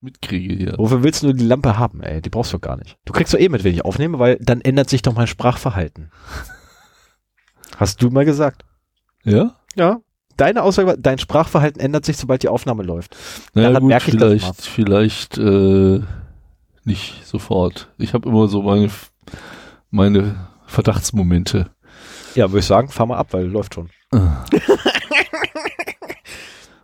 mitkriege hier. Wofür willst du die Lampe haben, ey? Die brauchst du gar nicht. Du kriegst doch eh mit, wenn ich aufnehme, weil dann ändert sich doch mein Sprachverhalten. Hast du mal gesagt? Ja? Ja. Deine Aussage war, dein Sprachverhalten ändert sich, sobald die Aufnahme läuft. Naja, Daran gut, merke ich das vielleicht, mal. vielleicht äh, nicht sofort. Ich habe immer so meine, meine Verdachtsmomente. Ja, würde ich sagen, fahr mal ab, weil läuft schon.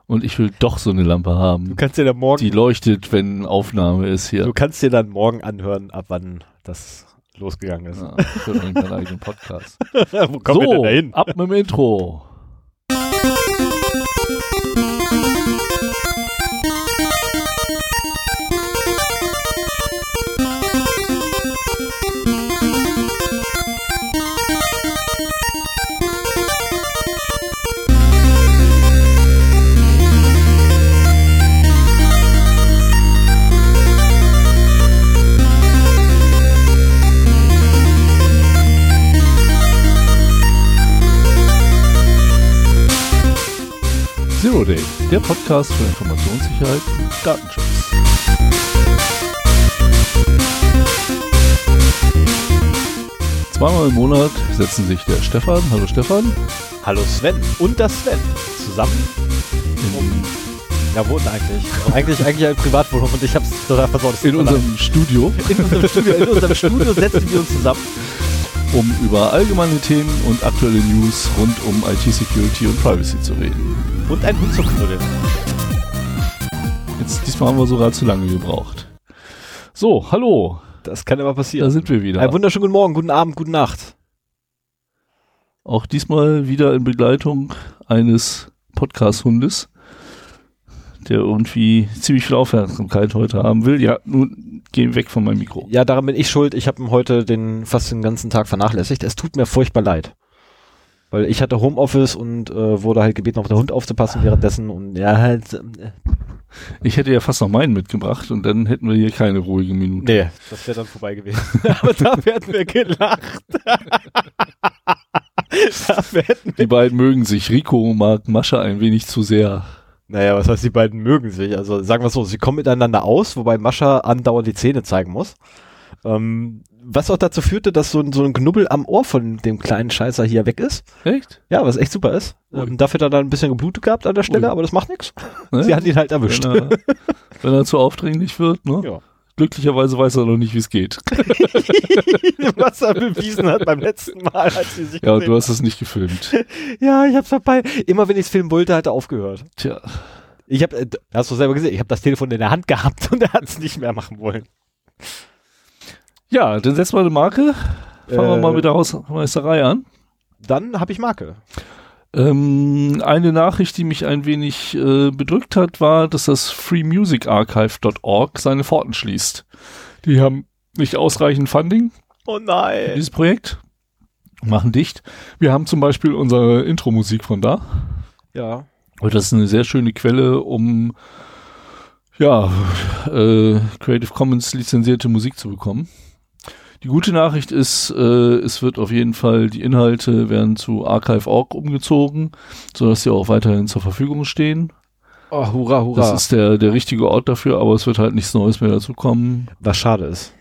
Und ich will doch so eine Lampe haben, kannst dir dann morgen, die leuchtet, wenn Aufnahme ist hier. du kannst dir dann morgen anhören, ab wann das losgegangen ist. Ja, für meinen eigenen Podcast. Wo kommen wir denn so, da hin? ab mit dem Intro. Zero Day, der Podcast für Informationssicherheit und Datenschutz. Zweimal im Monat setzen sich der Stefan, hallo Stefan, Hallo Sven und das Sven zusammen. in, Ja, wohnen eigentlich. eigentlich eigentlich eine Privatwohnung und ich hab's total versaut. Es in unserem Studio, in unserem Studio, in unserem Studio setzen wir uns zusammen. Um über allgemeine Themen und aktuelle News rund um IT-Security und Privacy zu reden. Und einen Hund zu knuddeln. Jetzt, diesmal haben wir sogar zu lange gebraucht. So, hallo, Das kann immer da passieren. sind wir wieder. Einen wunderschönen guten Morgen, guten Abend, gute Nacht. Auch diesmal wieder in Begleitung eines Podcast-Hundes, der irgendwie ziemlich viel Aufmerksamkeit heute haben will. Ja, nun geh weg von meinem Mikro. Ja, daran bin ich schuld. Ich habe ihn heute den fast den ganzen Tag vernachlässigt. Es tut mir furchtbar leid. Weil ich hatte Homeoffice und äh, wurde halt gebeten, auf den Hund aufzupassen währenddessen und ja, halt. Äh, Ich hätte ja fast noch meinen mitgebracht und dann hätten wir hier keine ruhige Minute. nee, das wäre dann vorbei gewesen. Aber da werden wir gelacht. Die beiden mögen sich. Rico mag Mascha ein wenig zu sehr. Naja, was heißt, die beiden mögen sich? Also sagen wir so, sie kommen miteinander aus, wobei Mascha andauernd die Zähne zeigen muss. Ähm, was auch dazu führte, dass so ein, so ein Knubbel am Ohr von dem kleinen Scheißer hier weg ist. Echt? Ja, was echt super ist. Ähm, dafür hat er dann ein bisschen geblutet gehabt an der Stelle, Ui. aber das macht nichts. Ne? Sie hat ihn halt erwischt. Wenn er, wenn er zu aufdringlich wird, ne? Ja. Glücklicherweise weiß er noch nicht, wie es geht. was er bewiesen hat beim letzten Mal, als sie sich Ja, du hast es nicht gefilmt. Ja, ich hab's vorbei. Immer wenn ich es filmen wollte, hat er aufgehört. Tja, Ich hab, äh, hast du selber gesehen, ich habe das Telefon in der Hand gehabt und er hat es nicht mehr machen wollen. ja, dann setzen wir eine Marke. Fangen wir Äh, mal mit der Hausmeisterei an. Dann habe ich Marke. Ähm, eine Nachricht, die mich ein wenig äh, bedrückt hat, war, dass das freemusicarchive.org seine Pforten schließt. Die haben nicht ausreichend Funding Oh für nein. dieses Projekt, machen dicht. Wir haben zum Beispiel unsere Intro-Musik von da. Ja. Und das ist eine sehr schöne Quelle, um ja, äh, Creative Commons lizenzierte Musik zu bekommen. Die gute Nachricht ist, äh, es wird auf jeden Fall, die Inhalte werden zu Archive.org umgezogen, sodass sie auch weiterhin zur Verfügung stehen. Oh, hurra, hurra. Das ist der, der richtige Ort dafür, aber es wird halt nichts Neues mehr dazu kommen. was schade ist.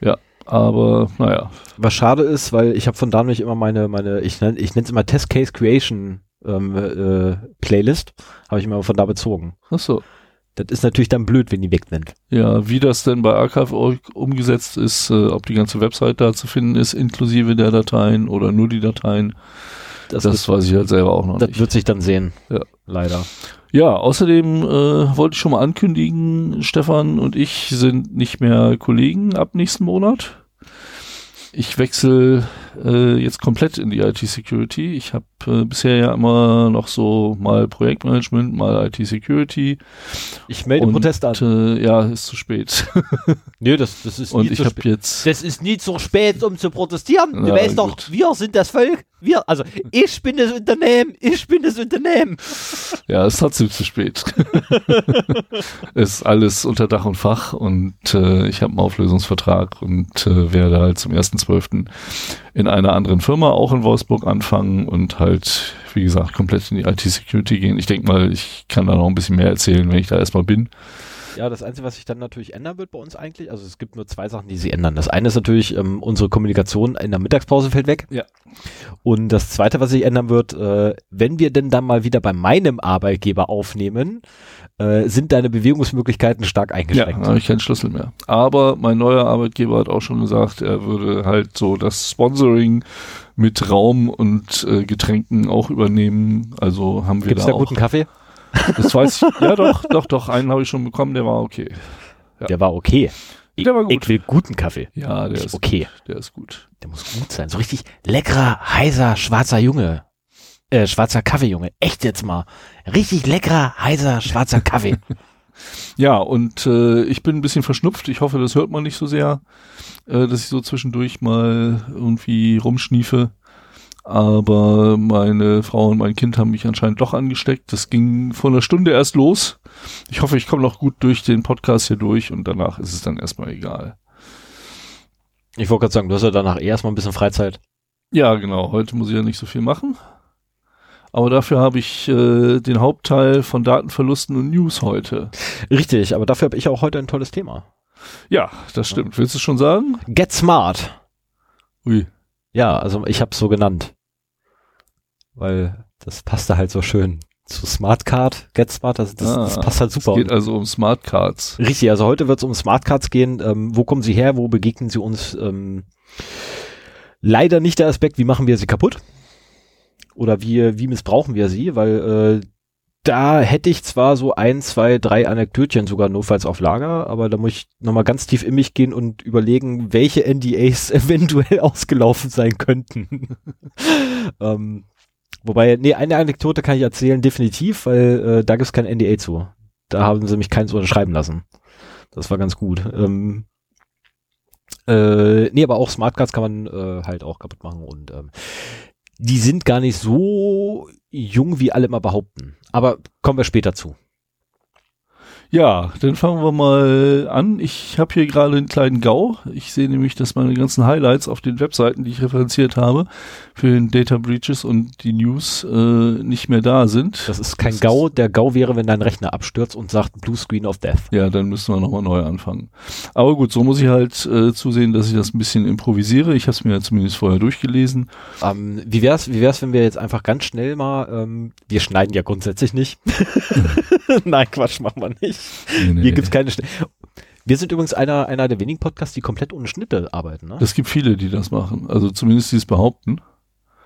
Aber naja, Was schade ist, weil ich habe von da nämlich immer meine, meine, ich nenne ich nenne es immer Test Case Creation ähm, äh, Playlist, habe ich immer von da bezogen. achso. Das ist natürlich dann blöd, wenn die weg sind. Ja, wie das denn bei Archive.org umgesetzt ist, äh, ob die ganze Website da zu finden ist, inklusive der Dateien oder nur die Dateien, Das, das, weiß ich halt selber auch noch das nicht. wird sich dann sehen. Ja. Leider. Ja, außerdem äh, wollte ich schon mal ankündigen, Stefan und ich sind nicht mehr Kollegen ab nächsten Monat. Ich wechsle äh, jetzt komplett in die IT-Security. Ich habe äh, bisher ja immer noch so mal Projektmanagement, mal IT-Security. Ich melde Und, Protest an. Äh, ja, ist zu spät. Nö, das, das ist und nie ich zu spät. jetzt Das ist nie zu spät, um zu protestieren. Du Ja, weißt doch, gut. wir sind das Volk. Wir, also ich bin das Unternehmen, ich bin das Unternehmen. Ja, ist trotzdem zu spät. ist alles unter Dach und Fach und äh, ich habe einen Auflösungsvertrag und äh, werde halt zum 1.12. in einer anderen Firma auch in Wolfsburg anfangen und halt, wie gesagt, komplett in die IT-Security gehen. Ich denke mal, ich kann da noch ein bisschen mehr erzählen, wenn ich da erstmal bin. Ja, das Einzige, was sich dann natürlich ändern wird bei uns eigentlich, also es gibt nur zwei Sachen, die sie ändern. Das eine ist natürlich, ähm, unsere Kommunikation in der Mittagspause fällt weg. Ja. Und das zweite, was sich ändern wird, äh, wenn wir denn dann mal wieder bei meinem Arbeitgeber aufnehmen, äh, sind deine Bewegungsmöglichkeiten stark Ja, eingeschränkt. da habe ich keinen Schlüssel mehr. Aber mein neuer Arbeitgeber hat auch schon gesagt, er würde halt so das Sponsoring mit Raum und äh, Getränken auch übernehmen. Also haben wir Gibt's da da auch. guten Kaffee? Das weiß ich. Ja, doch, doch, doch. Einen habe ich schon bekommen, der war okay. Ja. Der war okay. Ich, Der war gut. ich will guten Kaffee. Ja, der ist okay. Gut. Der ist gut. Der muss gut sein. So richtig leckerer, heißer, schwarzer Junge. Äh, schwarzer Kaffeejunge. Echt jetzt mal. Richtig leckerer, heißer, schwarzer Kaffee. Ja, und äh, ich bin ein bisschen verschnupft. Ich hoffe, das hört man nicht so sehr, äh, dass ich so zwischendurch mal irgendwie rumschniefe. Aber meine Frau und mein Kind haben mich anscheinend doch angesteckt. Das ging vor einer Stunde erst los. Ich hoffe, ich komme noch gut durch den Podcast hier durch und danach ist es dann erstmal egal. Ich wollte gerade sagen, du hast ja danach eh erstmal ein bisschen Freizeit. Ja, genau. Heute muss ich ja nicht so viel machen. Aber dafür habe ich äh, den Hauptteil von Datenverlusten und News heute. Richtig, aber dafür habe ich auch heute ein tolles Thema. Ja, das stimmt. Willst du schon sagen? Get Smart. Ui. Ja, also ich habe es so genannt. Weil das passte halt so schön zu Smart Card, Get Smart, das, das, das Ah, passt halt super. Es geht also um Smart Cards. Richtig, also heute wird es um Smart Cards gehen. Ähm, wo kommen sie her? Wo begegnen sie uns? Ähm, leider nicht der Aspekt, wie machen wir sie kaputt? Oder wie, wie missbrauchen wir sie? Weil äh, da hätte ich zwar so ein, zwei, drei Anekdötchen sogar notfalls auf Lager, aber da muss ich nochmal ganz tief in mich gehen und überlegen, welche NDAs eventuell ausgelaufen sein könnten. ähm, wobei, nee, eine Anekdote kann ich erzählen, definitiv, weil äh, da gibt es kein NDA zu. Da haben sie mich keins unterschreiben lassen. Das war ganz gut. Ähm, äh, nee, aber auch Smartcards kann man äh, halt auch kaputt machen und ähm, die sind gar nicht so jung, wie alle immer behaupten. Aber kommen wir später zu. Ja, dann fangen wir mal an. Ich habe hier gerade einen kleinen GAU. Ich sehe nämlich, dass meine ganzen Highlights auf den Webseiten, die ich referenziert habe, für den Data Breaches und die News äh, nicht mehr da sind. Das ist kein Das GAU. Der GAU wäre, wenn dein Rechner abstürzt und sagt Blue Screen of Death. Ja, dann müssen wir nochmal neu anfangen. Aber gut, so muss ich halt äh, zusehen, dass ich das ein bisschen improvisiere. Ich habe es mir ja zumindest vorher durchgelesen. Ähm, wie wär's, wie wär's, wenn wir jetzt einfach ganz schnell mal, ähm, wir schneiden ja grundsätzlich nicht. Nein, Quatsch, machen wir nicht. Nee, nee. Hier gibt's keine Schnitte. Wir sind übrigens einer, einer der wenigen Podcasts, die komplett ohne Schnitte arbeiten, ne? Es gibt viele, die das machen. Also zumindest die es behaupten.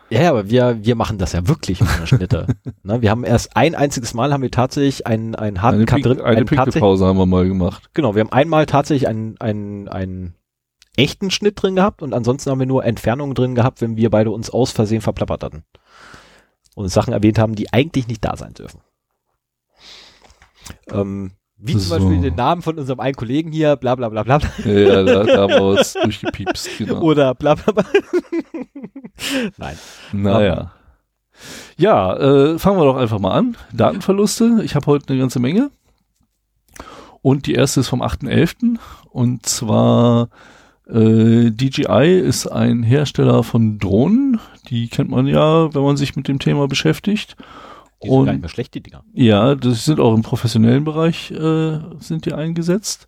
Ja, ja, aber wir, wir machen das ja wirklich ohne Schnitte. ne? Wir haben erst ein einziges Mal haben wir tatsächlich einen, einen harten Eine, Cut drin. eine Pinkelpause haben wir mal gemacht. Genau, wir haben einmal tatsächlich einen, einen, einen echten Schnitt drin gehabt und ansonsten haben wir nur Entfernungen drin gehabt, wenn wir beide uns aus Versehen verplappert hatten. Und Sachen erwähnt haben, die eigentlich nicht da sein dürfen. Ähm, wie zum So. Beispiel den Namen von unserem einen Kollegen hier, bla bla bla bla. Ja, da, da haben wir was durchgepiepst. Genau. Oder bla bla bla. Nein. Naja. Ja, äh, fangen wir doch einfach mal an. Datenverluste. Ich habe heute eine ganze Menge. Und die erste ist vom 8.11. Und zwar äh, DJI ist ein Hersteller von Drohnen. Die kennt man ja, wenn man sich mit dem Thema beschäftigt. Die sind Und- gar nicht mehr schlecht, die Dinger. Ja, das sind auch im professionellen Bereich äh, sind die eingesetzt.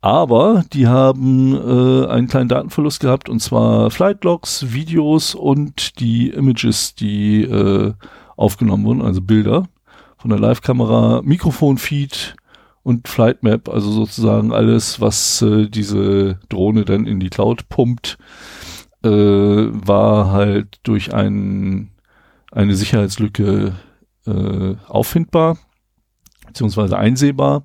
Aber die haben äh, einen kleinen Datenverlust gehabt und zwar Flightlogs, Videos und die Images, die äh, aufgenommen wurden, also Bilder von der Live-Kamera, Mikrofonfeed und Flightmap, also sozusagen alles, was äh, diese Drohne dann in die Cloud pumpt, äh, war halt durch ein, eine Sicherheitslücke äh, auffindbar, beziehungsweise einsehbar.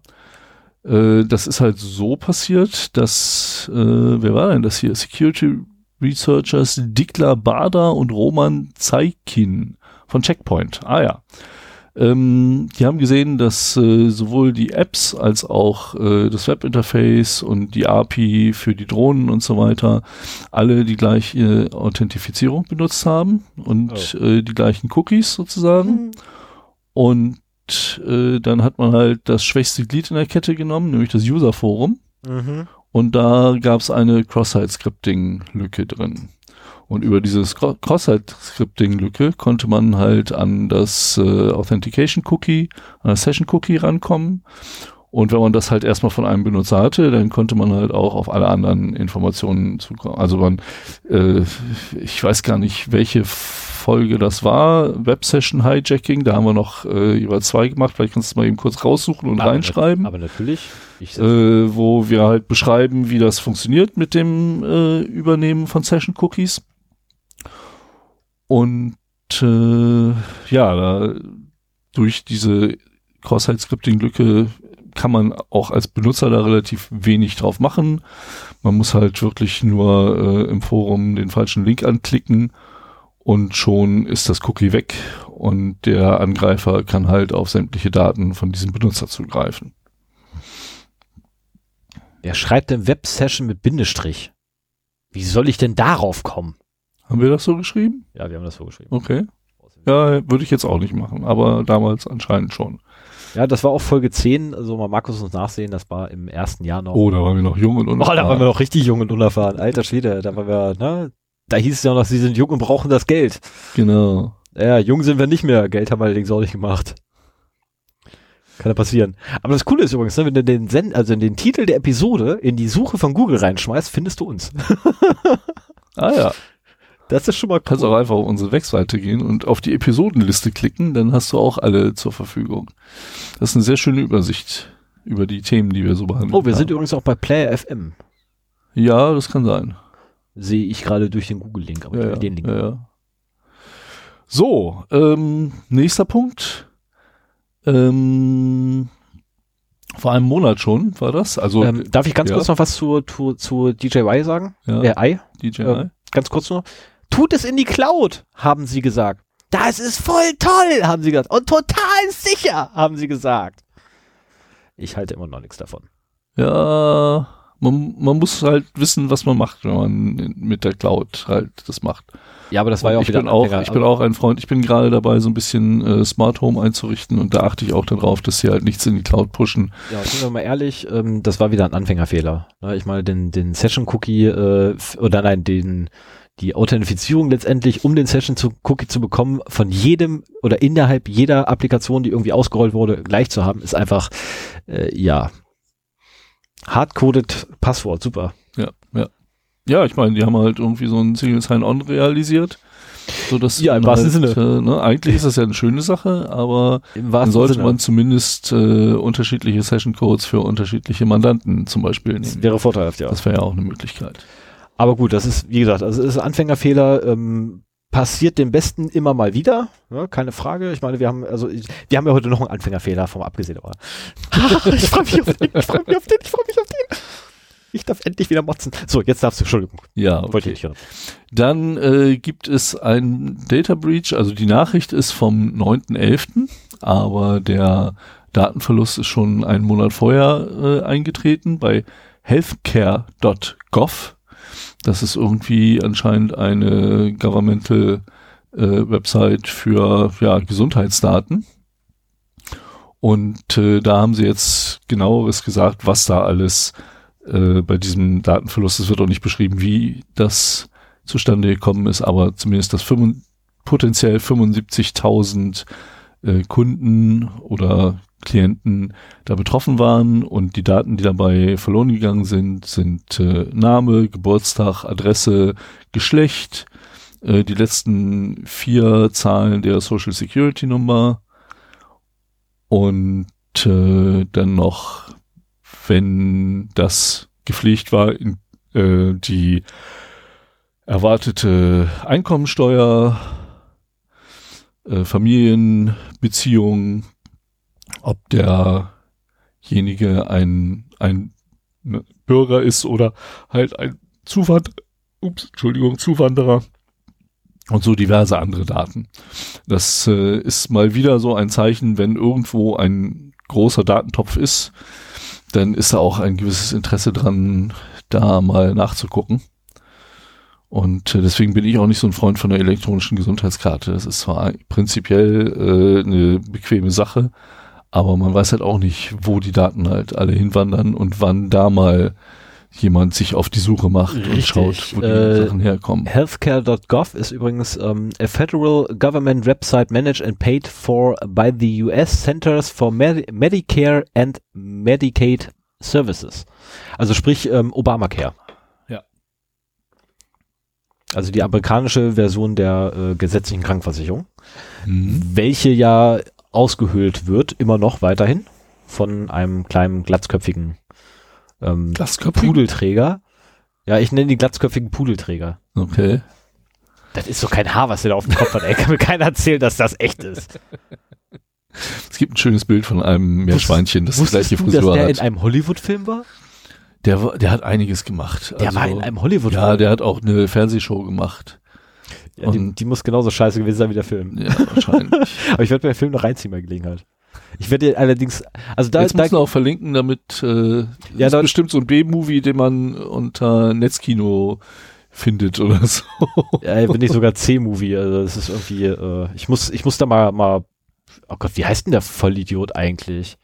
Äh, das ist halt so passiert, dass, äh, wer war denn das hier? Security Researchers Dikla Bader und Roman Zeikin von Checkpoint. Ah ja. Ähm, die haben gesehen, dass äh, sowohl die Apps als auch äh, das Webinterface und die API für die Drohnen und so weiter alle die gleiche Authentifizierung benutzt haben und äh, die gleichen Cookies sozusagen. Und äh, dann hat man halt das schwächste Glied in der Kette genommen, nämlich das User-Forum. Mhm. Und da gab es eine Cross-Site-Scripting-Lücke drin. Und über diese Cross-Site-Scripting-Lücke konnte man halt an das äh, Authentication-Cookie, an das Session-Cookie rankommen. Und wenn man das halt erstmal von einem Benutzer hatte, dann konnte man halt auch auf alle anderen Informationen zukommen. Also man, äh, ich weiß gar nicht, welche Folge das war, Web Session Hijacking, da haben wir noch äh, über zwei gemacht, vielleicht kannst du es mal eben kurz raussuchen und aber reinschreiben. aber natürlich. Ich, äh, wo wir halt beschreiben, wie das funktioniert mit dem äh, Übernehmen von Session Cookies. Und äh, ja, da, durch diese Cross-Site-Scripting-Lücke kann man auch als Benutzer da relativ wenig drauf machen. Man muss halt wirklich nur äh, im Forum den falschen Link anklicken und schon ist das Cookie weg und der Angreifer kann halt auf sämtliche Daten von diesem Benutzer zugreifen. Wer schreibt denn Web-Session mit Bindestrich? Wie soll ich denn darauf kommen? Haben wir das so geschrieben? Ja, wir haben das so geschrieben. Okay. Ja, würde ich jetzt auch nicht machen, aber damals anscheinend schon. Ja, das war auch Folge 10, also mal Markus uns nachsehen, das war im ersten Jahr noch. Oh, da waren wir noch jung und Oh, unerfahren. da waren wir noch richtig jung und unerfahren. Alter Schwede, da waren wir, ne? Da hieß es ja noch, sie sind jung und brauchen das Geld. Genau. Ja, jung sind wir nicht mehr. Geld haben wir allerdings auch nicht gemacht. Kann ja passieren. Aber das Coole ist übrigens, ne, wenn du den Send, also in den Titel der Episode in die Suche von Google reinschmeißt, findest du uns. Ah ja. Das ist schon mal Kannst auch einfach auf unsere Webseite gehen und auf die Episodenliste klicken, dann hast du auch alle zur Verfügung. Das ist eine sehr schöne Übersicht über die Themen, die wir so behandeln. Oh, wir sind haben. übrigens auch bei Player FM. Ja, das kann sein. Sehe ich gerade durch den Google-Link, aber Ja, ja, den Link. ja. So, ähm, nächster Punkt. Ähm, vor einem Monat schon war das. Also Ähm, darf ich ganz ja. kurz noch was zu, zu, zu DJY sagen? ja, Äh, I? DJI. ähm, Ganz kurz nur. Tut es in die Cloud, haben sie gesagt. Das ist voll toll, haben sie gesagt. Und total sicher, haben sie gesagt. Ich halte immer noch nichts davon. Ja, man, man muss halt wissen, was man macht, wenn man mit der Cloud halt das macht. Ja, aber das war ja auch ich wieder bin auch, Anfänger. ich bin auch ein Freund. Ich bin gerade dabei, so ein bisschen äh, Smart Home einzurichten und da achte ich auch darauf, dass sie halt nichts in die Cloud pushen. Ja, sind wir mal ehrlich, ähm, das war wieder ein Anfängerfehler. Ne, ich meine, den, den Session-Cookie, äh, oder nein, den, die Authentifizierung letztendlich, um den Session-Cookie zu bekommen, von jedem oder innerhalb jeder Applikation, die irgendwie ausgerollt wurde, gleich zu haben, ist einfach, äh, ja, hardcoded Passwort, super. Ja, ja. Ja, ich meine, die haben halt irgendwie so ein Single Sign-On realisiert. So dass Ja, im wahrsten halt, Äh, ne, eigentlich ist das ja eine schöne Sache, aber dann sollte Sinne. man zumindest äh, unterschiedliche Session-Codes für unterschiedliche Mandanten zum Beispiel Das nehmen. wäre vorteilhaft, ja. Das wäre ja auch eine Möglichkeit. Aber gut, das ist, wie gesagt, also es ist Anfängerfehler, ähm, passiert dem Besten immer mal wieder, ja, keine Frage. Ich meine, wir haben, also ich, wir haben ja heute noch einen Anfängerfehler, vom abgesehen, aber ich freue mich auf den, ich freue mich auf den, ich freue mich auf den. Ich darf endlich wieder motzen. So, jetzt darfst du, Entschuldigung, Ja, wollte okay. ich nicht hören. Dann äh, gibt es ein Data Breach, also die Nachricht ist vom 9.11., aber der Datenverlust ist schon einen Monat vorher äh, eingetreten bei healthcare.gov. Das ist irgendwie anscheinend eine governmental äh, Website für ja, Gesundheitsdaten. Und äh, da haben sie jetzt genaueres gesagt, was da alles äh, bei diesem Datenverlust, es wird auch nicht beschrieben, wie das zustande gekommen ist, aber zumindest, dass 5, potenziell 75.000 äh, Kunden oder Klienten da betroffen waren und die Daten, die dabei verloren gegangen sind, sind äh, Name, Geburtstag, Adresse, Geschlecht, äh, die letzten vier Zahlen der Social Security Nummer und äh, dann noch, wenn das gepflegt war, in, äh, die erwartete Einkommensteuer, äh, Familienbeziehung, ob derjenige ein, ein ne, Bürger ist oder halt ein Zuwand ups, Entschuldigung, Zuwanderer und so diverse andere Daten. Das äh, ist mal wieder so ein Zeichen, wenn irgendwo ein großer Datentopf ist, dann ist da auch ein gewisses Interesse dran, da mal nachzugucken. Und äh, deswegen bin ich auch nicht so ein Freund von der elektronischen Gesundheitskarte. Das ist zwar prinzipiell äh, eine bequeme Sache, aber man weiß halt auch nicht, wo die Daten halt alle hinwandern und wann da mal jemand sich auf die Suche macht und Richtig, schaut, wo die äh, Sachen herkommen. Healthcare.gov ist übrigens ähm, a federal government website managed and paid for by the US Centers for Medi Medicare and Medicaid Services. Also sprich ähm, Obamacare. Ja. Also die amerikanische Version der äh, gesetzlichen Krankenversicherung, Mhm. welche ja ausgehöhlt wird, immer noch weiterhin, von einem kleinen glatzköpfigen ähm? Pudelträger. Ja, ich nenne die glatzköpfigen Pudelträger. Okay. Das ist doch kein Haar, was der da auf dem Kopf hat. Ey, kann mir keiner erzählen, dass das echt ist. Es gibt ein schönes Bild von einem Meerschweinchen, das die gleiche du, dass Frisur der in hat. einem Hollywood-Film war? Der, der hat einiges gemacht. Der Also, war in einem Hollywood-Film. Ja, der hat auch eine Fernsehshow gemacht. Ja, die, die muss genauso scheiße gewesen sein wie der Film. Ja, wahrscheinlich. Aber ich werde mir den Film noch reinziehen bei Gelegenheit. Ich werde dir allerdings, also da, Jetzt da müssen wir auch verlinken, damit äh, Ja, ja, ist da- bestimmt so ein B-Movie, den man unter Netzkino findet oder so. äh, bin ich sogar C-Movie. Also das ist irgendwie, äh, ich muss, ich muss da mal, mal, oh Gott, wie heißt denn der Vollidiot eigentlich?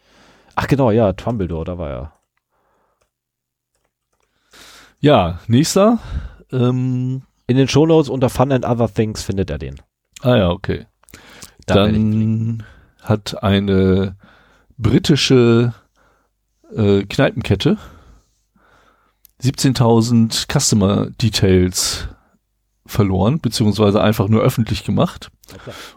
Ach genau, ja, Trumbledore, da war er. Ja, nächster. Ähm, In den Shownotes unter Fun and Other Things findet er den. ah ja, okay. Da. Dann hat eine britische äh, Kneipenkette 17.000 Customer Details verloren, beziehungsweise einfach nur öffentlich gemacht.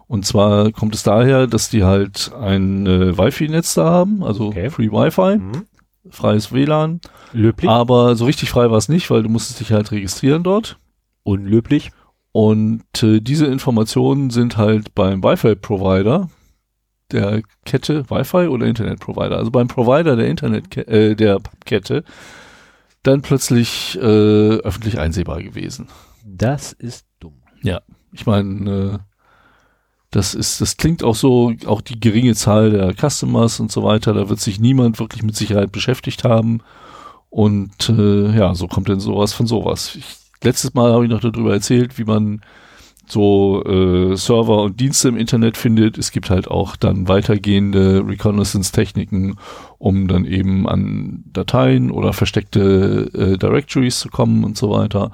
Und zwar kommt es daher, dass die halt ein äh, Wi-Fi-Netz da haben, also Okay. Free Wi-Fi, Mhm. freies WLAN. Löblich. Aber so richtig frei war es nicht, weil du musstest dich halt registrieren dort. Unlöblich. Und äh, diese Informationen sind halt beim Wi-Fi-Provider der Kette Wi-Fi oder Internet-Provider, also beim Provider der Internet äh, der Kette dann plötzlich äh, öffentlich einsehbar gewesen. Das ist dumm. Ich meine, äh, das ist, das klingt auch so, auch die geringe Zahl der Customers und so weiter, da wird sich niemand wirklich mit Sicherheit beschäftigt haben. Und äh, ja, so kommt denn sowas von sowas. Ich, letztes Mal habe ich noch darüber erzählt, wie man so äh, Server und Dienste im Internet findet. Es gibt halt auch dann weitergehende Reconnaissance-Techniken, um dann eben an Dateien oder versteckte äh, Directories zu kommen und so weiter.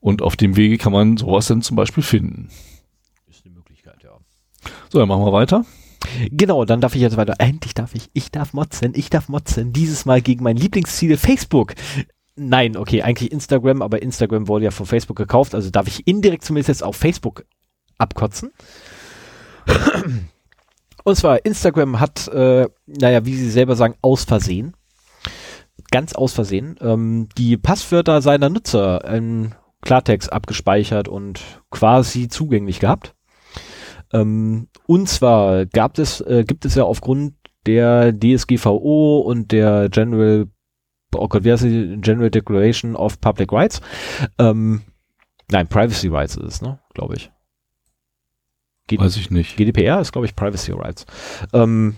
Und auf dem Wege kann man sowas dann zum Beispiel finden. Ist eine Möglichkeit, ja. So, dann machen wir weiter. Genau, dann darf ich jetzt weiter. Endlich darf ich. Ich darf motzen. Ich darf motzen. Dieses Mal gegen mein Lieblingsziel Facebook. Nein, okay, eigentlich Instagram, aber Instagram wurde ja von Facebook gekauft, also darf ich indirekt zumindest jetzt auf Facebook abkotzen. Und zwar, Instagram hat, äh, naja, wie sie selber sagen, aus Versehen, ganz aus Versehen, ähm, die Passwörter seiner Nutzer im Klartext abgespeichert und quasi zugänglich gehabt. Ähm, und zwar gab es, äh, gibt es ja aufgrund der DSGVO und der General, oh Gott, wie heißt die? General Declaration of Public Rights. Ähm, nein, Privacy Rights ist es, ne? Glaube ich. G Weiß ich nicht. GDPR ist, glaube ich, Privacy Rights. Ähm,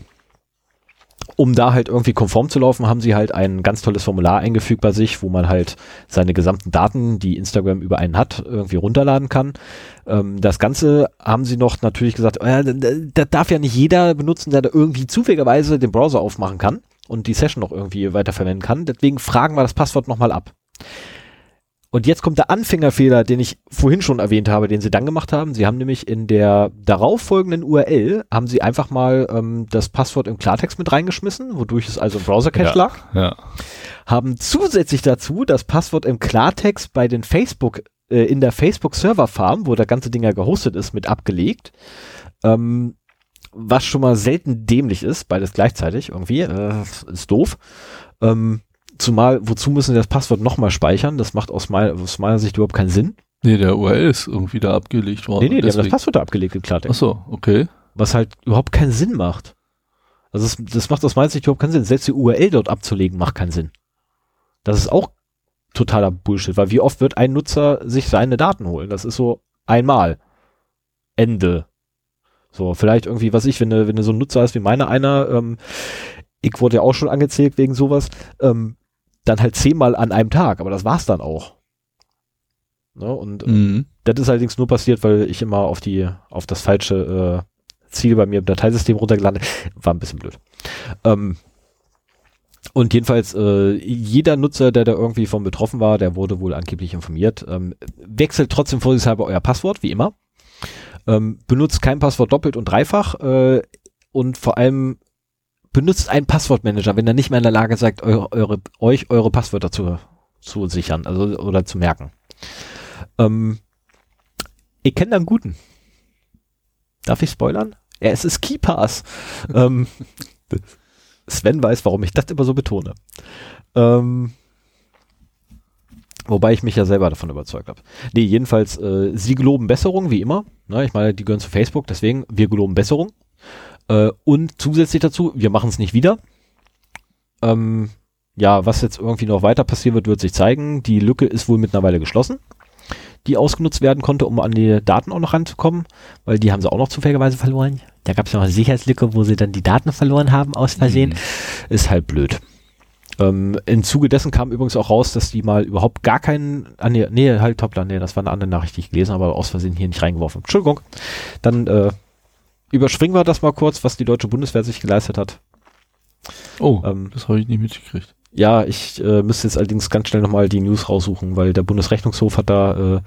um da halt irgendwie konform zu laufen, haben sie halt ein ganz tolles Formular eingefügt bei sich, wo man halt seine gesamten Daten, die Instagram über einen hat, irgendwie runterladen kann. Ähm, das Ganze haben sie noch natürlich gesagt, äh, das darf ja nicht jeder benutzen, der da irgendwie zufälligerweise den Browser aufmachen kann und die Session noch irgendwie weiterverwenden kann. Deswegen fragen wir das Passwort nochmal ab. Und jetzt kommt der Anfängerfehler, den ich vorhin schon erwähnt habe, den sie dann gemacht haben. Sie haben nämlich in der darauffolgenden URL haben sie einfach mal ähm, das Passwort im Klartext mit reingeschmissen, wodurch es also im Browser-Cache Ja. lag. Ja. Haben zusätzlich dazu das Passwort im Klartext bei den Facebook, äh, in der Facebook-Server-Farm, wo der ganze Ding ja gehostet ist, mit abgelegt. Ähm, was schon mal selten dämlich ist, beides gleichzeitig irgendwie, äh, ist doof. Ähm, zumal, wozu müssen sie das Passwort nochmal speichern? Das macht aus, mein, aus meiner Sicht überhaupt keinen Sinn. Nee, der URL ist irgendwie da abgelegt worden. nee, nee, die haben das Passwort da abgelegt im Ach so, okay. Was halt überhaupt keinen Sinn macht. Also das, das macht aus meiner Sicht überhaupt keinen Sinn. Selbst die URL dort abzulegen macht keinen Sinn. Das ist auch totaler Bullshit, weil wie oft wird ein Nutzer sich seine Daten holen? Das ist so einmal. Ende. So, vielleicht irgendwie, was ich, wenn du, wenn du so ein Nutzer hast wie meiner einer, ähm, ich wurde ja auch schon angezählt wegen sowas, ähm, dann halt zehnmal an einem Tag, aber das war's dann auch. Ne? Und äh, Mhm. das ist allerdings nur passiert, weil ich immer auf die, auf das falsche äh, Ziel bei mir im Dateisystem runtergeladen war ein bisschen blöd. Ähm, Und jedenfalls, äh, jeder Nutzer, der da irgendwie von betroffen war, der wurde wohl angeblich informiert. Ähm, wechselt trotzdem vorsichtshalber euer Passwort, wie immer. Ähm, benutzt kein Passwort doppelt und dreifach äh, und vor allem benutzt einen Passwortmanager, wenn er nicht mehr in der Lage seid, eure, eure, euch eure Passwörter zu, zu sichern, also oder zu merken. Ähm, ich kenne da einen guten. Darf ich spoilern? Ja, es ist KeyPass. ähm, Sven weiß, warum ich das immer so betone. Ähm, wobei ich mich ja selber davon überzeugt habe. Nee, jedenfalls, äh, sie geloben Besserung, wie immer. Ne, ich meine, die gehören zu Facebook, deswegen, wir geloben Besserung. Äh, und zusätzlich dazu, wir machen es nicht wieder. Ähm, ja, was jetzt irgendwie noch weiter passieren wird, wird sich zeigen. Die Lücke ist wohl mittlerweile geschlossen, die ausgenutzt werden konnte, um an die Daten auch noch ranzukommen, weil die haben sie auch noch zufälligerweise verloren. Da gab es noch eine Sicherheitslücke, wo sie dann die Daten verloren haben aus Versehen. Mhm. Ist halt blöd. Ähm, Im Zuge dessen kam übrigens auch raus, dass die mal überhaupt gar keinen, ah, nee, nee, halt Toplan, nee, das war eine andere Nachricht, die ich gelesen habe, aber aus Versehen hier nicht reingeworfen. Entschuldigung. Dann äh, überspringen wir das mal kurz, was die deutsche Bundeswehr sich geleistet hat. Oh, ähm, das habe ich nicht mitgekriegt. Ja, ich äh, müsste jetzt allerdings ganz schnell nochmal die News raussuchen, weil der Bundesrechnungshof hat da. Äh,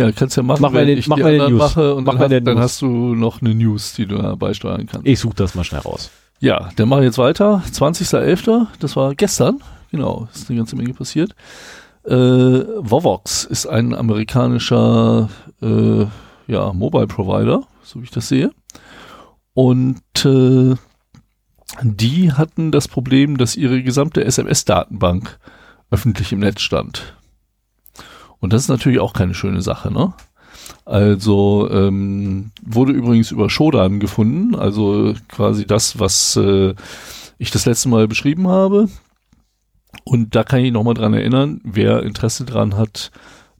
ja, kannst ja machen, mach wenn den, ich mach die News. mache und mach dann, hast, dann hast du noch eine News, die du da beisteuern kannst. Ich suche das mal schnell raus. Ja, dann mache ich jetzt weiter. 20.11., das war gestern, genau, ist eine ganze Menge passiert. Äh, Vovox ist ein amerikanischer äh, ja, Mobile Provider, so wie ich das sehe. Und äh, die hatten das Problem, dass ihre gesamte SMS-Datenbank öffentlich im Netz stand. Und das ist natürlich auch keine schöne Sache, ne? Also ähm, wurde übrigens über Shodan gefunden, also quasi das, was äh, ich das letzte Mal beschrieben habe. Und da kann ich nochmal dran erinnern, wer Interesse dran hat,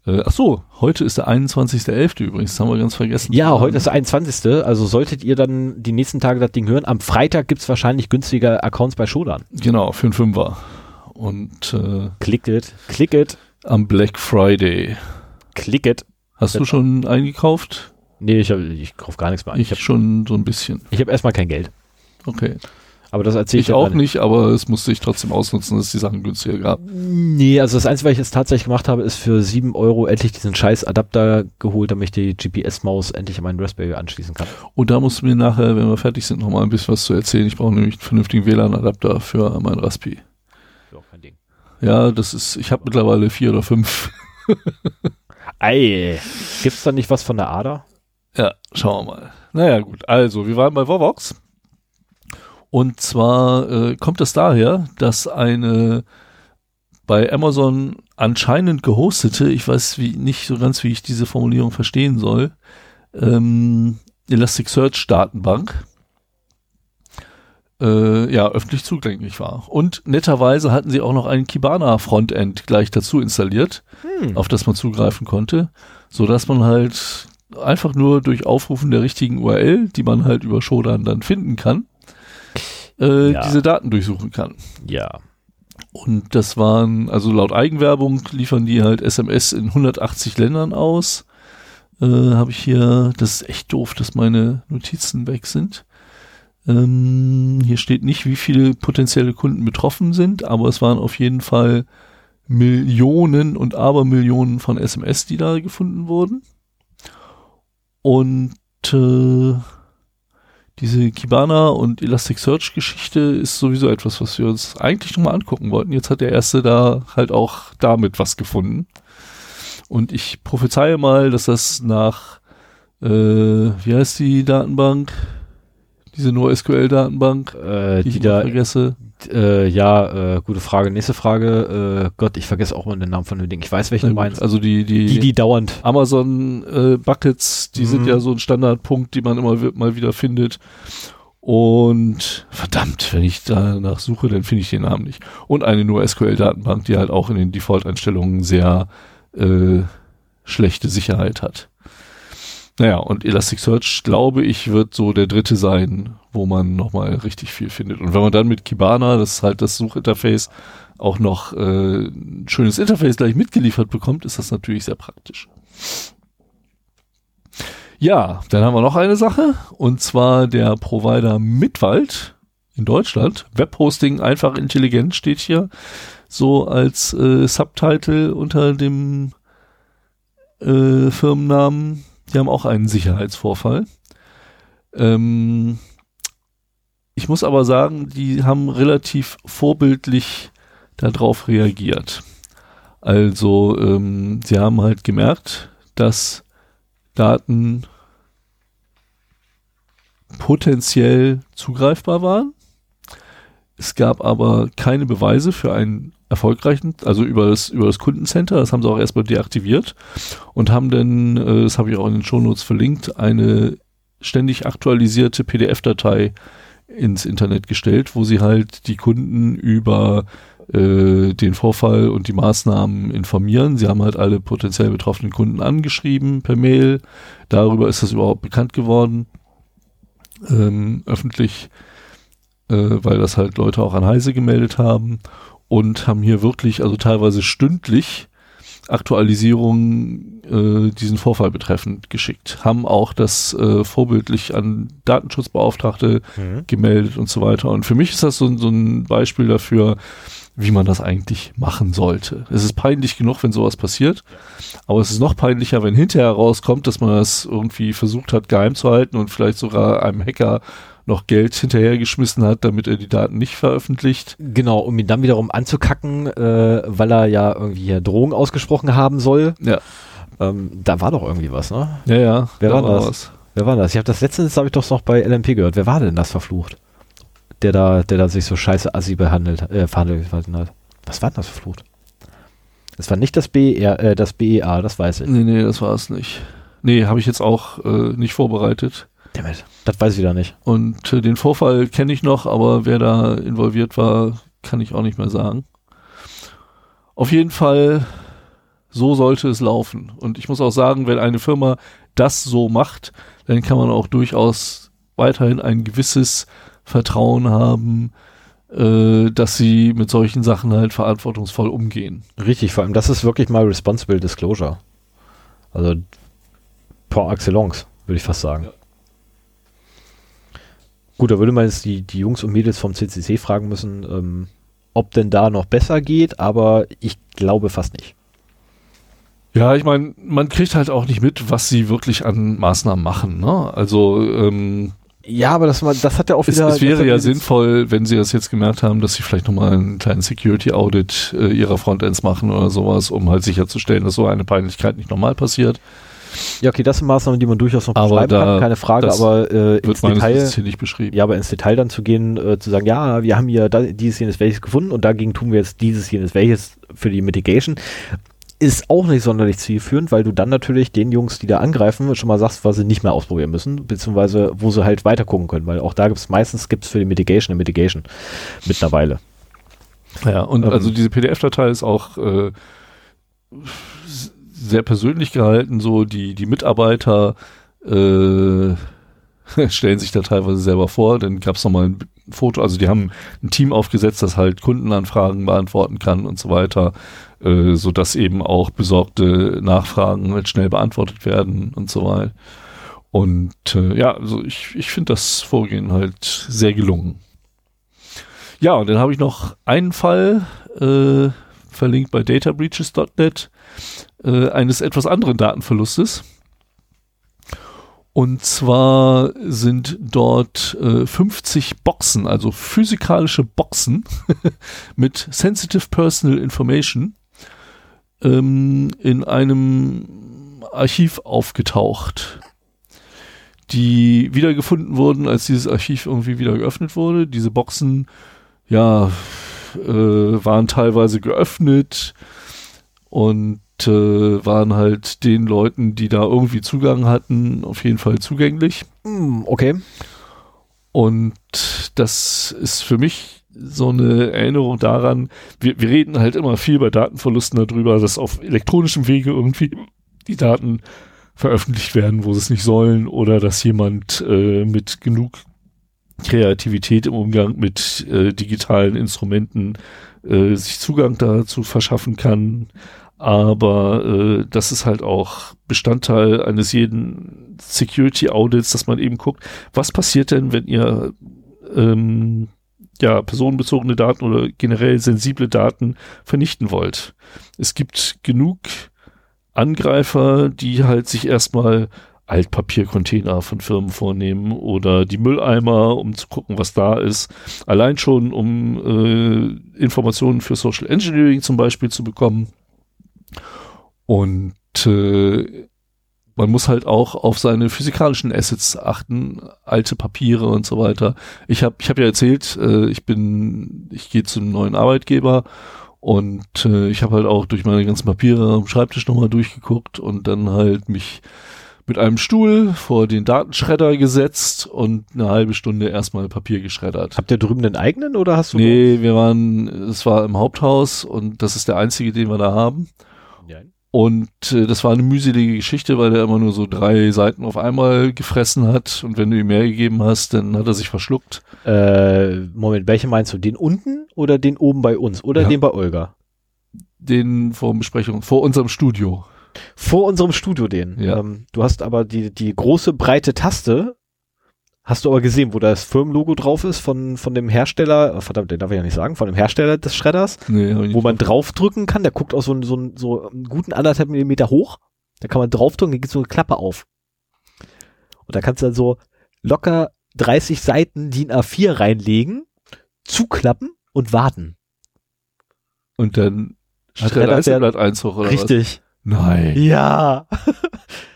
äh, ach so, heute ist der 21.11. übrigens, das haben wir ganz vergessen. Ja, heute ist der 21. Also solltet ihr dann die nächsten Tage das Ding hören. Am Freitag gibt's wahrscheinlich günstige Accounts bei Shodan. Genau, für einen Fünfer. Und äh, click it, click it. Am Black Friday. Click it. Hast du schon eingekauft? Nee, ich, hab, ich kauf gar nichts mehr ein. Ich, ich habe schon so ein bisschen. Ich habe erstmal kein Geld. Okay. Aber das erzähle ich, ich auch nicht, aber es musste ich trotzdem ausnutzen, dass es die Sachen günstiger gab. Nee, also das Einzige, was ich jetzt tatsächlich gemacht habe, ist für sieben Euro endlich diesen scheiß Adapter geholt, damit ich die GPS-Maus endlich an meinen Raspberry anschließen kann. Und da musst du mir nachher, wenn wir fertig sind, nochmal ein bisschen was zu erzählen. Ich brauche nämlich einen vernünftigen WLAN-Adapter für mein Raspi. Ja, kein Ding. Ja, das ist, ich habe mittlerweile vier oder fünf. Ei, gibt's da nicht was von der Ader? Ja, schauen wir mal. Naja, gut. Also, wir waren bei Vovox. Und zwar äh, kommt es daher, dass eine bei Amazon anscheinend gehostete, ich weiß wie, nicht so ganz, wie ich diese Formulierung verstehen soll, ähm, Elasticsearch Datenbank äh, ja öffentlich zugänglich war. Und netterweise hatten sie auch noch ein Kibana Frontend gleich dazu installiert, hm. auf das man zugreifen konnte, so dass man halt einfach nur durch Aufrufen der richtigen URL, die man halt über Shodan dann finden kann, äh, ja. diese Daten durchsuchen kann. Ja. Und das waren, also laut Eigenwerbung liefern die halt SMS in 180 Ländern aus. Äh, Habe ich hier, das ist echt doof, dass meine Notizen weg sind. Ähm, hier steht nicht, wie viele potenzielle Kunden betroffen sind, aber es waren auf jeden Fall Millionen und Abermillionen von SMS, die da gefunden wurden. Und äh, diese Kibana und Elasticsearch Geschichte ist sowieso etwas, was wir uns eigentlich nochmal angucken wollten. Jetzt hat der erste da halt auch damit was gefunden. Und ich prophezeie mal, dass das nach, äh, wie heißt die Datenbank? Diese NoSQL-Datenbank, äh, die, die ich da vergesse. Äh, ja, äh, gute Frage. Nächste Frage. Äh, Gott, ich vergesse auch mal den Namen von dem Ding. Ich weiß, welchen du meinst. Also die, die, die, die dauernd. Amazon äh, Buckets, die mhm. sind ja so ein Standardpunkt, die man immer mal wieder findet. Und verdammt, wenn ich danach suche, dann finde ich den Namen nicht. Und eine nur SQL-Datenbank, die halt auch in den Default-Einstellungen sehr äh, schlechte Sicherheit hat. Naja, und Elasticsearch, glaube ich, wird so der dritte sein, wo man nochmal richtig viel findet. Und wenn man dann mit Kibana, das ist halt das Suchinterface, auch noch äh, ein schönes Interface gleich mitgeliefert bekommt, ist das natürlich sehr praktisch. Ja, dann haben wir noch eine Sache, und zwar der Provider Mitwald in Deutschland. Webhosting einfach intelligent steht hier so als äh, Subtitle unter dem äh, Firmennamen. Die haben auch einen Sicherheitsvorfall. Ähm, ich muss aber sagen, die haben relativ vorbildlich darauf reagiert. Also ähm, sie haben halt gemerkt, dass Daten potenziell zugreifbar waren. Es gab aber keine Beweise für einen erfolgreichen, also über das, über das Kundencenter, das haben sie auch erstmal deaktiviert und haben dann, äh, das habe ich auch in den Shownotes verlinkt, eine ständig aktualisierte PDF-Datei ins Internet gestellt, wo sie halt die Kunden über äh, den Vorfall und die Maßnahmen informieren. Sie haben halt alle potenziell betroffenen Kunden angeschrieben per Mail. Darüber ist das überhaupt bekannt geworden, ähm, öffentlich, äh, weil das halt Leute auch an Heise gemeldet haben und haben hier wirklich, also teilweise stündlich, Aktualisierungen äh, diesen Vorfall betreffend geschickt. Haben auch das äh, vorbildlich an Datenschutzbeauftragte mhm. gemeldet und so weiter. Und für mich ist das so, so ein Beispiel dafür, wie man das eigentlich machen sollte. Es ist peinlich genug, wenn sowas passiert, aber es ist noch peinlicher, wenn hinterher rauskommt, dass man das irgendwie versucht hat, geheim zu halten und vielleicht sogar einem Hacker noch Geld hinterhergeschmissen hat, damit er die Daten nicht veröffentlicht. Genau, um ihn dann wiederum anzukacken, äh, weil er ja irgendwie Drohungen ausgesprochen haben soll. Ja. Ähm, da war doch irgendwie was, ne? Ja, ja. Wer da war das? Was. Wer war das? Ich habe das letztens, habe ich doch noch bei LMP gehört. Wer war denn das verflucht? Der da, der da sich so scheiße assi behandelt, äh, verhandelt hat. Was war denn das verflucht? Das war nicht das BER, äh, das BEA, das weiß ich. Nee, nee, das war es nicht. Nee, habe ich jetzt auch äh, nicht vorbereitet. Damit. Das weiß ich wieder nicht. Und äh, den Vorfall kenne ich noch, aber wer da involviert war, kann ich auch nicht mehr sagen. Auf jeden Fall, so sollte es laufen. Und ich muss auch sagen, wenn eine Firma das so macht, dann kann man auch durchaus weiterhin ein gewisses Vertrauen haben, äh, dass sie mit solchen Sachen halt verantwortungsvoll umgehen. Richtig, vor allem das ist wirklich mal Responsible Disclosure. Also par excellence, würde ich fast sagen. Ja. Gut, da würde man jetzt die, die Jungs und Mädels vom CCC fragen müssen, ähm, ob denn da noch besser geht, aber ich glaube fast nicht. Ja, ich meine, man kriegt halt auch nicht mit, was sie wirklich an Maßnahmen machen. Ne? Also ähm, ja, aber das, das hat ja auch wieder. Es, es wäre ja sinnvoll, wenn sie das jetzt gemerkt haben, dass sie vielleicht nochmal einen kleinen Security-Audit äh, ihrer Frontends machen oder sowas, um halt sicherzustellen, dass so eine Peinlichkeit nicht normal passiert. Ja, okay, das sind Maßnahmen, die man durchaus noch aber beschreiben kann, keine Frage, aber äh, ins Detail, nicht beschrieben. Ja, aber ins Detail dann zu gehen, äh, zu sagen, ja, wir haben hier da, dieses, jenes, welches gefunden und dagegen tun wir jetzt dieses, jenes, welches für die Mitigation, ist auch nicht sonderlich zielführend, weil du dann natürlich den Jungs, die da angreifen, schon mal sagst, was sie nicht mehr ausprobieren müssen, beziehungsweise wo sie halt weiter gucken können, weil auch da gibt es meistens gibt's für die Mitigation eine Mitigation mittlerweile. Ja, und ähm, also diese PDF-Datei ist auch äh, sehr persönlich gehalten, so die, die Mitarbeiter äh, stellen sich da teilweise selber vor, dann gab es nochmal ein Foto, also die haben ein Team aufgesetzt, das halt Kundenanfragen beantworten kann und so weiter, äh, so dass eben auch besorgte Nachfragen halt schnell beantwortet werden und so weiter. Und äh, ja, also ich, ich finde das Vorgehen halt sehr gelungen. Ja, und dann habe ich noch einen Fall äh, verlinkt bei databreaches.net äh, eines etwas anderen Datenverlustes. Und zwar sind dort äh, 50 Boxen, also physikalische Boxen mit Sensitive Personal Information ähm, in einem Archiv aufgetaucht, die wiedergefunden wurden, als dieses Archiv irgendwie wieder geöffnet wurde. Diese Boxen, ja, äh, waren teilweise geöffnet und waren halt den Leuten, die da irgendwie Zugang hatten, auf jeden Fall zugänglich. Mm, okay. Und das ist für mich so eine Erinnerung daran, wir, wir reden halt immer viel bei Datenverlusten darüber, dass auf elektronischem Wege irgendwie die Daten veröffentlicht werden, wo sie es nicht sollen, oder dass jemand äh, mit genug Kreativität im Umgang mit äh, digitalen Instrumenten äh, sich Zugang dazu verschaffen kann aber äh, das ist halt auch Bestandteil eines jeden Security Audits, dass man eben guckt, was passiert denn, wenn ihr ähm, ja, personenbezogene Daten oder generell sensible Daten vernichten wollt. Es gibt genug Angreifer, die halt sich erstmal Altpapiercontainer von Firmen vornehmen oder die Mülleimer, um zu gucken, was da ist. Allein schon, um äh, Informationen für Social Engineering zum Beispiel zu bekommen. Und äh, man muss halt auch auf seine physikalischen Assets achten, alte Papiere und so weiter. Ich habe ich hab ja erzählt, äh, ich bin, ich gehe zum neuen Arbeitgeber und äh, ich habe halt auch durch meine ganzen Papiere am Schreibtisch nochmal durchgeguckt und dann halt mich mit einem Stuhl vor den Datenschredder gesetzt und eine halbe Stunde erstmal Papier geschreddert. Habt ihr drüben den eigenen oder hast du? Nee, wir waren, es war im Haupthaus und das ist der einzige, den wir da haben. Und äh, das war eine mühselige Geschichte, weil der immer nur so drei Seiten auf einmal gefressen hat. Und wenn du ihm mehr gegeben hast, dann hat er sich verschluckt. Äh, Moment, welche meinst du? Den unten oder den oben bei uns? Oder Ja. den bei Olga? Den vor Besprechung, vor unserem Studio. Vor unserem Studio den. Ja. Ähm, du hast aber die, die große breite Taste, hast du aber gesehen, wo das Firmenlogo drauf ist von, von dem Hersteller, oh, verdammt, den darf ich ja nicht sagen, von dem Hersteller des Schredders, Nee, wo man draufdrücken kann, der guckt auch so, so, so einen guten anderthalb Millimeter hoch, da kann man draufdrücken, dann geht so eine Klappe auf. Und da kannst du dann so locker 30 Seiten DIN A4 reinlegen, zuklappen und warten. Und dann hat er Schreddert ein Einzelblatt hoch oder Richtig. was? Nein. Ja.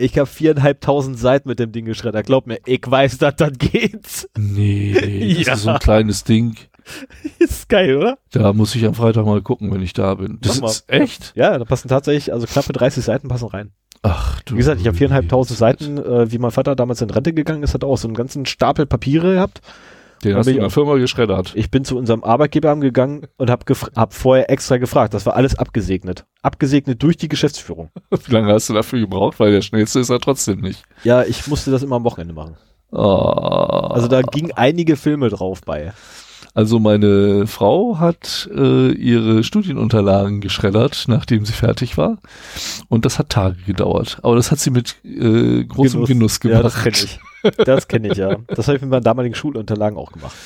Ich habe viereinhalbtausend Seiten mit dem Ding geschreddert. Glaub mir, ich weiß, dass das geht. Nee, das Ja. ist so ein kleines Ding. Ist geil, oder? Da muss ich am Freitag mal gucken, wenn ich da bin. Das ist echt? Ja, da passen tatsächlich, also knappe 30 Seiten passen rein. Ach du. Wie gesagt, ich habe viereinhalbtausend Seiten, äh, wie mein Vater damals in Rente gegangen ist, hat er auch so einen ganzen Stapel Papiere gehabt. Den Hab hast du ich in der. Firma geschreddert. Ich bin zu unserem Arbeitgeber gegangen und habe hab vorher extra gefragt. Das war alles abgesegnet. Abgesegnet durch die Geschäftsführung. Wie lange hast du dafür gebraucht? Weil der schnellste ist er trotzdem nicht. Ja, ich musste das immer am Wochenende machen. Oh. Also da ging einige Filme drauf bei. Also meine Frau hat äh, ihre Studienunterlagen geschreddert, nachdem sie fertig war. Und das hat Tage gedauert. Aber das hat sie mit äh, großem Genuss, gemacht. Ja, das kenne ich. Das kenne ich, ja. Das habe ich mit meinen damaligen Schulunterlagen auch gemacht.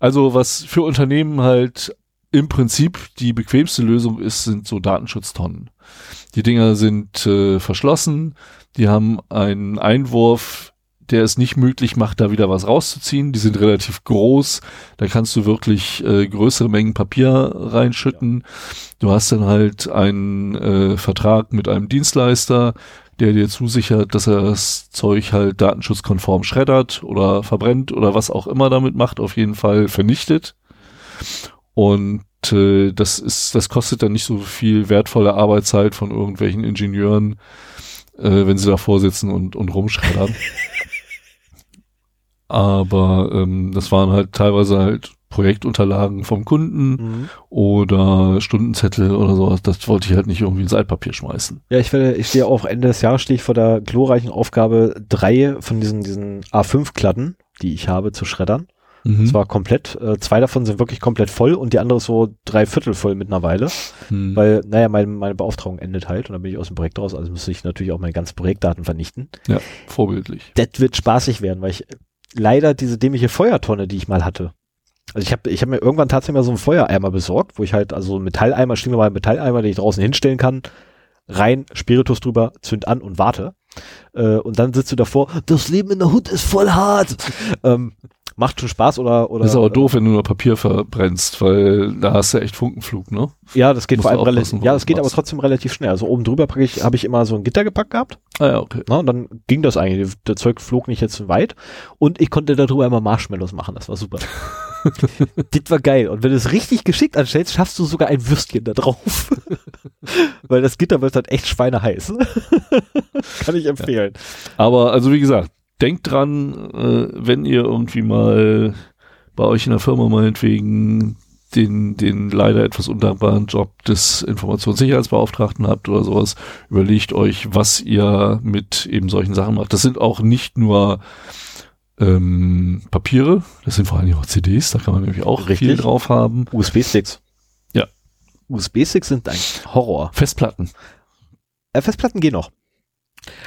Also was für Unternehmen halt im Prinzip die bequemste Lösung ist, sind so Datenschutztonnen. Die Dinger sind äh, verschlossen, die haben einen Einwurf, der es nicht möglich macht, da wieder was rauszuziehen. Die sind relativ groß, da kannst du wirklich äh, größere Mengen Papier reinschütten. Du hast dann halt einen äh, Vertrag mit einem Dienstleister, der dir zusichert, dass er das Zeug halt datenschutzkonform schreddert oder verbrennt oder was auch immer damit macht, auf jeden Fall vernichtet. Und äh, das ist, das kostet dann nicht so viel wertvolle Arbeitszeit von irgendwelchen Ingenieuren, äh, wenn sie davor sitzen und, und rumschreddern. Aber ähm, das waren halt teilweise halt Projektunterlagen vom Kunden Mhm. oder Stundenzettel oder sowas. Das wollte ich halt nicht irgendwie ins Altpapier schmeißen. Ja, ich werde, ich stehe auch Ende des Jahres stehe ich vor der glorreichen Aufgabe, drei von diesen, diesen A5-Klatten, die ich habe, zu schreddern. Mhm. Und zwar komplett, äh, zwei davon sind wirklich komplett voll und die andere ist so drei Viertel voll mittlerweile. Hm. Weil, naja, meine, meine Beauftragung endet halt und dann bin ich aus dem Projekt raus, also müsste ich natürlich auch meine ganzen Projektdaten vernichten. ja, vorbildlich. Das wird spaßig werden, weil ich leider diese dämliche Feuertonne, die ich mal hatte. Also ich habe ich hab mir irgendwann tatsächlich mal so einen Feuereimer besorgt, wo ich halt, also einen Metalleimer, stehen wir mal einen Metalleimer, den ich draußen hinstellen kann, rein, Spiritus drüber, zünd an und warte. Äh, und dann sitzt du davor, das Leben in der Hut ist voll hart. Ähm, macht schon Spaß oder, oder. Das ist aber doof, wenn du nur Papier verbrennst, weil da hast du echt Funkenflug, ne? Ja, das geht Musst vor allem relativ, ja, das geht aber trotzdem relativ schnell. Also oben drüber packe ich, habe ich immer so ein Gitter gepackt gehabt. Ah ja, okay. Na, und dann ging das eigentlich. Der Zeug flog nicht jetzt weit. Und ich konnte darüber immer Marshmallows machen. Das war super. das war geil. Und wenn du es richtig geschickt anstellst, schaffst du sogar ein Würstchen da drauf. Weil das Gitter wird halt echt schweineheiß. Kann ich empfehlen. Aber also wie gesagt, denkt dran, äh, wenn ihr irgendwie mal bei euch in der Firma meinetwegen den, den leider etwas undankbaren Job des Informationssicherheitsbeauftragten habt oder sowas, überlegt euch, was ihr mit eben solchen Sachen macht. Das sind auch nicht nur ähm, Papiere, das sind vor allem auch CDs, da kann man nämlich auch Richtig. viel drauf haben. USB-Sticks. Ja. USB-Sticks sind ein Horror. Festplatten. Äh, Festplatten gehen noch.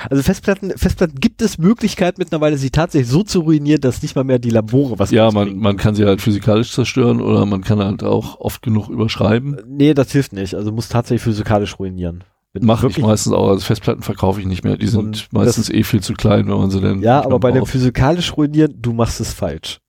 Also Festplatten, Festplatten gibt es Möglichkeit mittlerweile, sie tatsächlich so zu ruinieren, dass nicht mal mehr die Labore was Ja, man, man kann sie halt physikalisch zerstören oder man kann halt auch oft genug überschreiben. Nee, das hilft nicht. Also muss tatsächlich physikalisch ruinieren. Mache ich meistens auch. Also Festplatten verkaufe ich nicht mehr. Die sind meistens eh viel zu klein, wenn man sie denn. Ja, aber bei dem physikalisch ruinieren, du machst es falsch.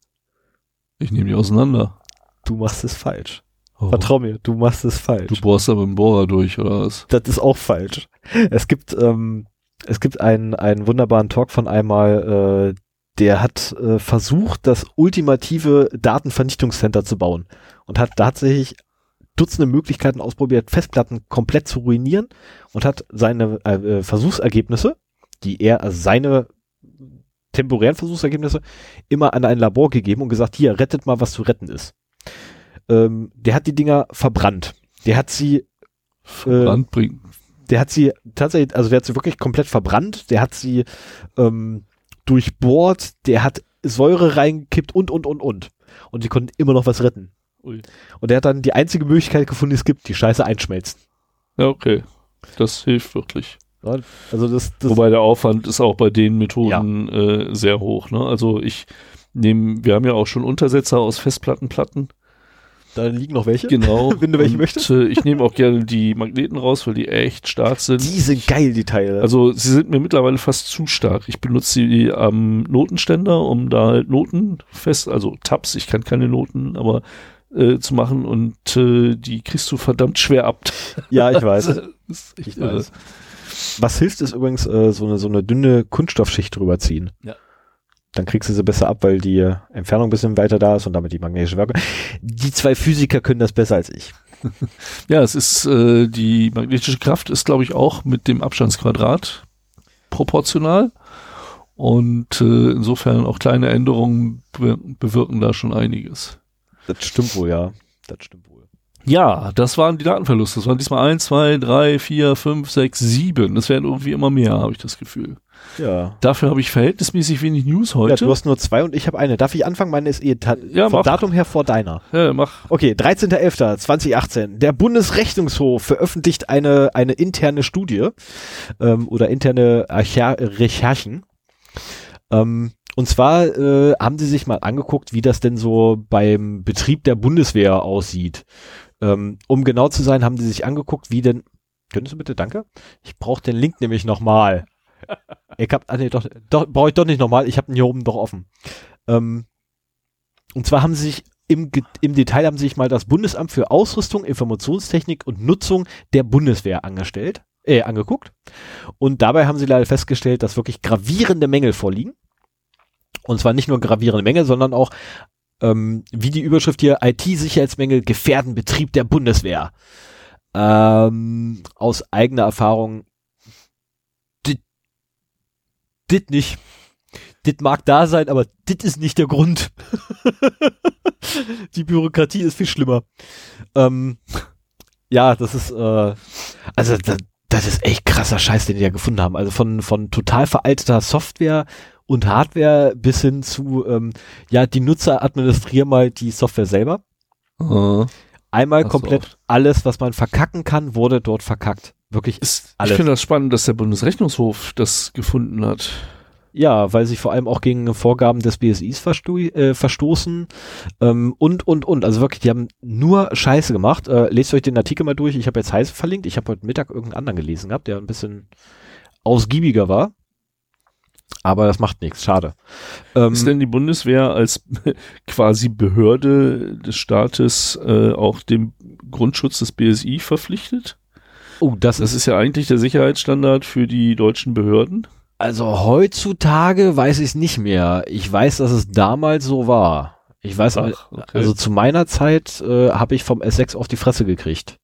Ich nehme die auseinander. Du machst es falsch. Oh. Vertrau mir, du machst es falsch. Du bohrst da mit dem Bohrer durch, oder was? Das ist auch falsch. Es gibt, ähm, es gibt einen, einen wunderbaren Talk von einmal, äh, der hat äh, versucht, das ultimative Datenvernichtungscenter zu bauen und hat tatsächlich Dutzende Möglichkeiten ausprobiert, Festplatten komplett zu ruinieren und hat seine äh, äh, Versuchsergebnisse, die er, also seine temporären Versuchsergebnisse, immer an ein Labor gegeben und gesagt, hier, rettet mal, was zu retten ist. Ähm, der hat die Dinger verbrannt. Der hat sie Verbrannt bringt. Der hat sie tatsächlich, also der hat sie wirklich komplett verbrannt, der hat sie ähm, durchbohrt, der hat Säure reingekippt und, und, und, und. Und die konnten immer noch was retten. Ui. Und der hat dann die einzige Möglichkeit gefunden, die es gibt, die Scheiße einschmelzen. Ja, okay. Das hilft wirklich. Ja, also das, das Wobei der Aufwand ist auch bei den Methoden äh, sehr hoch. Ne? Also ich nehme, wir haben ja auch schon Untersetzer aus Festplattenplatten. Da liegen noch welche. Genau. Wenn du welche Und, möchtest. Äh, ich nehme auch gerne die Magneten raus, weil die echt stark sind. Die sind geil, die Teile. Also sie sind mir mittlerweile fast zu stark. Ich benutze sie am Notenständer, um da halt Noten fest, also Tabs, ich kann keine Noten, aber äh, zu machen und äh, die kriegst du verdammt schwer ab. ja, ich weiß. Das ist echt Ich weiß. Was hilft, ist übrigens äh, so, eine, so eine dünne Kunststoffschicht drüber ziehen. Ja. Dann kriegst du sie besser ab, weil die Entfernung ein bisschen weiter da ist und damit die magnetische Wirkung. Die zwei Physiker können das besser als ich. Ja, es ist äh, die magnetische Kraft ist, glaube ich, auch mit dem Abstandsquadrat proportional. Und äh, insofern auch kleine Änderungen be bewirken da schon einiges. Das stimmt wohl, ja. Das stimmt wohl. Ja, das waren die Datenverluste. Das waren diesmal eins, zwei, drei, vier, fünf, sechs, sieben. Das werden irgendwie immer mehr, habe ich das Gefühl. Ja. Dafür habe ich verhältnismäßig wenig News Ja, heute. du hast nur zwei und ich habe eine. Darf ich anfangen? Meine ist eh Ja, vom mach. Datum her vor deiner. Ja, mach. Okay, 13.11.2018. Der Bundesrechnungshof veröffentlicht eine, eine interne Studie ähm, oder interne Archer Recherchen. Ähm, und zwar äh, haben sie sich mal angeguckt, wie das denn so beim Betrieb der Bundeswehr aussieht. Ähm, um genau zu sein, haben sie sich angeguckt, wie denn. Könntest du bitte, danke? Ich brauche den Link nämlich nochmal. Ich hab, ah, nee, doch, doch brauche ich doch nicht nochmal. Ich habe ihn hier oben doch offen. Ähm, und zwar haben sie sich im, im Detail haben sie sich mal das Bundesamt für Ausrüstung, Informationstechnik und Nutzung der Bundeswehr angestellt, äh, angeguckt. Und dabei haben sie leider festgestellt, dass wirklich gravierende Mängel vorliegen. Und zwar nicht nur gravierende Mängel, sondern auch, ähm, wie die Überschrift hier, IT-Sicherheitsmängel gefährden Betrieb der Bundeswehr. Ähm, aus eigener Erfahrung, dit, dit nicht. Dit mag da sein, aber dit ist nicht der Grund. die Bürokratie ist viel schlimmer. Ähm, ja, das ist, äh, also das, das ist echt krasser Scheiß, den die da gefunden haben. Also von, von total veralteter Software und Hardware bis hin zu, ähm, ja, die Nutzer administrieren mal die Software selber. Äh, Einmal Ach so. komplett alles, was man verkacken kann, wurde dort verkackt. Wirklich ist, ich Alles. finde das spannend, dass der Bundesrechnungshof das gefunden hat. Ja, weil sie vor allem auch gegen Vorgaben des BSIs versto äh, verstoßen ähm, und, und, und. Also wirklich, die haben nur Scheiße gemacht. Äh, lest euch den Artikel mal durch. Ich habe jetzt heiß verlinkt. Ich habe heute Mittag irgendeinen anderen gelesen gehabt, der ein bisschen ausgiebiger war. Aber das macht nichts, schade. Ähm, Ist denn die Bundeswehr als quasi Behörde des Staates äh, auch dem Grundschutz des BSI verpflichtet? Oh, das Das ist, ja eigentlich der Sicherheitsstandard für die deutschen Behörden. also heutzutage weiß ich es nicht mehr. Ich weiß, dass es damals so war. Ich weiß, Ach, okay. Also zu meiner Zeit äh, habe ich vom S6 auf die Fresse gekriegt.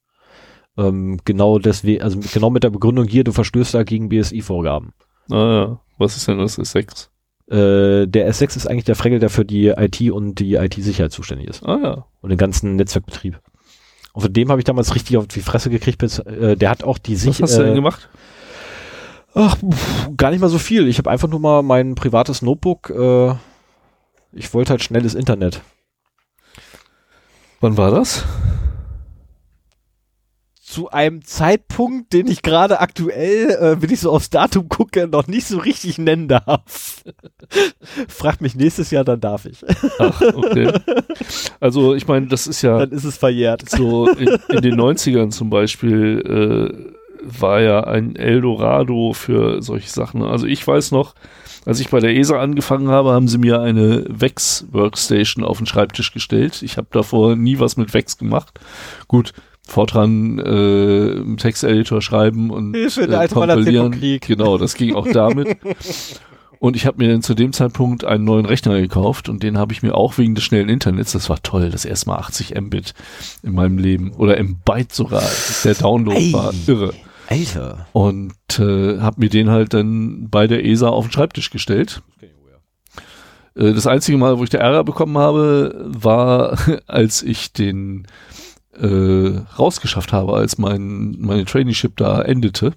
Ähm, genau deswegen, also mit- genau mit der Begründung hier, du verstößt da gegen BSI-Vorgaben. Ah, ja. Was ist denn das S6? Äh, der S6 ist eigentlich der Fregel, der für die IT und die IT-Sicherheit zuständig ist. Ah ja. Und den ganzen Netzwerkbetrieb. Und von dem habe ich damals richtig auf die Fresse gekriegt. Bis, äh, der hat auch die Was Sicherheit. hast du denn gemacht? Ach, pf, gar nicht mal so viel. Ich habe einfach nur mal mein privates Notebook. Äh, ich wollte halt schnelles Internet. Wann war das? Zu einem Zeitpunkt, den ich gerade aktuell, äh, wenn ich so aufs Datum gucke, noch nicht so richtig nennen darf. Fragt mich nächstes Jahr, dann darf ich. Ach, okay. Also ich meine, das ist ja Dann ist es verjährt. so in, in den 90ern zum Beispiel äh, war ja ein Eldorado für solche Sachen. Also ich weiß noch, als ich bei der ESA angefangen habe, haben sie mir eine Vex-Workstation auf den Schreibtisch gestellt. Ich habe davor nie was mit Vex gemacht. Gut, Fortran äh, im Texteditor schreiben und Hilfe, der äh, alte Mann erzählt vom kompilieren. Krieg. Genau, das ging auch damit. Und ich habe mir dann zu dem Zeitpunkt einen neuen Rechner gekauft und den habe ich mir auch wegen des schnellen Internets, das war toll, das erste Mal 80 Mbit in meinem Leben oder Mbit sogar. Der Download Ei. war irre. Alter. Und äh, habe mir den halt dann bei der ESA auf den Schreibtisch gestellt. Äh, Das einzige Mal, wo ich da Ärger bekommen habe, war, als ich den äh, rausgeschafft habe, als mein, meine Traineeship da endete.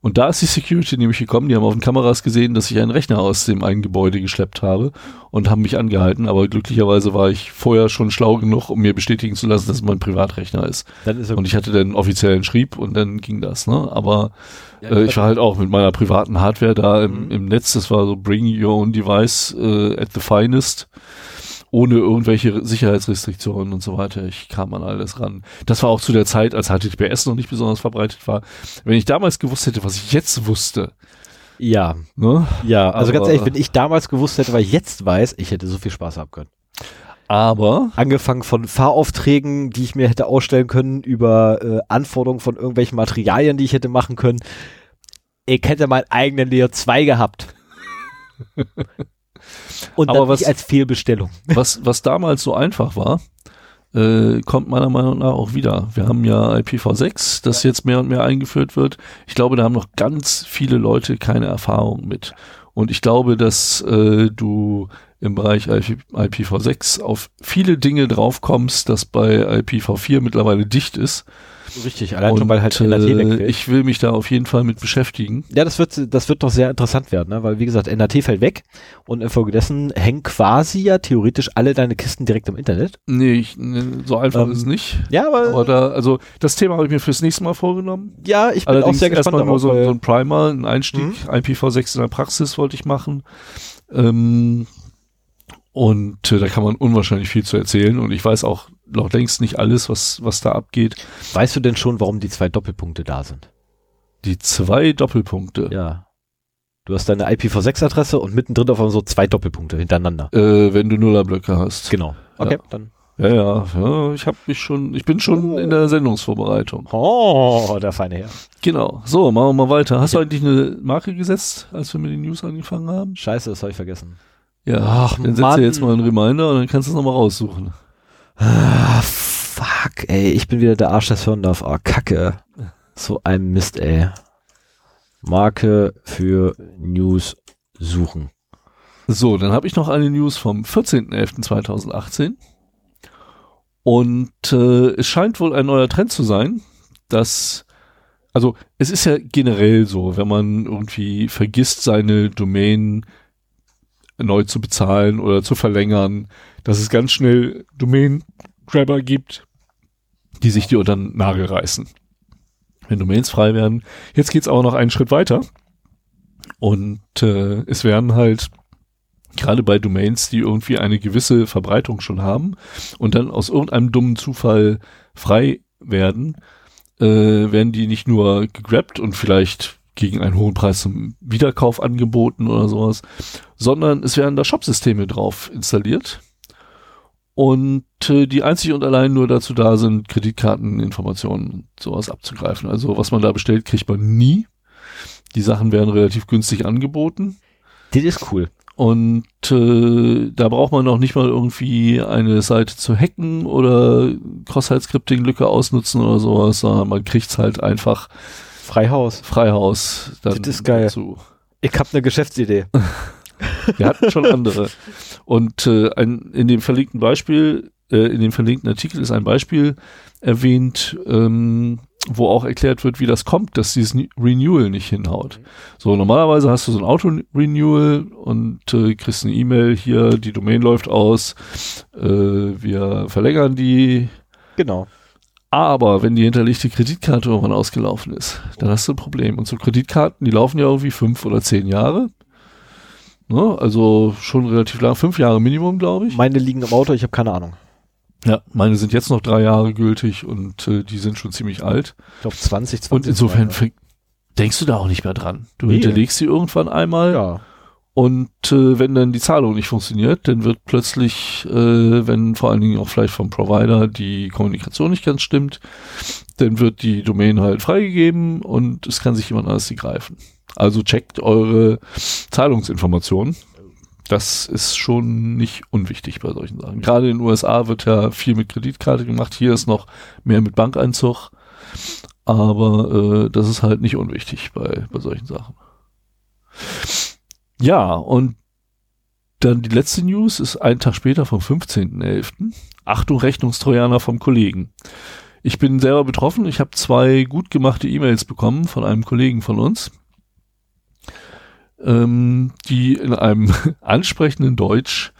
Und da ist die Security nämlich gekommen, die haben auf den Kameras gesehen, dass ich einen Rechner aus dem einen Gebäude geschleppt habe und haben mich angehalten, aber glücklicherweise war ich vorher schon schlau genug, um mir bestätigen zu lassen, dass es mein Privatrechner ist. Dann ist er Und ich hatte dann offiziellen Schrieb und dann ging das, ne? Aber äh, ich war halt auch mit meiner privaten Hardware da im, Mhm. im Netz, das war so Bring Your Own Device äh, at the finest, ohne irgendwelche Sicherheitsrestriktionen und so weiter. Ich kam an alles ran. Das war auch zu der Zeit, als HTTPS noch nicht besonders verbreitet war. Wenn ich damals gewusst hätte, was ich jetzt wusste, ja, ne? ja. Also ganz Aber- ehrlich, wenn ich damals gewusst hätte, weil ich jetzt weiß, ich hätte so viel Spaß haben können. Aber Angefangen von Fahraufträgen, die ich mir hätte ausstellen können, über äh, Anforderungen von irgendwelchen Materialien, die ich hätte machen können. Ich hätte meinen eigenen Leo 2 gehabt. Und Aber was- nicht als Fehlbestellung. was, was damals so einfach war, äh, kommt meiner Meinung nach auch wieder. Wir haben ja IPv6, das jetzt mehr und mehr eingeführt wird. Ich glaube, da haben noch ganz viele Leute keine Erfahrung mit. Und ich glaube, dass äh, du im Bereich IP, IPv6 auf viele Dinge draufkommst, das bei IPv4 mittlerweile dicht ist. Richtig, allein und, schon, weil halt NAT äh, ich will mich da auf jeden Fall mit beschäftigen. Ja, das wird, das wird doch sehr interessant werden, ne? weil wie gesagt, NAT fällt weg und infolgedessen hängen quasi ja theoretisch alle deine Kisten direkt im Internet. Nee, ich, ne, so einfach Ähm, ist es nicht. Ja, aber, da, also das Thema habe ich mir fürs nächste Mal vorgenommen. ja, ich bin auch Allerdings sehr gespannt erstmal nur so, so ein Primer, ein Einstieg, Mhm. IPv6 in der Praxis wollte ich machen. Ähm, und äh, da kann man unwahrscheinlich viel zu erzählen und ich weiß auch noch längst nicht alles, was, was da abgeht. weißt du denn schon, warum die zwei Doppelpunkte da sind? Die zwei Doppelpunkte. Ja. Du hast deine IPv6-Adresse und mittendrin auf einmal so zwei Doppelpunkte hintereinander. Äh, wenn du Nullerblöcke hast. Genau. Okay, Ja. dann. Ja, ja, ja, ich habe mich schon, ich bin schon in der Sendungsvorbereitung. Oh, der feine Herr. Genau. So, machen wir mal weiter. Hast du eigentlich eine Marke gesetzt, als wir mit den News angefangen haben? Scheiße, das habe ich vergessen. Ja. Ach, dann setz Mann. dir jetzt mal einen Reminder und dann kannst du es nochmal raussuchen. Ah, fuck, ey, ich bin wieder der Arsch, das hören darf. Ah, kacke. So ein Mist, ey. Marke für News suchen. So, dann habe ich noch eine News vom 14.11.2018. Und äh, es scheint wohl ein neuer Trend zu sein, dass, also es ist ja generell so, wenn man irgendwie vergisst, seine Domain neu zu bezahlen oder zu verlängern, dass es ganz schnell Domain-Grabber gibt, die sich die unter den Nagel reißen. Wenn Domains frei werden. Jetzt geht's auch noch einen Schritt weiter. Und äh, es werden halt gerade bei Domains, die irgendwie eine gewisse Verbreitung schon haben und dann aus irgendeinem dummen Zufall frei werden, äh, werden die nicht nur gegrabt und vielleicht gegen einen hohen Preis zum Wiederkauf angeboten oder sowas, sondern es werden da Shopsysteme drauf installiert und äh, die einzig und allein nur dazu da sind, Kreditkarteninformationen und sowas abzugreifen. Also was man da bestellt, kriegt man nie. Die Sachen werden relativ günstig angeboten. Das ist cool. Und äh, da braucht man noch nicht mal irgendwie eine Seite zu hacken oder Cross-Site-Scripting-Lücke ausnutzen oder sowas, sondern man kriegt's halt einfach Freihaus. Freihaus Das ist geil. dazu. Ich habe eine Geschäftsidee. Wir hatten schon andere. Und äh, ein, in dem verlinkten Beispiel, äh, in dem verlinkten Artikel ist ein Beispiel erwähnt, ähm, wo auch erklärt wird, wie das kommt, dass dieses Renewal nicht hinhaut. So, normalerweise hast du so ein Auto-Renewal und äh, kriegst eine E-Mail, hier, die Domain läuft aus, äh, wir verlängern die, Genau. Aber wenn die hinterlegte Kreditkarte irgendwann ausgelaufen ist, dann hast du ein Problem. Und so Kreditkarten, die laufen ja irgendwie fünf oder zehn Jahre. Ne? Also schon relativ lang, fünf Jahre Minimum, glaube ich. Meine liegen im Auto, ich habe keine Ahnung. Ja, meine sind jetzt noch drei Jahre gültig und äh, die sind schon ziemlich alt. Ich glaube 20, 20. Und insofern Jahre. denkst du da auch nicht mehr dran. Du Nee. hinterlegst sie irgendwann einmal Ja. und äh, wenn dann die Zahlung nicht funktioniert, dann wird plötzlich, äh, wenn vor allen Dingen auch vielleicht vom Provider die Kommunikation nicht ganz stimmt, dann wird die Domain halt freigegeben und es kann sich jemand anders die greifen. Also checkt eure Zahlungsinformationen. Das ist schon nicht unwichtig bei solchen Sachen. Gerade in den USA wird ja viel mit Kreditkarte gemacht. Hier ist noch mehr mit Bankeinzug. Aber äh, das ist halt nicht unwichtig bei, bei solchen Sachen. Ja, und dann die letzte News ist einen Tag später vom 15.11. Achtung, Rechnungstrojaner vom Kollegen. Ich bin selber betroffen. Ich habe zwei gut gemachte E-Mails bekommen von einem Kollegen von uns, ähm, die in einem ansprechenden Deutsch,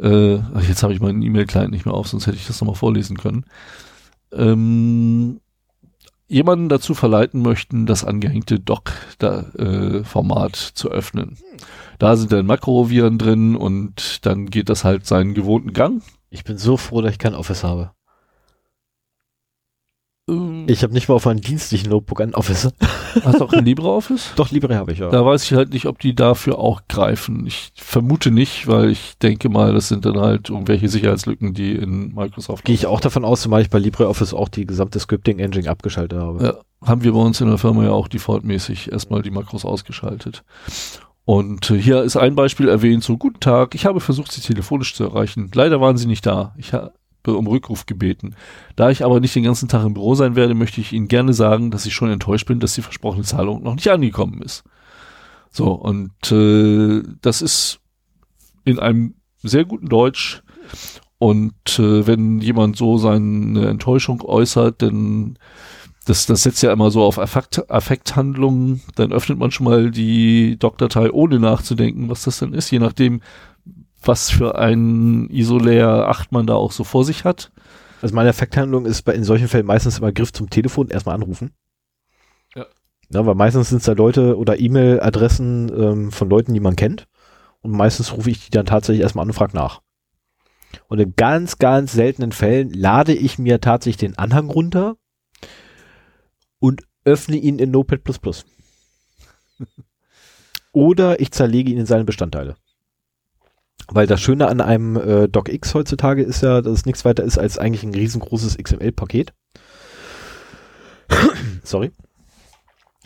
äh, jetzt habe ich meinen E-Mail-Client nicht mehr auf, sonst hätte ich das nochmal vorlesen können, ähm, jemanden dazu verleiten möchten, das angehängte Doc-Format zu öffnen. Da sind dann Makroviren drin und dann geht das halt seinen gewohnten Gang. Ich bin so froh, dass ich kein Office habe. Ähm, Ich habe nicht mal auf meinem dienstlichen Notebook ein Office. Hast du auch ein LibreOffice? Doch, Libre habe ich, ja. Da weiß ich halt nicht, ob die dafür auch greifen. Ich vermute nicht, weil ich denke mal, das sind dann halt irgendwelche Sicherheitslücken, die in Microsoft. Gehe ich auch davon aus, zumal ich bei LibreOffice auch die gesamte Scripting-Engine abgeschaltet habe. Ja, haben wir bei uns in der Firma ja auch defaultmäßig erstmal die Makros ausgeschaltet. Und äh, hier ist ein Beispiel erwähnt, so, guten Tag, ich habe versucht, Sie telefonisch zu erreichen. Leider waren Sie nicht da. Ich um Rückruf gebeten. Da ich aber nicht den ganzen Tag im Büro sein werde, möchte ich Ihnen gerne sagen, dass ich schon enttäuscht bin, dass die versprochene Zahlung noch nicht angekommen ist. So, und äh, das ist in einem sehr guten Deutsch. Und äh, wenn jemand so seine Enttäuschung äußert, dann das, das setzt ja immer so auf Affekt, Affekthandlungen, dann öffnet man schon mal die Doc-Datei, ohne nachzudenken, was das denn ist, je nachdem, was für ein Isolär 8 man da auch so vor sich hat. Also meine Effekthandlung ist bei, in solchen Fällen meistens immer Griff zum Telefon, erstmal anrufen. Ja. Ja, weil meistens sind es da Leute oder E-Mail-Adressen ähm, von Leuten, die man kennt. Und meistens rufe ich die dann tatsächlich erstmal an und frage nach. Und in ganz, ganz seltenen Fällen lade ich mir tatsächlich den Anhang runter und öffne ihn in Notepad++. Oder ich zerlege ihn in seine Bestandteile. Weil das Schöne an einem äh, DocX heutzutage ist ja, dass es nichts weiter ist als eigentlich ein riesengroßes XML-Paket. Sorry.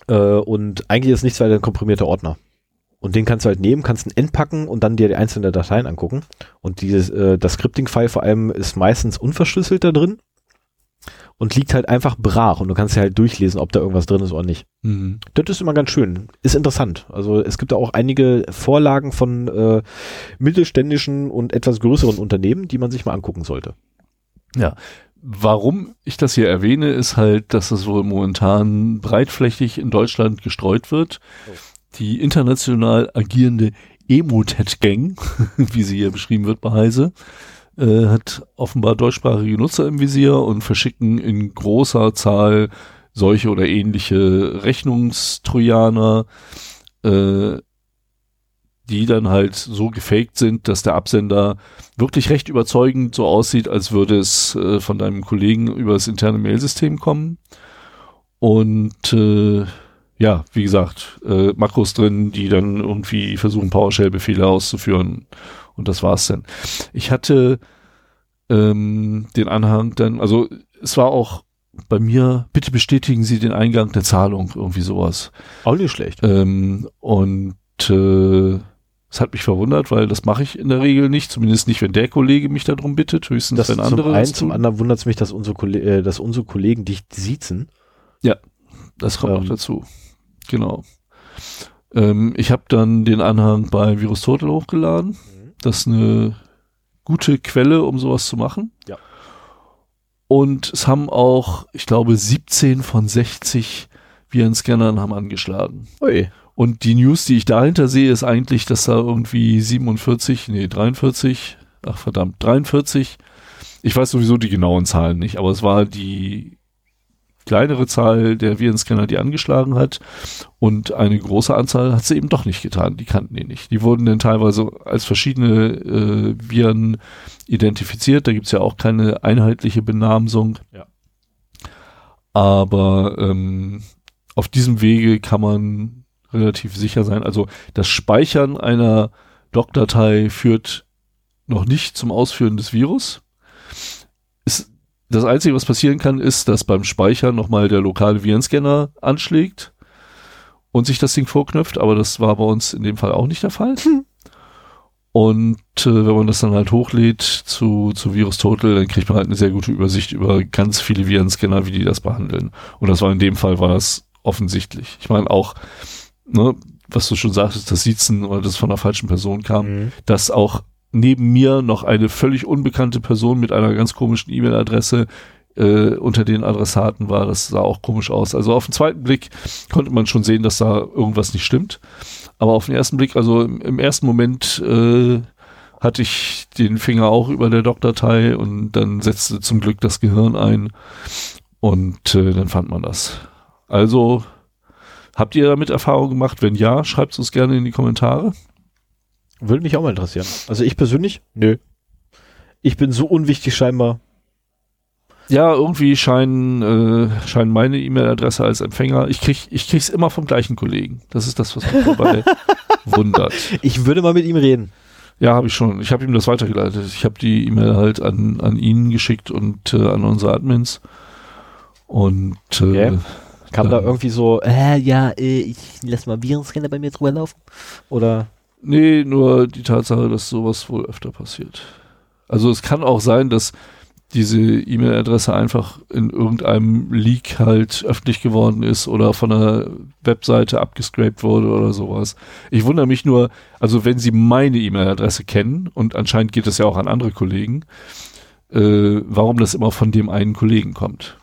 Äh, und eigentlich ist nichts weiter ein komprimierter Ordner. Und den kannst du halt nehmen, kannst ihn entpacken und dann dir die einzelnen Dateien angucken. Und dieses, äh, das Scripting-File vor allem ist meistens unverschlüsselt da drin und liegt halt einfach brach und du kannst ja halt durchlesen, ob da irgendwas drin ist oder nicht. Mhm. Das ist immer ganz schön. Ist interessant. Also es gibt da auch einige Vorlagen von äh, mittelständischen und etwas größeren Unternehmen, die man sich mal angucken sollte. Ja. Warum ich das hier erwähne, ist halt, dass es wohl momentan breitflächig in Deutschland gestreut wird. Die international agierende Emotet-Gang, wie sie hier beschrieben wird bei Heise, äh, hat offenbar deutschsprachige Nutzer im Visier und verschicken in großer Zahl solche oder ähnliche Rechnungstrojaner, äh, die dann halt so gefaked sind, dass der Absender wirklich recht überzeugend so aussieht, als würde es äh, von deinem Kollegen über das interne Mailsystem kommen. Und äh, ja, wie gesagt, äh, Makros drin, die dann irgendwie versuchen, PowerShell-Befehle auszuführen. Und das war's dann. Ich hatte ähm, den Anhang dann, also es war auch bei mir, bitte bestätigen Sie den Eingang der Zahlung, irgendwie sowas. Auch nicht schlecht. Ähm, und äh, es hat mich verwundert, weil das mache ich in der Regel nicht, zumindest nicht, wenn der Kollege mich darum bittet, höchstens Das wenn zum andere einen, es zum anderen wundert es mich, dass unsere, Kolle äh, dass unsere Kollegen dich siezen. Das kommt Ähm. dazu. Genau. Ähm, ich habe dann den Anhang bei Virus Total hochgeladen. Das ist eine gute Quelle, um sowas zu machen. Ja. Und es haben auch, ich glaube, 17 von 60 Virenscannern haben angeschlagen. Ui. Und die News, die ich dahinter sehe, ist eigentlich, dass da irgendwie 47, nee, 43, ach verdammt, 43 Ich weiß sowieso die genauen Zahlen nicht, aber es war die kleinere Zahl der Virenscanner, die angeschlagen hat und eine große Anzahl hat sie eben doch nicht getan. Die kannten die nicht. Die wurden dann teilweise als verschiedene äh, Viren identifiziert. Da gibt's ja auch keine einheitliche Benamsung. Ja. Aber ähm, auf diesem Wege kann man relativ sicher sein. Also das Speichern einer Doc-Datei führt noch nicht zum Ausführen des Virus. Das Einzige, was passieren kann, ist, dass beim Speichern nochmal der lokale Virenscanner anschlägt und sich das Ding vorknüpft, aber das war bei uns in dem Fall auch nicht der Fall. Und äh, wenn man das dann halt hochlädt zu, zu Virus Total, dann kriegt man halt eine sehr gute Übersicht über ganz viele Virenscanner, wie die das behandeln. Und das war in dem Fall war das offensichtlich. Ich meine auch, ne, was du schon sagtest, das Siezen oder das von einer falschen Person kam, Mhm. dass auch neben mir noch eine völlig unbekannte Person mit einer ganz komischen E-Mail-Adresse äh, unter den Adressaten war. Das sah auch komisch aus. Also auf den zweiten Blick konnte man schon sehen, dass da irgendwas nicht stimmt. Aber auf den ersten Blick, also im, im ersten Moment äh, hatte ich den Finger auch über der Doc-Datei und dann setzte zum Glück das Gehirn ein und äh, dann fand man das. Also habt ihr damit Erfahrung gemacht? Wenn ja, schreibt es uns gerne in die Kommentare. Würde mich auch mal interessieren. Also ich persönlich? Nö. Ich bin so unwichtig scheinbar. Ja, irgendwie scheinen, äh, scheinen meine E-Mail-Adresse als Empfänger. Ich krieg, ich krieg's immer vom gleichen Kollegen. Das ist das, was mich dabei wundert. Ich würde mal mit ihm reden. Ja, habe ich schon. Ich habe ihm das weitergeleitet. Ich habe die E-Mail halt an, an ihn geschickt und äh, an unsere Admins. Und äh, Okay. Kam da irgendwie so, äh, ja, äh, ich lass mal Virenscanner bei mir drüber laufen? Oder? Nee, nur die Tatsache, dass sowas wohl öfter passiert. Also es kann auch sein, dass diese E-Mail-Adresse einfach in irgendeinem Leak halt öffentlich geworden ist oder von einer Webseite abgescraped wurde oder sowas. Ich wundere mich nur, also wenn Sie meine E-Mail-Adresse kennen und anscheinend geht es ja auch an andere Kollegen, äh, warum das immer von dem einen Kollegen kommt.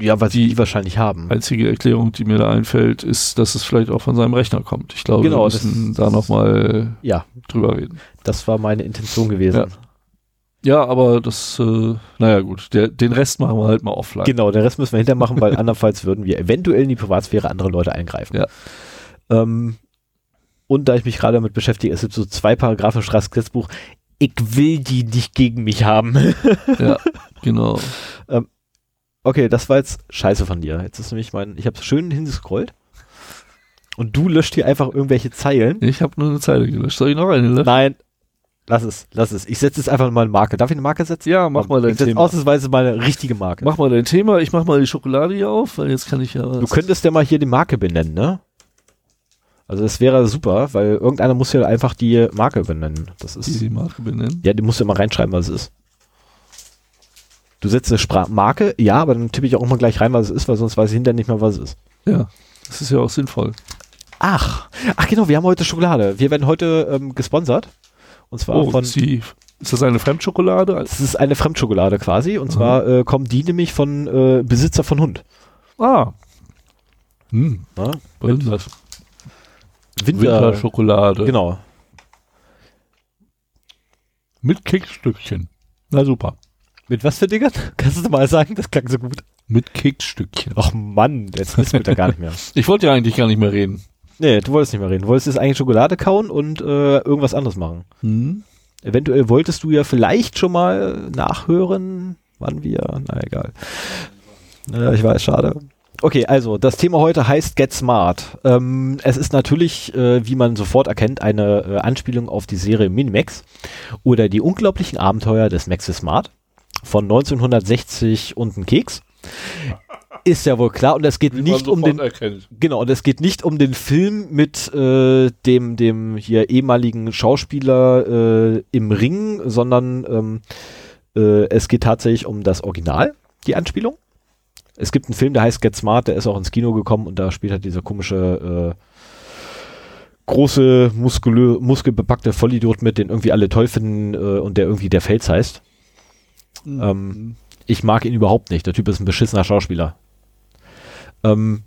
Ja, weil Die- die, die wahrscheinlich haben. Einzige Erklärung, die mir da einfällt, ist, dass es vielleicht auch von seinem Rechner kommt. Ich glaube, Genau, wir das- müssen da nochmal Ja, drüber reden. das war meine Intention gewesen. Ja. Ja, aber das, äh, naja gut, der, den Rest machen wir halt mal offline. Genau, den Rest müssen wir hinterher machen, weil andernfalls würden wir eventuell in die Privatsphäre anderer Leute eingreifen. Ja. Ähm, und da ich mich gerade damit beschäftige, es gibt so zwei Paragraphen im Straßengesetzbuch, ich will die nicht gegen mich haben. Ja, genau. Okay, das war jetzt scheiße von dir. Jetzt ist nämlich mein, ich habe schön hingescrollt und du löscht hier einfach irgendwelche Zeilen. Ich habe nur eine Zeile gelöscht. Soll ich noch eine löschen? Nein, lass es, lass es. Ich setze jetzt einfach mal eine Marke. Darf ich eine Marke setzen? Ja, mach mal dein Ich Thema. ausnahmsweise mal eine richtige Marke. Mach mal dein Thema. Ich mach mal die Schokolade hier auf, weil jetzt kann ich ja was. Du könntest ja mal hier die Marke benennen, ne? Also das wäre super, weil irgendeiner muss ja einfach die Marke benennen. Das ist die Marke benennen. ja, die musst du immer reinschreiben, was es ist. Du setzt eine Marke, ja, aber dann tippe ich auch immer gleich rein, was es ist, weil sonst weiß ich hinterher nicht mehr, was es ist. Ja, das ist ja auch sinnvoll. Ach, ach genau, wir haben heute Schokolade. Wir werden heute ähm, gesponsert. Und zwar Oh, von, ist, die, ist das eine Fremdschokolade? das ist eine Fremdschokolade quasi. Und Aha. zwar äh, kommen die nämlich von äh, Besitzer von Hund. Ah. Hm, Ne? Winter, Winter, Winterschokolade. Genau. Mit Keksstückchen. Na super. Mit was für Dingern? Kannst du mal sagen? Das klang so gut. Mit Keksstückchen. Ach Mann, jetzt wissen wir da gar nicht mehr. Ich wollte ja eigentlich gar nicht mehr reden. Nee, du wolltest nicht mehr reden. Du wolltest jetzt eigentlich Schokolade kauen und äh, irgendwas anderes machen. Hm? Eventuell wolltest du ja vielleicht schon mal nachhören, wann wir. Na egal. Ja, ich weiß, schade. Okay, also das Thema heute heißt Get Smart. Ähm, es ist natürlich, äh, wie man sofort erkennt, eine äh, Anspielung auf die Serie Minimax oder die unglaublichen Abenteuer des Max is Smart von 1960 und ein Keks. Ist ja wohl klar und es geht nicht um den erkennt. Genau, und es geht nicht um den Film mit äh, dem, dem hier ehemaligen Schauspieler äh, im Ring, sondern ähm, äh, es geht tatsächlich um das Original, die Anspielung. Es gibt einen Film, der heißt Get Smart, der ist auch ins Kino gekommen und da spielt halt dieser komische äh, große, muskulö muskelbepackte Vollidiot mit, den irgendwie alle toll finden äh, und der irgendwie der Fels heißt. Ähm, ich mag ihn überhaupt nicht. Der Typ ist ein beschissener Schauspieler. Ähm,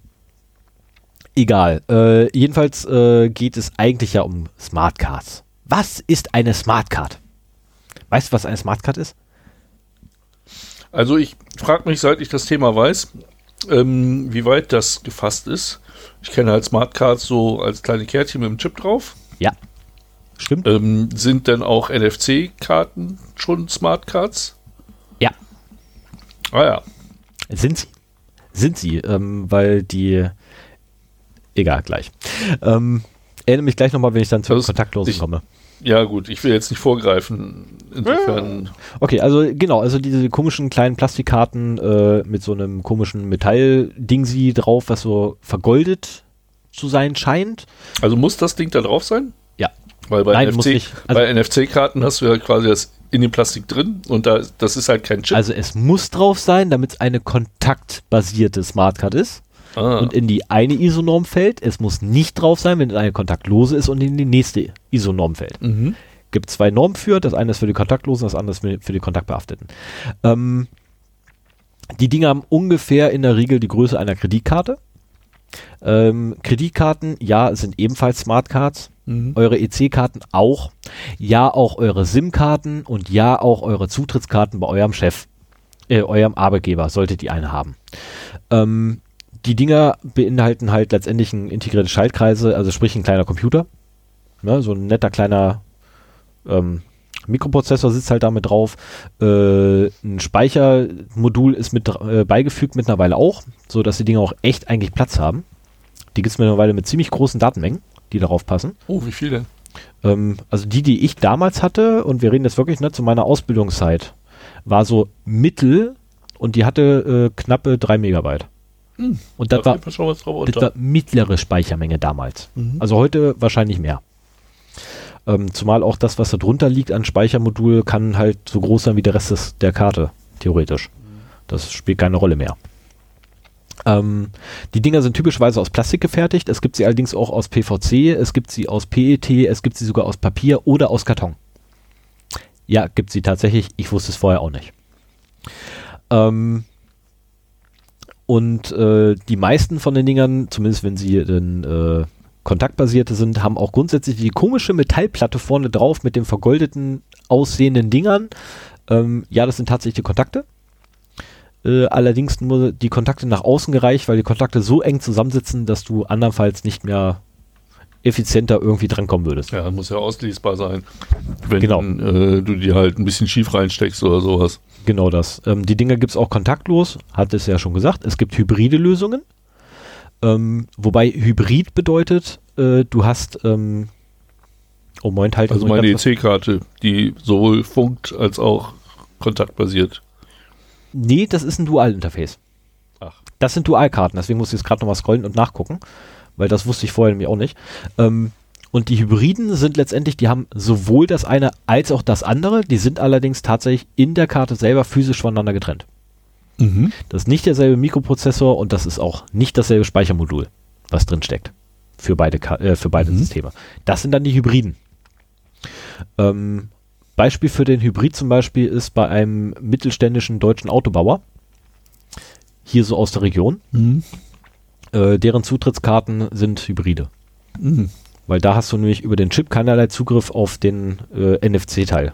egal. Äh, jedenfalls äh, geht es eigentlich ja um Smartcards. Was ist eine Smartcard? Weißt du, was eine Smartcard ist? Also ich frage mich, seit ich das Thema weiß, ähm, wie weit das gefasst ist. Ich kenne halt Smartcards so als kleine Kärtchen mit dem Chip drauf. Ja. Stimmt. Ähm, sind denn auch NFC-Karten schon Smartcards? Ja. Ah ja. Sind sie. Sind sie, ähm, weil die. Egal, gleich. Ähm, erinnere mich gleich nochmal, wenn ich dann zu Das- Kontaktlosen ich- komme. Ja gut, ich will jetzt nicht vorgreifen. Insofern, Okay, also genau, also diese komischen kleinen Plastikkarten äh, mit so einem komischen Metalldingsi drauf, was so vergoldet zu sein scheint. also muss das Ding da drauf sein? Ja. Weil bei, NFC, nicht. Also- bei NFC-Karten hast du ja quasi das in dem Plastik drin und da, das ist halt kein Chip. Also es muss drauf sein, damit es eine kontaktbasierte Smartcard ist ah, und in die eine ISO-Norm fällt. Es muss nicht drauf sein, wenn es eine kontaktlose ist und in die nächste ISO-Norm fällt. mhm. gibt zwei Normen für. Das eine ist für die Kontaktlosen, das andere ist für für die Kontaktbehafteten. Ähm, die Dinge haben ungefähr in der Regel die Größe einer Kreditkarte. Ähm, Kreditkarten, ja, sind ebenfalls Smartcards. Mhm. Eure EC-Karten auch. Ja, auch eure SIM-Karten und ja, auch eure Zutrittskarten bei eurem Chef, äh, eurem Arbeitgeber, solltet ihr eine haben. Ähm, die Dinger beinhalten halt letztendlich ein integriertes Schaltkreise, also sprich ein kleiner Computer. Ne, so ein netter kleiner ähm, Mikroprozessor sitzt halt damit drauf. Äh, ein Speichermodul ist mit äh, beigefügt mittlerweile auch, so dass die Dinger auch echt eigentlich Platz haben. Die gibt es mittlerweile mit ziemlich großen Datenmengen, die darauf passen. Oh, wie viel denn? Ähm, also die, die ich damals hatte, und wir reden jetzt wirklich ne, zu meiner Ausbildungszeit, war so mittel und die hatte äh, knappe 3 Megabyte. Hm, Und das Da war, das war mittlere Speichermenge damals. Mhm. Also heute wahrscheinlich mehr. Ähm, zumal auch das, was da drunter liegt an Speichermodul, kann halt so groß sein wie der Rest des, der Karte, theoretisch. Das spielt keine Rolle mehr. Ähm, die Dinger sind typischerweise aus Plastik gefertigt. Es gibt sie allerdings auch aus PVC, es gibt sie aus PET, es gibt sie sogar aus Papier oder aus Karton. Ja, gibt sie tatsächlich. Ich wusste es vorher auch nicht. Ähm, und äh, die meisten von den Dingern, zumindest wenn sie denn äh, kontaktbasierte sind, haben auch grundsätzlich die komische Metallplatte vorne drauf mit den vergoldeten aussehenden Dingern. Ähm, ja, das sind tatsächlich die Kontakte. Äh, allerdings nur die Kontakte nach außen gereicht, weil die Kontakte so eng zusammensitzen, dass du andernfalls nicht mehr effizienter irgendwie drankommen würdest. Ja, muss ja auslesbar sein. Wenn Genau. äh, du die halt ein bisschen schief reinsteckst oder sowas. Genau das. Ähm, die Dinger gibt es auch kontaktlos, hat es ja schon gesagt. Es gibt hybride Lösungen. Ähm, wobei Hybrid bedeutet, äh, du hast, ähm, oh Moment, halt. Also meine EC-Karte, die sowohl funkt als auch kontaktbasiert. Nee, das ist ein Dual-Interface. Ach. Das sind Dualkarten, deswegen muss ich jetzt gerade nochmal scrollen und nachgucken, weil das wusste ich vorher nämlich auch nicht. Ähm, und die Hybriden sind letztendlich, die haben sowohl das eine als auch das andere, die sind allerdings tatsächlich in der Karte selber physisch voneinander getrennt. Mhm. Das ist nicht derselbe Mikroprozessor und das ist auch nicht dasselbe Speichermodul, was drin steckt. Für beide, äh, für beide Mhm. Systeme. Das sind dann die Hybriden. Ähm, Beispiel für den Hybrid zum Beispiel ist bei einem mittelständischen deutschen Autobauer, hier so aus der Region, Mhm. äh, deren Zutrittskarten sind Hybride. Mhm. Weil da hast du nämlich über den Chip keinerlei Zugriff auf den äh, NFC-Teil.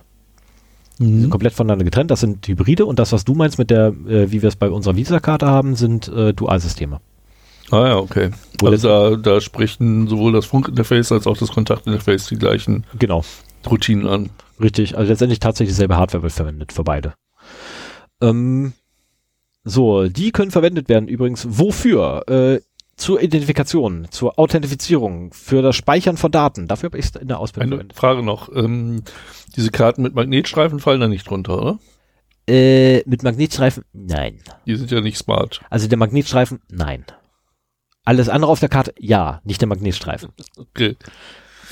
Die sind Mhm. komplett voneinander getrennt. Das sind Hybride und das, was du meinst mit der, äh, wie wir es bei unserer Visa-Karte haben, sind äh, Dualsysteme. Ah ja, okay. Wo Also da, da sprechen sowohl das Funkinterface als auch das Kontaktinterface die gleichen Genau, Routinen an. Richtig. Also letztendlich tatsächlich dieselbe Hardware wird verwendet für beide. Ähm, so, die können verwendet werden übrigens wofür? Äh, zur Identifikation, zur Authentifizierung, für das Speichern von Daten. Dafür habe ich es in der Ausbildung Eine verwendet. Frage noch. Ähm, diese Karten mit Magnetstreifen fallen da nicht drunter, oder? Äh, mit Magnetstreifen? Nein. Die sind ja nicht smart. Also der Magnetstreifen? Nein. Alles andere auf der Karte? Ja, nicht der Magnetstreifen. Okay.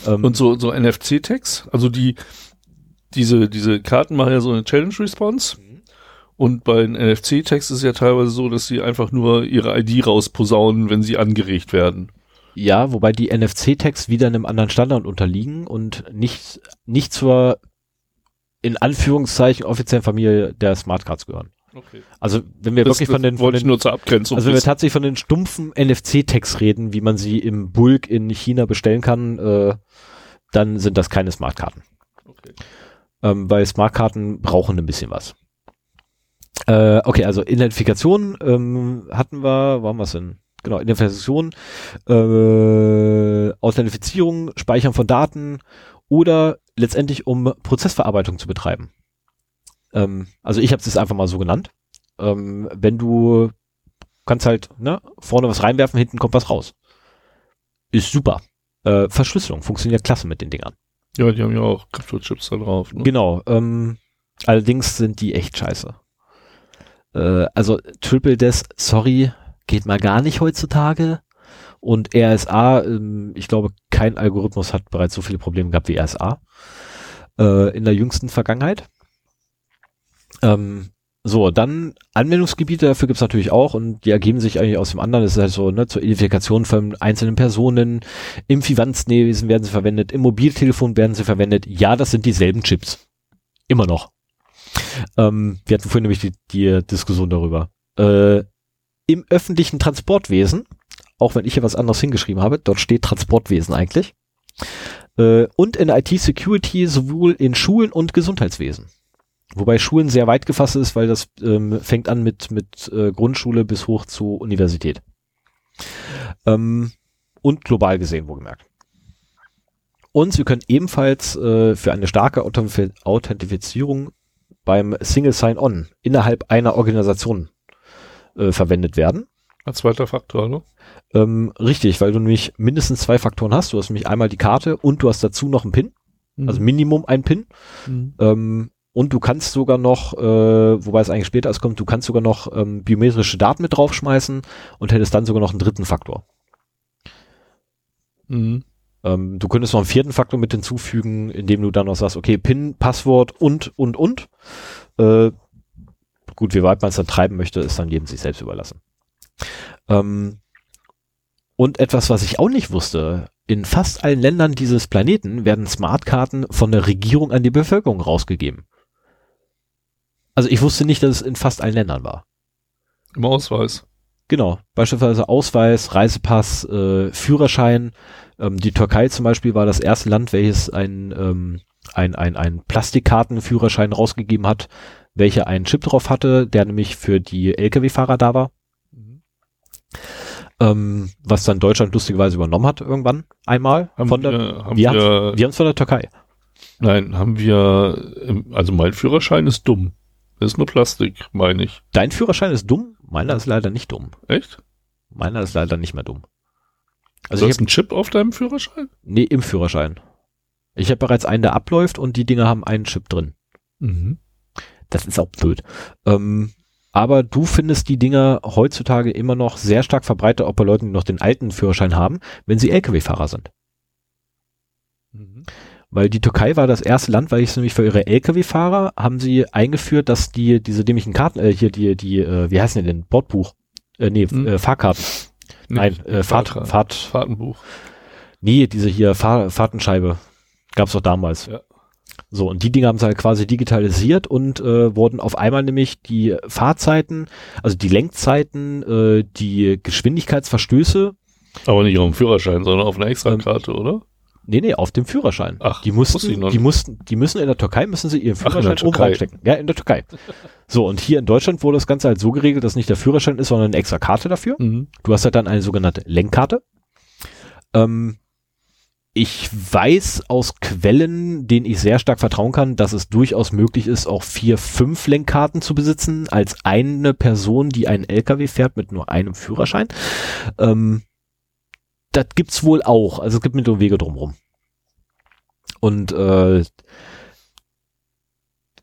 Ähm, Und so, so NFC-Tags, also die, diese, diese Karten machen ja so eine Challenge-Response. Und bei den NFC-Tags ist es ja teilweise so, dass sie einfach nur ihre ID rausposaunen, wenn sie angeregt werden. Ja, wobei die NFC-Tags wieder einem anderen Standard unterliegen und nicht, nicht zur, in Anführungszeichen, offiziellen Familie der Smartcards gehören. Okay. Also, wenn wir Das, wirklich von den, von den also wenn wir tatsächlich von den stumpfen NFC-Tags reden, wie man sie im Bulk in China bestellen kann, äh, dann sind das keine Smartkarten. Okay. Ähm, weil Smartkarten brauchen ein bisschen was. Äh, okay, also Identifikation ähm, hatten wir, wo haben wir es denn? Genau, Identifikation, äh, Authentifizierung, Speichern von Daten oder letztendlich um Prozessverarbeitung zu betreiben. Ähm, also ich habe es einfach mal so genannt. Ähm, wenn du kannst halt ne, vorne was reinwerfen, hinten kommt was raus. Ist super. Äh, Verschlüsselung funktioniert klasse mit den Dingern. Ja, die haben ja auch Kryptochips da drauf. Ne? Genau. Ähm, allerdings sind die echt scheiße. Äh, also Triple Des, sorry, geht mal gar nicht heutzutage. Und RSA, ähm, ich glaube, kein Algorithmus hat bereits so viele Probleme gehabt wie RSA äh, in der jüngsten Vergangenheit. Ähm, so, dann Anwendungsgebiete dafür gibt's natürlich auch und die ergeben sich eigentlich aus dem anderen. Das ist halt so, ne, zur Identifikation von einzelnen Personen. Im Finanzwesen werden sie verwendet, im Mobiltelefon werden sie verwendet. Ja, das sind dieselben Chips. Immer noch. Ähm, wir hatten vorhin nämlich die, die Diskussion darüber. Äh, Im öffentlichen Transportwesen, auch wenn ich hier was anderes hingeschrieben habe, dort steht Transportwesen eigentlich. Äh, und in IT-Security sowohl in Schulen und Gesundheitswesen. Wobei Schulen sehr weit gefasst ist, weil das ähm, fängt an mit, mit äh, Grundschule bis hoch zu Universität. Ähm, und global gesehen, wohlgemerkt. Und Sie können ebenfalls äh, für eine starke Authentifizierung beim Single Sign-On innerhalb einer Organisation äh, verwendet werden. Als zweiter Faktor, ne? Ähm, richtig, weil du nämlich mindestens zwei Faktoren hast. Du hast nämlich einmal die Karte und du hast dazu noch einen PIN. Mhm. Also Minimum ein PIN. Mhm. Ähm, und du kannst sogar noch, äh, wobei es eigentlich später erst kommt, du kannst sogar noch ähm, biometrische Daten mit draufschmeißen und hättest dann sogar noch einen dritten Faktor. Mhm. Ähm, du könntest noch einen vierten Faktor mit hinzufügen, indem du dann noch sagst, okay, PIN, Passwort und, und, und. Äh, gut, wie weit man es dann treiben möchte, ist dann jedem sich selbst überlassen. Ähm, und etwas, was ich auch nicht wusste, in fast allen Ländern dieses Planeten werden Smartkarten von der Regierung an die Bevölkerung rausgegeben. Also ich wusste nicht, dass es in fast allen Ländern war. Im Ausweis. Genau, beispielsweise Ausweis, Reisepass, äh, Führerschein. Ähm, die Türkei zum Beispiel war das erste Land, welches ein, ähm, ein, ein, ein Plastikkartenführerschein rausgegeben hat, welcher einen Chip drauf hatte, der nämlich für die Lkw-Fahrer da war. Mhm. Ähm, was dann Deutschland lustigerweise übernommen hat irgendwann einmal. Haben von der, wir, haben wir, wir, wir haben es von der Türkei. Nein, haben wir, also mein Führerschein ist dumm. Ist nur Plastik, meine ich. Dein Führerschein ist dumm? Meiner ist leider nicht dumm. Echt? Meiner ist leider nicht mehr dumm. Also du hast einen Chip auf deinem Führerschein? Nee, im Führerschein. Ich habe bereits einen, der abläuft und die Dinger haben einen Chip drin. Mhm. Das ist auch blöd. Ähm, aber du findest die Dinger heutzutage immer noch sehr stark verbreitet, auch bei Leuten, die noch den alten Führerschein haben, wenn sie Lkw-Fahrer sind. Mhm. Weil die Türkei war das erste Land, weil ich es nämlich für ihre Lkw-Fahrer haben sie eingeführt, dass die diese dämlichen Karten, äh, hier die, die, äh, wie heißen die denn, Bordbuch, äh, nee, hm. äh, Fahrkarten. Nee, Nein, äh, Fahrt, Fahrt, Fahrt, Fahrtenbuch. Nee, diese hier Fahr Fahrtenscheibe gab's doch damals. Ja. So, und die Dinge haben sie halt quasi digitalisiert und äh, wurden auf einmal nämlich die Fahrzeiten, also die Lenkzeiten, äh, die Geschwindigkeitsverstöße. Aber nicht auf dem Führerschein, sondern auf einer Extrakarte, ähm, oder? Nee, nee, auf dem Führerschein. Ach, die mussten, die mussten, die müssen in der Türkei müssen sie ihren Führerschein Ach, oben reinstecken. Ja, in der Türkei. So, und hier in Deutschland wurde das Ganze halt so geregelt, dass nicht der Führerschein ist, sondern eine extra Karte dafür. Mhm. Du hast halt dann eine sogenannte Lenkkarte. Ähm, ich weiß aus Quellen, denen ich sehr stark vertrauen kann, dass es durchaus möglich ist, auch vier, fünf Lenkkarten zu besitzen, als eine Person, die einen LKW fährt mit nur einem Führerschein. Ähm, das gibt's wohl auch. Also es gibt Mittel und Wege drumherum. Und äh,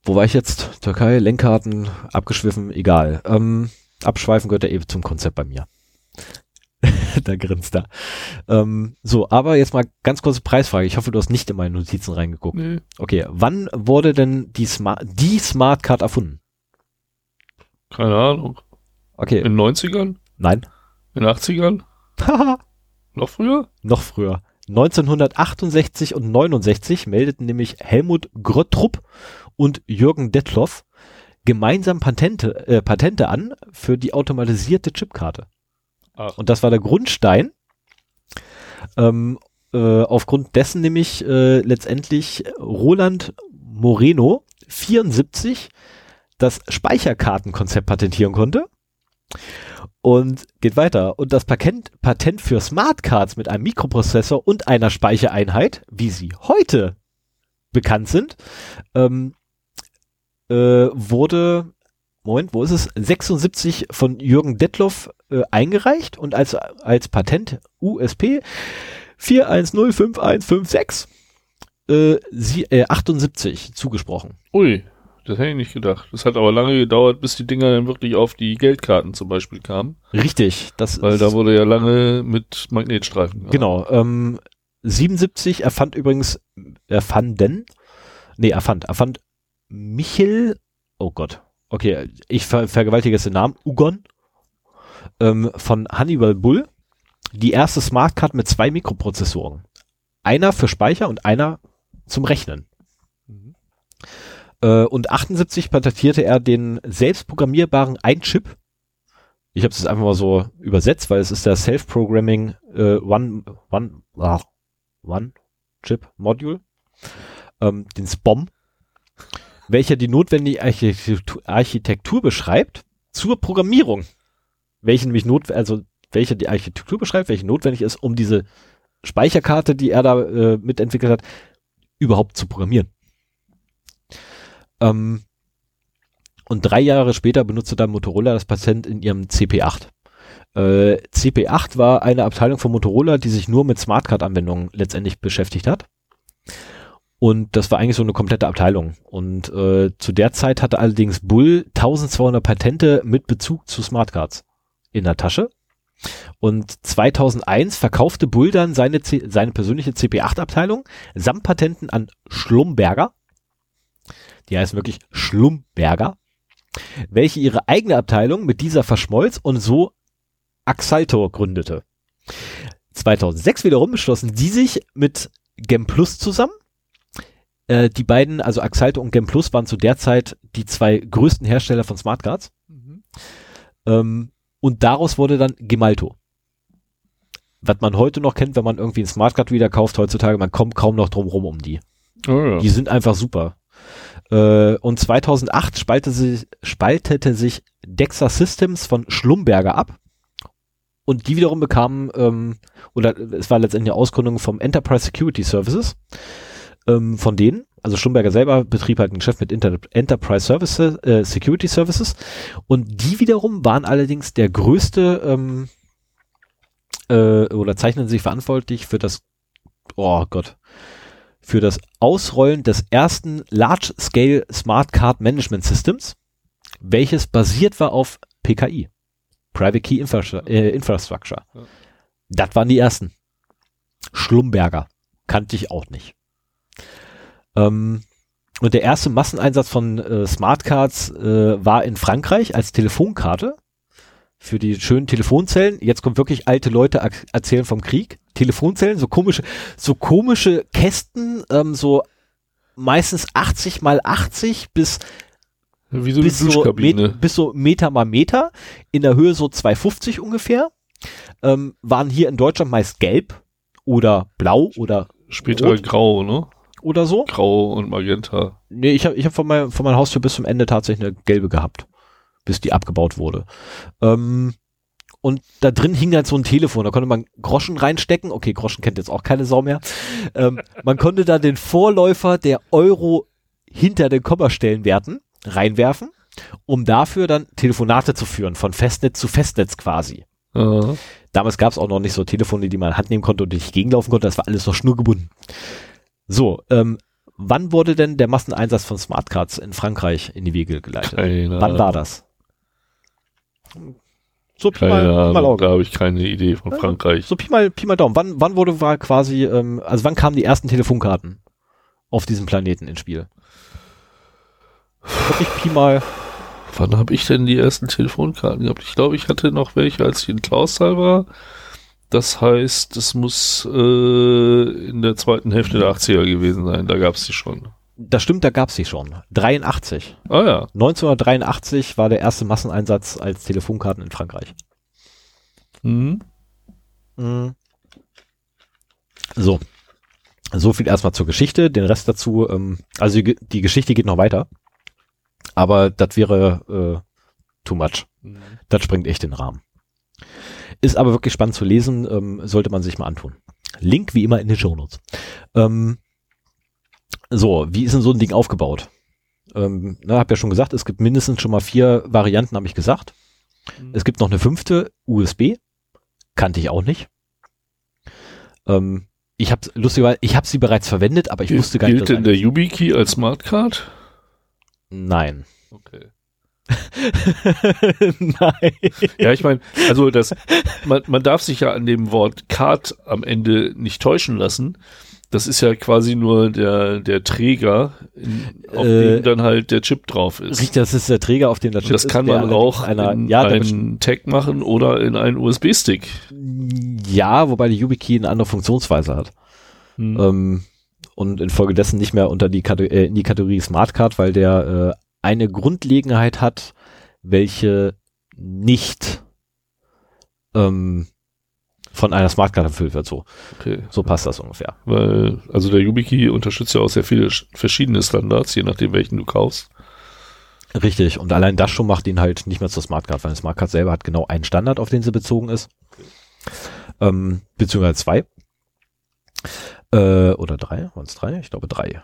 wo war ich jetzt? Türkei, Lenkkarten, abgeschwiffen, egal. Ähm, abschweifen gehört ja eben zum Konzept bei mir. da grinst er. Ähm, so, aber jetzt mal ganz kurze Preisfrage. Ich hoffe, du hast nicht in meine Notizen reingeguckt. Nee. Okay, wann wurde denn die Smart, die Smart Card erfunden? Keine Ahnung. Okay. In den 90ern? Nein. In den 80ern? Noch früher? Noch früher. 1968 und 69 meldeten nämlich Helmut Gröttrup und Jürgen Detloff gemeinsam Patente, äh, Patente an für die automatisierte Chipkarte. Ach. Und das war der Grundstein. Ähm, äh, aufgrund dessen nämlich äh, letztendlich Roland Moreno 74 das Speicherkartenkonzept patentieren konnte. Und geht weiter. Und das Patent, Patent für Smartcards mit einem Mikroprozessor und einer Speichereinheit, wie sie heute bekannt sind, ähm, äh, wurde, Moment, wo ist es? 76 von Jürgen Detloff äh, eingereicht und als, als Patent USP 4105156 äh, sie, äh, 78 zugesprochen. Ui, das hätte ich nicht gedacht. Das hat aber lange gedauert, bis die Dinger dann wirklich auf die Geldkarten zum Beispiel kamen. Richtig, das Weil da wurde ja lange mit Magnetstreifen. gearbeitet. genau. Ähm, 77 erfand übrigens erfanden, nee erfand, erfand Michel, oh Gott, okay, ich ver vergewaltige jetzt den Namen, Ugon ähm, von Hannibal Bull, die erste Smartcard mit zwei Mikroprozessoren, einer für Speicher und einer zum Rechnen. Äh, und 78 patentierte er den selbstprogrammierbaren Ein-Chip. Ich habe es jetzt einfach mal so übersetzt, weil es ist der Self-Programming äh, One, One, ah, One Chip Module, ähm, den SBOM, welcher die notwendige Architektur, Architektur beschreibt zur Programmierung. Welche nämlich not, also welche die Architektur beschreibt, welche notwendig ist, um diese Speicherkarte, die er da äh, mitentwickelt hat, überhaupt zu programmieren. Ähm, und drei Jahre später benutzte dann Motorola das Patent in ihrem CP8. Äh, CP8 war eine Abteilung von Motorola, die sich nur mit Smartcard-Anwendungen letztendlich beschäftigt hat. Und das war eigentlich so eine komplette Abteilung. Und äh, zu der Zeit hatte allerdings Bull 1200 Patente mit Bezug zu Smartcards in der Tasche. Und 2001 verkaufte Bull dann seine, seine persönliche CP8-Abteilung samt Patenten an Schlumberger. Die heißen wirklich Schlumberger. Welche ihre eigene Abteilung mit dieser verschmolz und so Axaltor gründete. 2006 wiederum beschlossen die sich mit GemPlus zusammen. Äh, die beiden, also Axaltor und GemPlus, waren zu der Zeit die zwei größten Hersteller von Smartcards. Mhm. Ähm, und daraus wurde dann Gemalto. Was man heute noch kennt, wenn man irgendwie einen Smartcard wieder kauft heutzutage, man kommt kaum noch drum rum um die. Oh, ja. Die sind einfach super. Äh, und 2008 spaltete, sich- spaltete sich Dexa Systems von Schlumberger ab. Und die wiederum bekamen, ähm, oder es war letztendlich eine Ausgründung vom Enterprise Security Services ähm, von denen. Also Schlumberger selber betrieb halt ein Geschäft mit Inter Enterprise Services, äh, Security Services. Und die wiederum waren allerdings der größte ähm, äh, oder zeichnen sich verantwortlich für das, oh Gott, für das Ausrollen des ersten Large-Scale Smart Card Management Systems, welches basiert war auf PKI, Private Key Infrastru äh, Infrastructure. Ja. Das waren die ersten. Schlumberger. Kannte ich auch nicht. Ähm, und der erste Masseneinsatz von äh, Smartcards äh, war in Frankreich als Telefonkarte für die schönen Telefonzellen. Jetzt kommt wirklich alte Leute erzählen vom Krieg. Telefonzellen, so komische, so komische Kästen, ähm, so meistens 80 mal 80 bis Wie so bis so. Met, bis so Meter mal Meter, in der Höhe so 250 ungefähr, ähm, waren hier in Deutschland meist gelb oder blau oder, Später Rot. grau, ne? oder so. Grau und Magenta. Nee, ich habe ich hab von, mein, von meiner Haustür bis zum Ende tatsächlich eine gelbe gehabt, bis die abgebaut wurde. Ähm, und da drin hing halt so ein Telefon, da konnte man Groschen reinstecken. Okay, Groschen kennt jetzt auch keine Sau mehr. Ähm, man konnte da den Vorläufer der Euro hinter den Kommastellenwerten reinwerfen, um dafür dann Telefonate zu führen, von Festnetz zu Festnetz quasi. Aha. Damals gab es auch noch nicht so Telefone, die man in Hand nehmen konnte und durch die Gegend laufen konnte. Das war alles noch schnurgebunden. So, ähm, wann wurde denn der Masseneinsatz von Smartcards in Frankreich in die Wege geleitet? Keine Wann war das? So Pi mal, Pi mal Ahnung, Auge. da habe ich keine Idee von Ja, Frankreich. So Pi mal, Pi mal Daumen. Wann, wann wurde war quasi, ähm, also wann kamen die ersten Telefonkarten auf diesem Planeten ins Spiel? Wirklich Pi mal, Wann habe ich denn die ersten Telefonkarten gehabt? Ich glaube, ich hatte noch welche, als ich in Clausthal war. Das heißt, es muss äh, in der zweiten Hälfte der 80er gewesen sein. Da gab es die schon. Das stimmt, da gab's sie schon. 83. Ah ja. 1983 war der erste Masseneinsatz als Telefonkarten in Frankreich. Mhm. Mhm. So. So viel erstmal zur Geschichte. Den Rest dazu, ähm, also die, die Geschichte geht noch weiter. Aber das wäre äh, too much. Das springt echt den Rahmen. Ist aber wirklich spannend zu lesen, ähm, sollte man sich mal antun. Link wie immer in den Shownotes. Ähm, so, wie ist denn so ein Ding aufgebaut? Ähm, na, hab ja schon gesagt, es gibt mindestens schon mal vier Varianten, habe ich gesagt. Mhm. Es gibt noch eine fünfte, USB. Kannte ich auch nicht. Ähm, ich habe lustigerweise, ich habe sie bereits verwendet, aber ich Gilt- wusste gar nicht, Gilt denn der YubiKey als Smartcard? Nein. Okay. Nein. Ja, ich meine, also das, man, man darf sich ja an dem Wort Card am Ende nicht täuschen lassen. Das ist ja quasi nur der, der Träger, auf Äh, dem dann halt der Chip drauf ist. Richtig, das ist der Träger, auf dem das das Chip kann ist, der man allerdings auch einer, in ja, der einen Tag machen oder in einen USB-Stick. Ja, wobei die YubiKey eine andere Funktionsweise hat. Hm. Ähm, und infolgedessen nicht mehr unter die, Kate äh, in die Kategorie Smartcard, weil der äh, eine Grundlegenheit hat, welche nicht ähm, von einer Smartcard erfüllt wird. So, Okay. so passt das ungefähr. Weil, also der YubiKey unterstützt ja auch sehr viele sch- verschiedene Standards, je nachdem welchen du kaufst. Richtig. Und allein das schon macht ihn halt nicht mehr zur Smartcard, weil eine Smartcard selber hat genau einen Standard, auf den sie bezogen ist. Ähm, beziehungsweise zwei. Äh, oder drei, waren es drei? Ich glaube drei.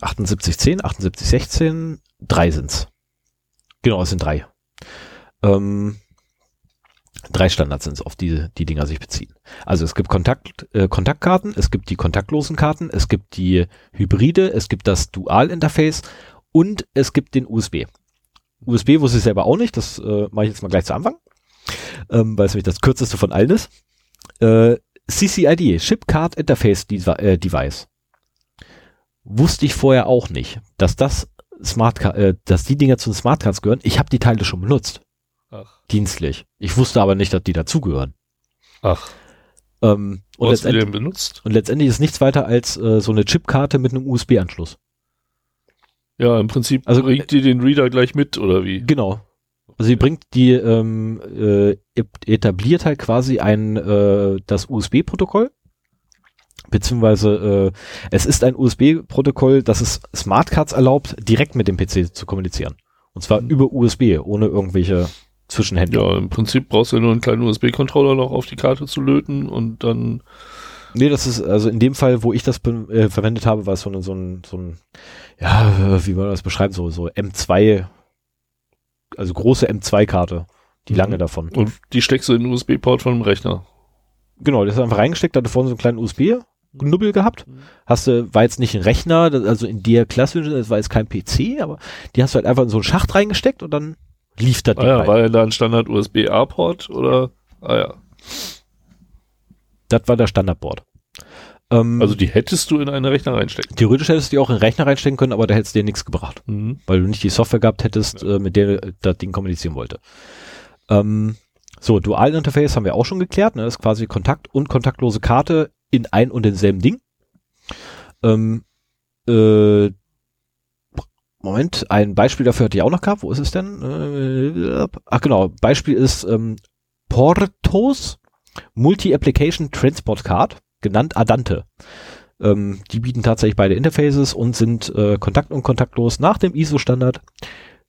7810, 7816, drei sind's. Genau, es sind drei. Ähm, drei Standards sind's, auf die die Dinger sich beziehen. Also es gibt Kontakt, äh, Kontaktkarten, es gibt die kontaktlosen Karten, es gibt die Hybride, es gibt das Dual-Interface und es gibt den USB. USB wusste ich selber auch nicht, das äh, mache ich jetzt mal gleich zu Anfang, ähm, weil es nämlich das kürzeste von allen ist. Äh, CCID, Chip Card Interface äh, Device. Wusste ich vorher auch nicht, dass das Smart äh, dass die Dinger zu den Smartcards gehören. Ich habe die Teile schon benutzt, Ach. dienstlich. Ich wusste aber nicht, dass die dazugehören. Ach. Ähm, und, du letztendlich, benutzt? und letztendlich ist nichts weiter als äh, so eine Chipkarte mit einem USB-Anschluss. Ja, im Prinzip Also- bringt die den Reader gleich mit, oder wie? Genau. Also sie bringt die, ähm, äh, etabliert halt quasi ein, äh, das USB-Protokoll. Beziehungsweise äh, es ist ein USB-Protokoll, das es Smartcards erlaubt, direkt mit dem PC zu kommunizieren. Und zwar Mhm. über USB, ohne irgendwelche Zwischenhändler. Ja, im Prinzip brauchst du ja nur einen kleinen USB-Controller noch auf die Karte zu löten und dann, Nee, das ist, also in dem Fall, wo ich das äh, verwendet habe, war es so, eine, so ein, so ein, ja, wie man das beschreiben, so, so M2, also große M2-Karte, die Mhm. lange davon. und die steckst du in den USB-Port von dem Rechner. Genau, das ist einfach reingesteckt, hatte vorne so einen kleinen USB-Knubbel gehabt. Mhm. Hast du, war jetzt nicht ein Rechner, also in der klassischen, das war jetzt kein PC, aber die hast du halt einfach in so einen Schacht reingesteckt und dann lief das Ah Ding ja, war ja da ein Standard USB-A-Port oder? Ah ja. Das war der Standardboard. Ähm, Also die hättest du in einen Rechner reinstecken. theoretisch hättest du die auch in den Rechner reinstecken können, aber da hättest du dir nichts gebracht. Mhm. weil du nicht die Software gehabt hättest, äh, mit der das Ding kommunizieren wollte. Ähm, so, Dual-Interface haben wir auch schon geklärt. Ne? Das ist quasi Kontakt und kontaktlose Karte in ein und denselben Ding. Ähm, äh, Moment, ein Beispiel dafür hatte ich auch noch gehabt. Wo ist es denn? Äh, ach genau, Beispiel ist ähm, Portos Multi-Application Transport Card, genannt Adante. Ähm, die bieten tatsächlich beide Interfaces und sind äh, kontakt- und kontaktlos nach dem ISO-Standard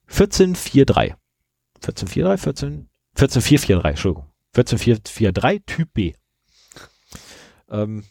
14443. 14443? 14, 14443, Entschuldigung. 14443 Typ B. Ähm,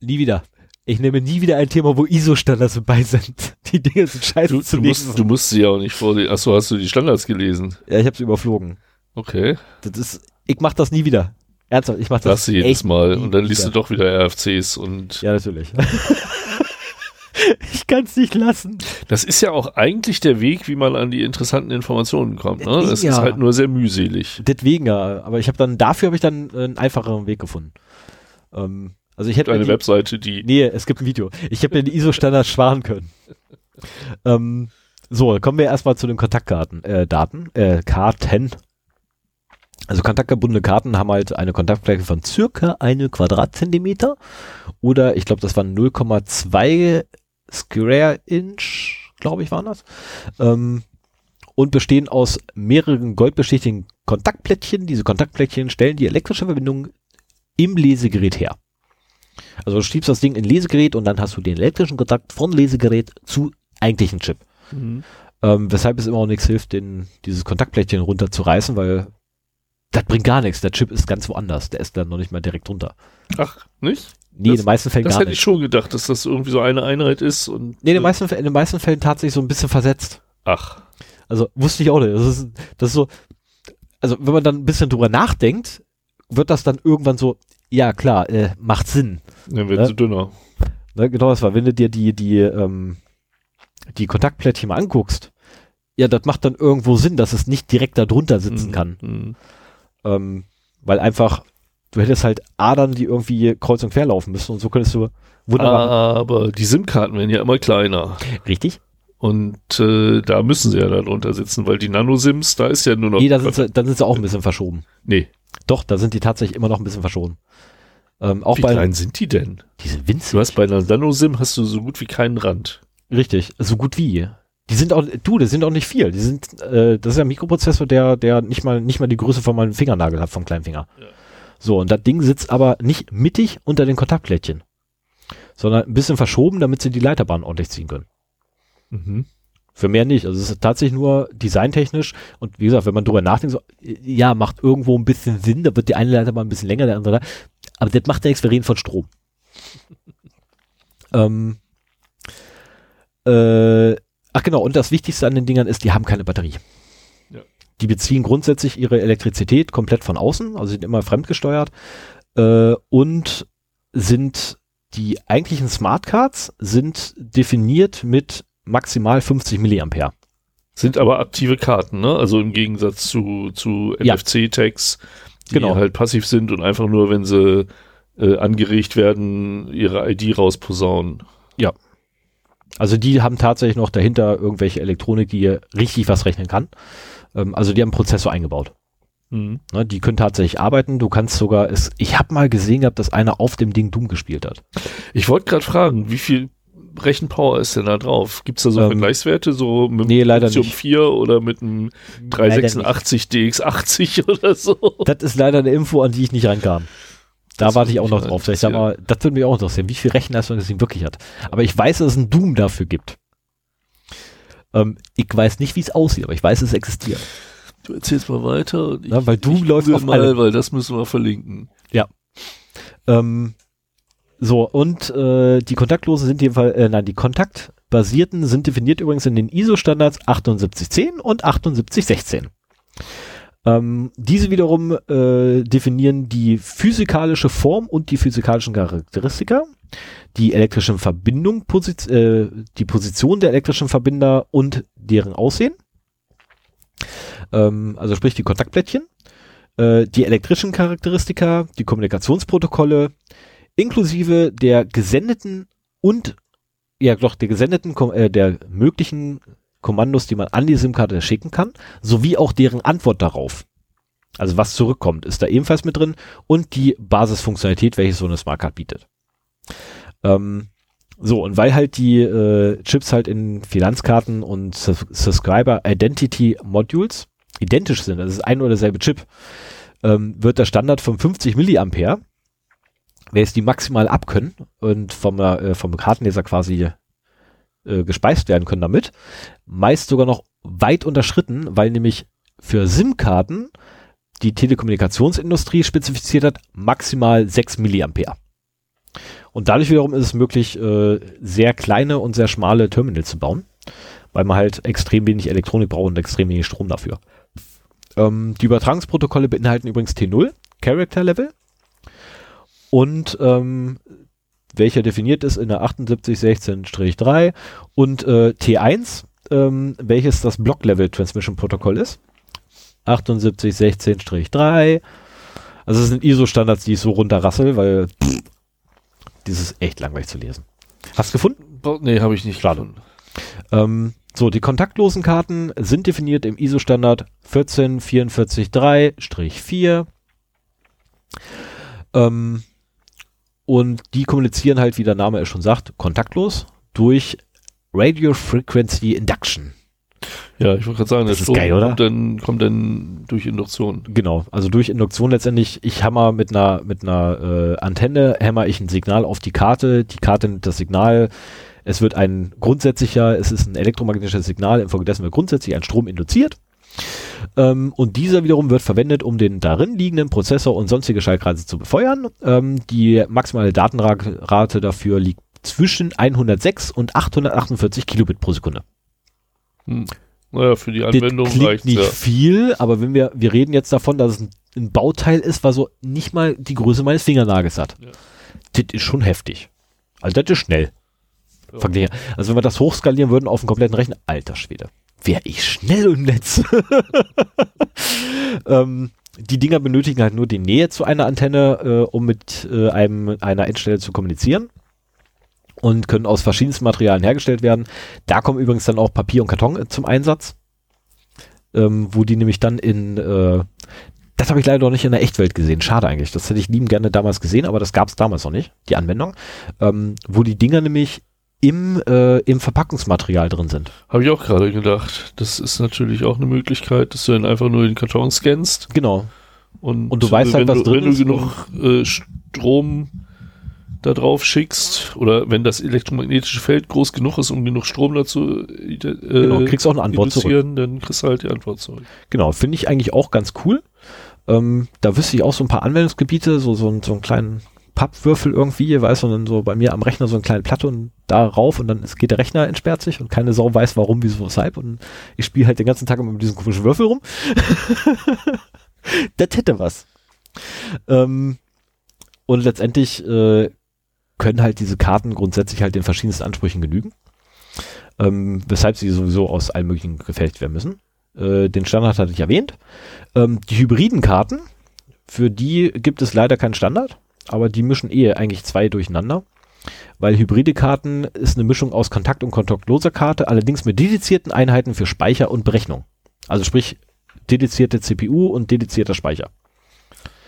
nie wieder. Ich nehme nie wieder ein Thema, wo ISO-Standards dabei sind. Die Dinge sind scheiße Du, zu du, musst, du musst sie ja auch nicht vorlesen. Achso, hast du die Standards gelesen? ja, ich habe es überflogen. Okay. Das ist, ich mach das nie wieder. Ernsthaft, ich mach das Das jedes echt Mal. Und dann liest wieder. du doch wieder RFCs und Ja, natürlich. ich kann es nicht lassen. das ist ja auch eigentlich der Weg, wie man an die interessanten Informationen kommt. Ne? Es Ja. ist halt nur sehr mühselig. Deswegen ja, aber ich habe dann, dafür habe ich dann einen einfacheren Weg gefunden. Ähm, also ich hätte Eine die, Webseite, die Nee, es gibt ein Video. Ich habe mir den ISO-Standard sparen können. ähm, so, kommen wir erstmal zu den Kontaktkarten, äh, Daten, äh, Karten. Also kontaktgebundene Karten haben halt eine Kontaktfläche von circa eine Quadratzentimeter oder ich glaube, das waren 0,2 Square Inch, glaube ich, waren das. Ähm, und bestehen aus mehreren goldbeschichtigen Kontaktplättchen. Diese Kontaktplättchen stellen die elektrische Verbindung im Lesegerät her. Also du schiebst das Ding in Lesegerät und dann hast du den elektrischen Kontakt von Lesegerät zu eigentlich ein Chip. Mhm. Ähm, weshalb es immer auch nichts hilft, den, dieses Kontaktplättchen runterzureißen, weil das bringt gar nichts. Der Chip ist ganz woanders. Der ist dann noch nicht mal direkt drunter. Ach, nicht? Nee, in Das- den meisten Fällen Das gar hätte nicht. ich schon gedacht, dass das irgendwie so eine Einheit ist und. Nee, in den, meisten, Fällen- in den meisten Fällen tatsächlich so ein bisschen versetzt. Ach. Also wusste ich auch nicht. Das ist, das ist so, also wenn man dann ein bisschen drüber nachdenkt, wird das dann irgendwann so, ja klar, äh, macht Sinn. Dann wird Ja. sie dünner. Ne, genau das war, wenn du dir die, die, ähm, die Kontaktplättchen mal anguckst, ja, das macht dann irgendwo Sinn, dass es nicht direkt da drunter sitzen Mhm. kann. Mhm. Ähm, weil einfach, du hättest halt Adern, die irgendwie kreuz und quer laufen müssen und so könntest du wunderbar. Aber die SIM-Karten werden ja immer kleiner. Richtig? Und äh, da müssen sie ja dann drunter sitzen, weil die Nano-SIMs, da ist ja nur noch. Nee, da sind, sie, dann sind sie auch ein bisschen verschoben. nee. Doch, da sind die tatsächlich immer noch ein bisschen verschoben. Ähm, auch Wie bei klein sind die denn? diese winzig. Du hast bei einer Nano-SIM hast du so gut wie keinen Rand. Richtig, so gut wie. Die sind auch, du, das sind auch nicht viel. Die sind, äh, das ist ja ein Mikroprozessor, der, der nicht mal, nicht mal die Größe von meinem Fingernagel hat, vom kleinen Finger. Ja. So, und das Ding sitzt aber nicht mittig unter den Kontaktplättchen, sondern ein bisschen verschoben, damit sie die Leiterbahn ordentlich ziehen können. Mhm. Für mehr nicht. Also es ist tatsächlich nur designtechnisch und wie gesagt, wenn man drüber nachdenkt, so, ja, macht irgendwo ein bisschen Sinn, da wird die eine Leiterbahn ein bisschen länger, der andere da. Aber das macht ja nichts, wir reden von Strom. ähm, äh, ach genau, und das Wichtigste an den Dingern ist, die haben keine Batterie. Ja. Die beziehen grundsätzlich ihre Elektrizität komplett von außen, also sind immer fremdgesteuert äh, und sind die eigentlichen Smartcards sind definiert mit maximal 50 Milliampere. Sind aber aktive Karten, ne? Also im Gegensatz zu, zu Ja. NFC-Tags, die Genau. halt passiv sind und einfach nur, wenn sie äh, angeregt werden, ihre ID rausposaunen. Also die haben tatsächlich noch dahinter irgendwelche Elektronik, die richtig was rechnen kann. Ähm, also die haben einen Prozessor eingebaut. Mhm. Ne, die können tatsächlich arbeiten. Du kannst sogar es. Ich habe mal gesehen gehabt, dass einer auf dem Ding Doom gespielt hat. Ich wollte gerade fragen, wie viel Rechenpower ist denn da drauf? Gibt es da so Ähm, Vergleichswerte, so mit nee, leider Pentium nicht. 4 oder mit einem 386 DX80 oder so? Das ist leider eine Info, an die ich nicht rankam. Da Das warte ich auch noch drauf. Ich sag mal, das würde mich auch interessieren, wie viel Rechenleistung das Ding wirklich hat. Aber ich weiß, dass es ein Doom dafür gibt. Ähm, ich weiß nicht, wie es aussieht, aber ich weiß, es existiert. Du erzählst mal weiter. Und Ja, weil Doom läuft google auf mal, allem. weil das müssen wir verlinken. Ähm, so, und äh, die kontaktlosen sind jedenfalls, äh, nein, die kontaktbasierten sind definiert übrigens in den ISO-Standards 7810 und 7816. Ähm, diese wiederum äh, definieren die physikalische Form und die physikalischen Charakteristika, die elektrischen Verbindung, Posi äh, die Position der elektrischen Verbinder und deren Aussehen. Ähm, also sprich die Kontaktplättchen, äh, die elektrischen Charakteristika, die Kommunikationsprotokolle, inklusive der gesendeten und ja doch der gesendeten äh, der möglichen Kommandos, die man an die SIM-Karte schicken kann, sowie auch deren Antwort darauf. Also was zurückkommt, ist da ebenfalls mit drin und die Basisfunktionalität, welche so eine Smartcard bietet. Ähm, so, und weil halt die äh, Chips halt in Finanzkarten und Subscriber Identity Modules identisch sind, das ist ein oder derselbe Chip, ähm, wird der Standard von 50 Milliampere, welches die maximal abkönnen und vom, äh, vom Kartenleser quasi äh, gespeist werden können damit, meist sogar noch weit unterschritten, weil nämlich für SIM-Karten die Telekommunikationsindustrie spezifiziert hat, maximal 6 Milliampere. Und dadurch wiederum ist es möglich, äh, sehr kleine und sehr schmale Terminals zu bauen, weil man halt extrem wenig Elektronik braucht und extrem wenig Strom dafür. Ähm, die Übertragungsprotokolle beinhalten übrigens T0, Character Level, und ähm, welcher definiert ist in der 7816-3 und äh, T1, ähm, welches das Block-Level Transmission Protokoll ist. 7816-3. Also es sind ISO-Standards, die ich so runterrassel, weil pff, das ist echt langweilig zu lesen. Hast du gefunden? Nee, habe ich nicht. Schade. gefunden. Ähm, so, die kontaktlosen Karten sind definiert im ISO-Standard 14443-4. Ähm, und die kommunizieren halt, wie der Name es schon sagt, kontaktlos durch Radio Frequency Induction. Ja, ich wollte gerade sagen, Das ist Strom geil, oder? Kommt dann, kommt dann durch Induktion. Genau, also durch Induktion letztendlich, ich hammer mit einer, mit einer äh, Antenne, hämmer ich ein Signal auf die Karte, die Karte nimmt das Signal, es wird ein grundsätzlicher, es ist ein elektromagnetisches Signal, infolgedessen wird grundsätzlich ein Strom induziert. Ähm, und dieser wiederum wird verwendet, um den darin liegenden Prozessor und sonstige Schaltkreise zu befeuern. Ähm, die maximale Datenrate dafür liegt zwischen 106 und 848 Kilobit pro Sekunde. Hm. Naja, für die Anwendung das reicht's nicht ja. viel, aber wenn wir, wir reden jetzt davon, dass es ein, ein Bauteil ist, was so nicht mal die Größe meines Fingernagels hat. Ja. Das ist schon heftig. Also das ist schnell. Ja. Also wenn wir das hochskalieren würden auf einen kompletten Rechner, alter Schwede. Wäre ich schnell im Netz. ähm, die Dinger benötigen halt nur die Nähe zu einer Antenne, äh, um mit äh, einem, einer Endstelle zu kommunizieren. Und können aus verschiedensten Materialien hergestellt werden. Da kommen übrigens dann auch Papier und Karton äh, zum Einsatz. Ähm, wo die nämlich dann in, äh, das habe ich leider noch nicht in der Echtwelt gesehen. Schade eigentlich. Das hätte ich lieben gerne damals gesehen, aber das gab es damals noch nicht, die Anwendung. Ähm, wo die Dinger nämlich im, äh, im Verpackungsmaterial drin sind. Habe ich auch gerade gedacht. Das ist natürlich auch eine Möglichkeit, dass du dann einfach nur den Karton scannst Genau. und, Und du weißt halt, wenn was du, drin wenn ist du genug äh, Strom da drauf schickst oder wenn das elektromagnetische Feld groß genug ist, um genug Strom dazu äh, Genau, kriegst auch eine Antwort zurück. dann kriegst du halt die Antwort zurück. Genau, finde ich eigentlich auch ganz cool. Ähm, da wüsste ich auch so ein paar Anwendungsgebiete, so, so, so einen kleinen Pappwürfel irgendwie, weißt dann so bei mir am Rechner so eine kleine Platte und da rauf und dann geht der Rechner entsperrt sich und keine Sau weiß warum, wieso, weshalb und ich spiele halt den ganzen Tag immer mit diesem komischen Würfel rum. das hätte was. Ähm, und letztendlich äh, können halt diese Karten grundsätzlich halt den verschiedensten Ansprüchen genügen. Ähm, weshalb sie sowieso aus allen möglichen gefertigt werden müssen. Äh, den Standard hatte ich erwähnt. Ähm, die hybriden Karten, für die gibt es leider keinen Standard, aber die mischen eh eigentlich zwei durcheinander. Weil hybride Karten ist eine Mischung aus Kontakt- und kontaktloser Karte, allerdings mit dedizierten Einheiten für Speicher und Berechnung. Also sprich, dedizierte CPU und dedizierter Speicher.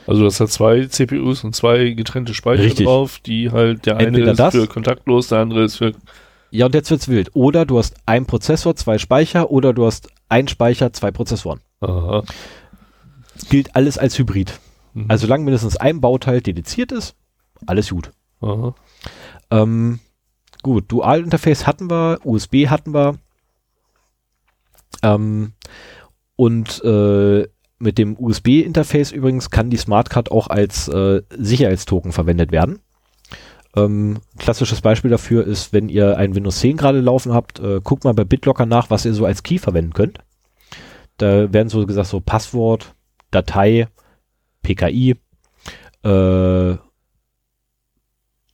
Also du hast da zwei CPUs und zwei getrennte Speicher Richtig. drauf, die halt der eine Entweder ist das- für kontaktlos, der andere ist für Ja, und jetzt wird's wild. Oder du hast einen Prozessor, zwei Speicher, oder du hast einen Speicher, zwei Prozessoren. Aha. Gilt alles als Hybrid. Mhm. Also solange mindestens ein Bauteil dediziert ist, alles gut. Ähm, gut, Dual-Interface hatten wir, USB hatten wir. Ähm, und äh, mit dem USB-Interface übrigens kann die Smartcard auch als äh, Sicherheitstoken verwendet werden. Ähm, klassisches Beispiel dafür ist, wenn ihr ein Windows 10 gerade laufen habt, äh, guckt mal bei BitLocker nach, was ihr so als Key verwenden könnt. Da werden so gesagt so Passwort, Datei, PKI, äh,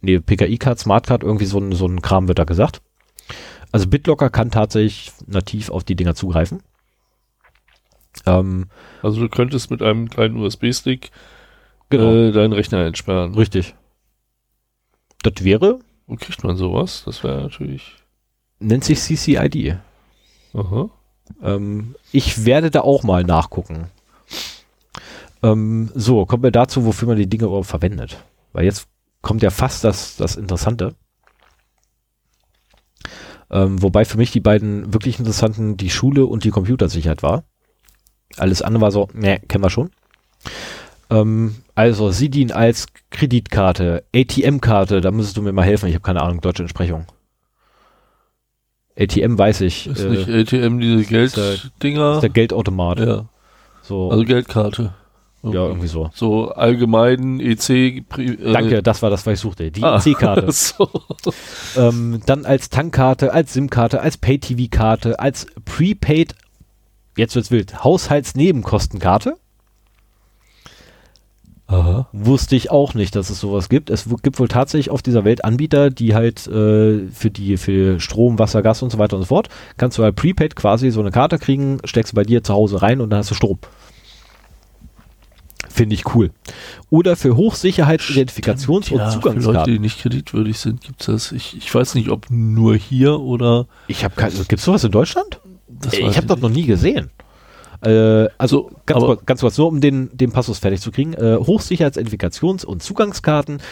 nee, PKI-Card, Smartcard, irgendwie so ein, so ein Kram wird da gesagt. Also BitLocker kann tatsächlich nativ auf die Dinger zugreifen. Ähm, Also du könntest mit einem kleinen USB-Stick genau, äh, deinen Rechner entsperren. richtig. Das wäre, Wo kriegt man sowas? Das wäre natürlich. nennt sich CCID. Aha. Ähm, ich werde da auch mal nachgucken. Ähm, so, kommen wir dazu, wofür man die Dinge überhaupt verwendet. Weil jetzt kommt ja fast das, das Interessante. Ähm, wobei für mich die beiden wirklich interessanten die Schule und die Computersicherheit war. Alles andere war so, ne, kennen wir schon. Ähm, also, sie dienen als Kreditkarte, ATM-Karte, da müsstest du mir mal helfen, ich habe keine Ahnung, deutsche Entsprechung. ATM weiß ich, Ist äh, nicht ATM diese der- Gelddinger? ist der Geldautomat. ja. So, Also Geldkarte. Ja, irgendwie so. So allgemein EC. Äh, Danke, das war das, was ich suchte. Die ah, IC-Karte. so. ähm, dann als Tankkarte, als SIM-Karte, als Pay-TV-Karte, als Prepaid, jetzt wird's wild, Haushaltsnebenkostenkarte. Aha. Wusste ich auch nicht, dass es sowas gibt. Es gibt wohl tatsächlich auf dieser Welt Anbieter, die halt äh, für die für Strom, Wasser, Gas und so weiter und so fort, kannst du halt Prepaid quasi so eine Karte kriegen, steckst bei dir zu Hause rein und dann hast du Strom. Finde ich cool. Oder für Hochsicherheits-Identifikations- und ja, Für Leute, die nicht kreditwürdig sind, gibt's das. Ich, ich weiß nicht, ob nur hier oder. Ich habe keine. Gibt's sowas in Deutschland? Das ich habe das noch nie gesehen. Äh, also So, ganz, kurz, ganz kurz, nur um den, den Passus fertig zu kriegen. Äh, Hochsicherheitsidentifikation- und Zugangskarten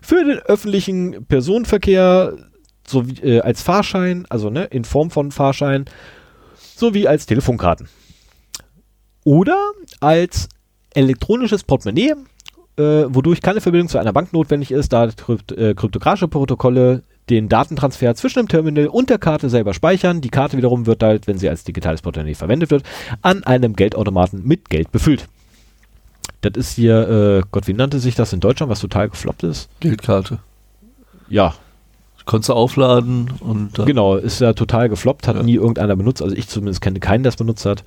für den öffentlichen Personenverkehr sowie äh, als Fahrschein, also ne, in Form von Fahrschein, sowie als Telefonkarten. Oder als elektronisches Portemonnaie, äh, wodurch keine Verbindung zu einer Bank notwendig ist, da krypt, äh, kryptografische Protokolle den Datentransfer zwischen dem Terminal und der Karte selber speichern. Die Karte wiederum wird halt, wenn sie als digitales Portemonnaie verwendet wird, an einem Geldautomaten mit Geld befüllt. Das ist hier, äh, Gott, wie nannte sich das in Deutschland, was total gefloppt ist? Geldkarte. Ja, Konntest du aufladen und dann genau, ist ja total gefloppt, hat Ja. nie irgendeiner benutzt. Also ich zumindest kenne keinen, der es benutzt hat.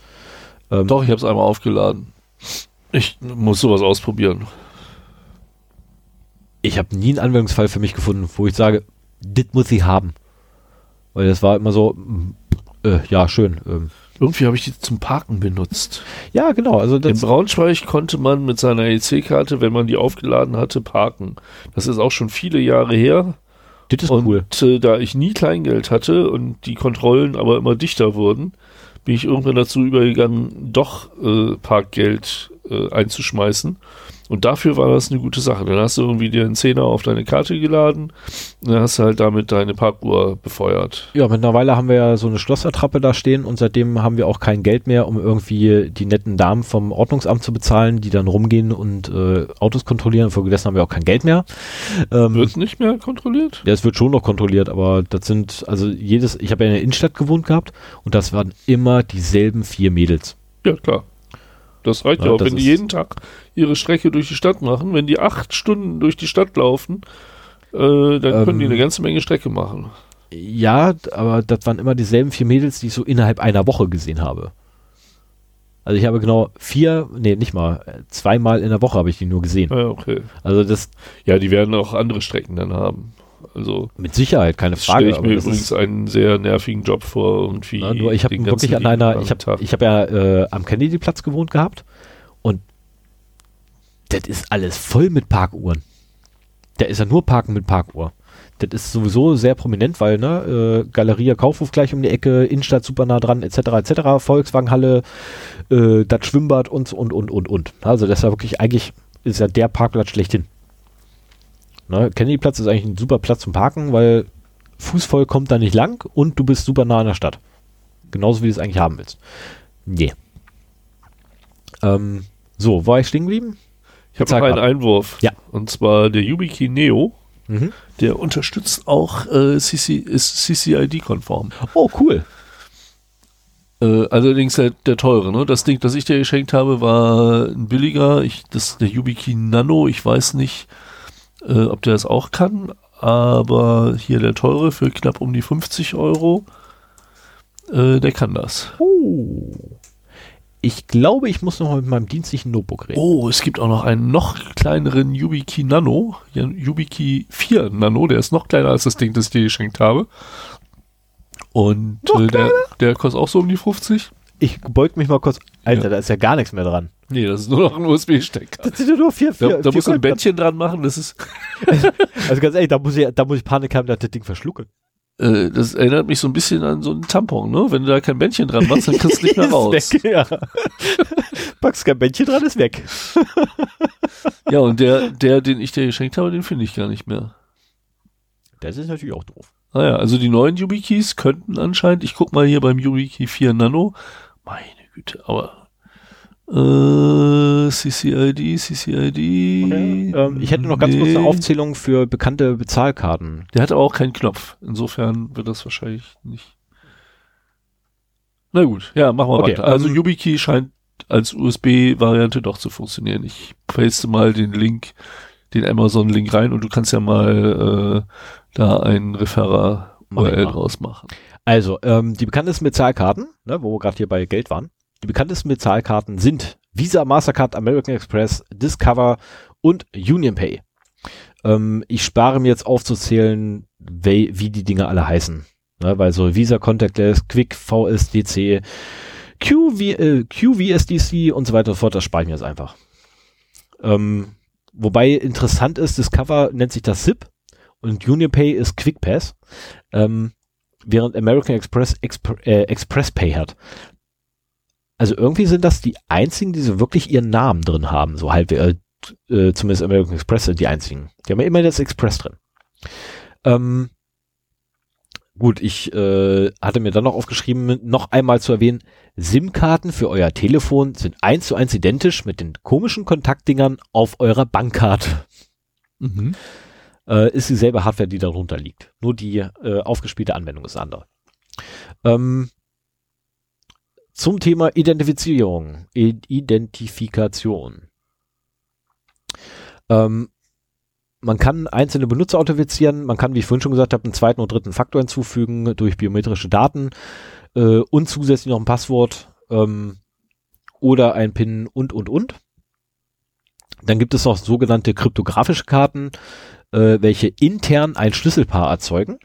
Ähm, Doch, ich habe es einmal aufgeladen. Ich muss sowas ausprobieren. ich habe nie einen Anwendungsfall für mich gefunden, wo ich sage, das muss ich haben. Weil das war immer so, mm, äh, ja, schön. Ähm, Irgendwie habe ich die zum Parken benutzt. ja, genau. Also In Braunschweig konnte man mit seiner EC-Karte, wenn man die aufgeladen hatte, parken. Das ist auch schon viele Jahre her. das ist und cool. äh, da ich nie Kleingeld hatte und die Kontrollen aber immer dichter wurden, bin ich irgendwann dazu übergegangen, doch äh, Parkgeld äh, einzuschmeißen. Und dafür war das eine gute Sache. Dann hast du irgendwie dir einen Zehner auf deine Karte geladen und dann hast du halt damit deine Parkuhr befeuert. Ja, mittlerweile haben wir ja so eine Schlossertrappe da stehen und seitdem haben wir auch kein Geld mehr, um irgendwie die netten Damen vom Ordnungsamt zu bezahlen, die dann rumgehen und äh, Autos kontrollieren. Folgedessen haben wir auch kein Geld mehr. Ähm, Wird nicht mehr kontrolliert? Ja, es wird schon noch kontrolliert, aber das sind, also jedes, ich habe ja in der Innenstadt gewohnt gehabt und das waren immer dieselben vier Mädels. Ja, klar. Das reicht ja, Ja, auch, wenn die jeden Tag ihre Strecke durch die Stadt machen. Wenn die acht Stunden durch die Stadt laufen, äh, dann können die Ähm, eine ganze Menge Strecke machen. Ja, aber das waren immer dieselben vier Mädels, die ich so innerhalb einer Woche gesehen habe. Also ich habe genau vier, nee, nicht mal, äh, zweimal in der Woche habe ich die nur gesehen. Ja, okay. Also das Ja, die werden auch andere Strecken dann haben. Also mit Sicherheit, keine das stelle Frage. ich mir übrigens einen sehr nervigen Job vor. Irgendwie na, nur ich habe wirklich an einer, ich habe ich hab ja äh, am Kennedy-Platz gewohnt gehabt und das ist alles voll mit Parkuhren. Da ist ja nur Parken mit Parkuhr. Das ist sowieso sehr prominent, weil ne, äh, Galeria Kaufhof gleich um die Ecke, Innenstadt super nah dran, etc. etc. Volkswagenhalle, äh, das Schwimmbad und und und und und. Also das ist ja wirklich eigentlich ist ja der Parkplatz schlechthin. Ne, Kennedyplatz ist eigentlich ein super Platz zum Parken, weil fußvoll kommt da nicht lang und du bist super nah an der Stadt. Genauso wie du es eigentlich haben willst. Nee. Ähm, so, war ich stehen geblieben? ich habe noch einen. Einwurf. Ja. Und zwar der YubiKey Neo. Mhm. Der unterstützt auch äh, CC, ist CCID-konform. Oh, cool. Äh, allerdings der, der teure, ne? Das Ding, das ich dir geschenkt habe, war ein billiger. Ich, das der YubiKey Nano. Ich weiß nicht, äh, ob der das auch kann, aber hier der teure für knapp um die 50 Euro. Äh, der kann das. Oh. Ich glaube, ich muss noch mal mit meinem dienstlichen Notebook reden. Oh, es gibt auch noch einen noch kleineren YubiKey Nano. YubiKey 4 Nano, der ist noch kleiner als das Ding, das ich dir geschenkt habe. Und äh, der, der kostet auch so um die 50. Ich beug mich mal kurz. Alter, Ja. da ist ja gar nichts mehr dran. Nee, das ist nur noch ein USB-Stecker. Das sind ja nur vier, Da, vier, da musst du ein. Bändchen dran machen, das ist, Also ganz ehrlich, da muss ich, da muss ich Panik haben, dass das Ding verschlucke. äh, das erinnert mich so ein bisschen an so einen Tampon, ne? Wenn du da kein Bändchen dran machst, dann kriegst du nicht mehr raus. Weg, ja. Packst kein Bändchen dran, ist weg. Ja, und der, der, den ich dir geschenkt habe, den finde ich gar nicht mehr. Das ist natürlich auch doof. Naja, also die neuen YubiKeys könnten anscheinend, ich guck mal hier beim YubiKey 4 Nano, meine Güte, aber äh, CCID, CCID. Ähm, ich hätte noch ganz kurz nee. eine Aufzählung für bekannte Bezahlkarten. Der hat aber auch keinen Knopf. Insofern wird das wahrscheinlich nicht. Na gut, ja, machen wir Okay, weiter. Also ähm, YubiKey scheint als USB-Variante doch zu funktionieren. Ich paste mal den Link, den Amazon-Link rein und du kannst ja mal äh, da einen Mach mal. draus machen. Also, ähm, die bekanntesten Bezahlkarten, ne, wo wir gerade hier bei Geld waren, die bekanntesten Bezahlkarten sind Visa, Mastercard, American Express, Discover und UnionPay. Ähm, ich spare mir jetzt aufzuzählen, wie, wie die Dinge alle heißen. Ne, weil so Visa Contactless, Quick, VSDC, QV, äh, QVSDC und so weiter und so fort, das spare ich mir jetzt einfach. Ähm, wobei interessant ist, Discover nennt sich das SIP und UnionPay ist QuickPass. Ähm, während American Express Expr äh, Express Pay hat. Also irgendwie sind das die einzigen, die so wirklich ihren Namen drin haben, so halb, äh, äh, zumindest American Express sind die einzigen. Die haben ja immer das Express drin. Ähm, gut, ich äh, hatte mir dann noch aufgeschrieben, noch einmal zu erwähnen, SIM-Karten für euer Telefon sind eins zu eins identisch mit den komischen Kontaktdingern auf eurer Bankkarte. Mhm. Äh, ist dieselbe Hardware, die darunter liegt. Nur die äh, aufgespielte Anwendung ist andere. Ähm, zum Thema Identifizierung, Identifikation. Ähm, man kann einzelne Benutzer authentifizieren, man kann, wie ich vorhin schon gesagt habe, einen zweiten und dritten Faktor hinzufügen durch biometrische Daten äh, und zusätzlich noch ein Passwort ähm, oder ein PIN und, und, und. Dann gibt es noch sogenannte kryptografische Karten, äh, welche intern ein Schlüsselpaar erzeugen.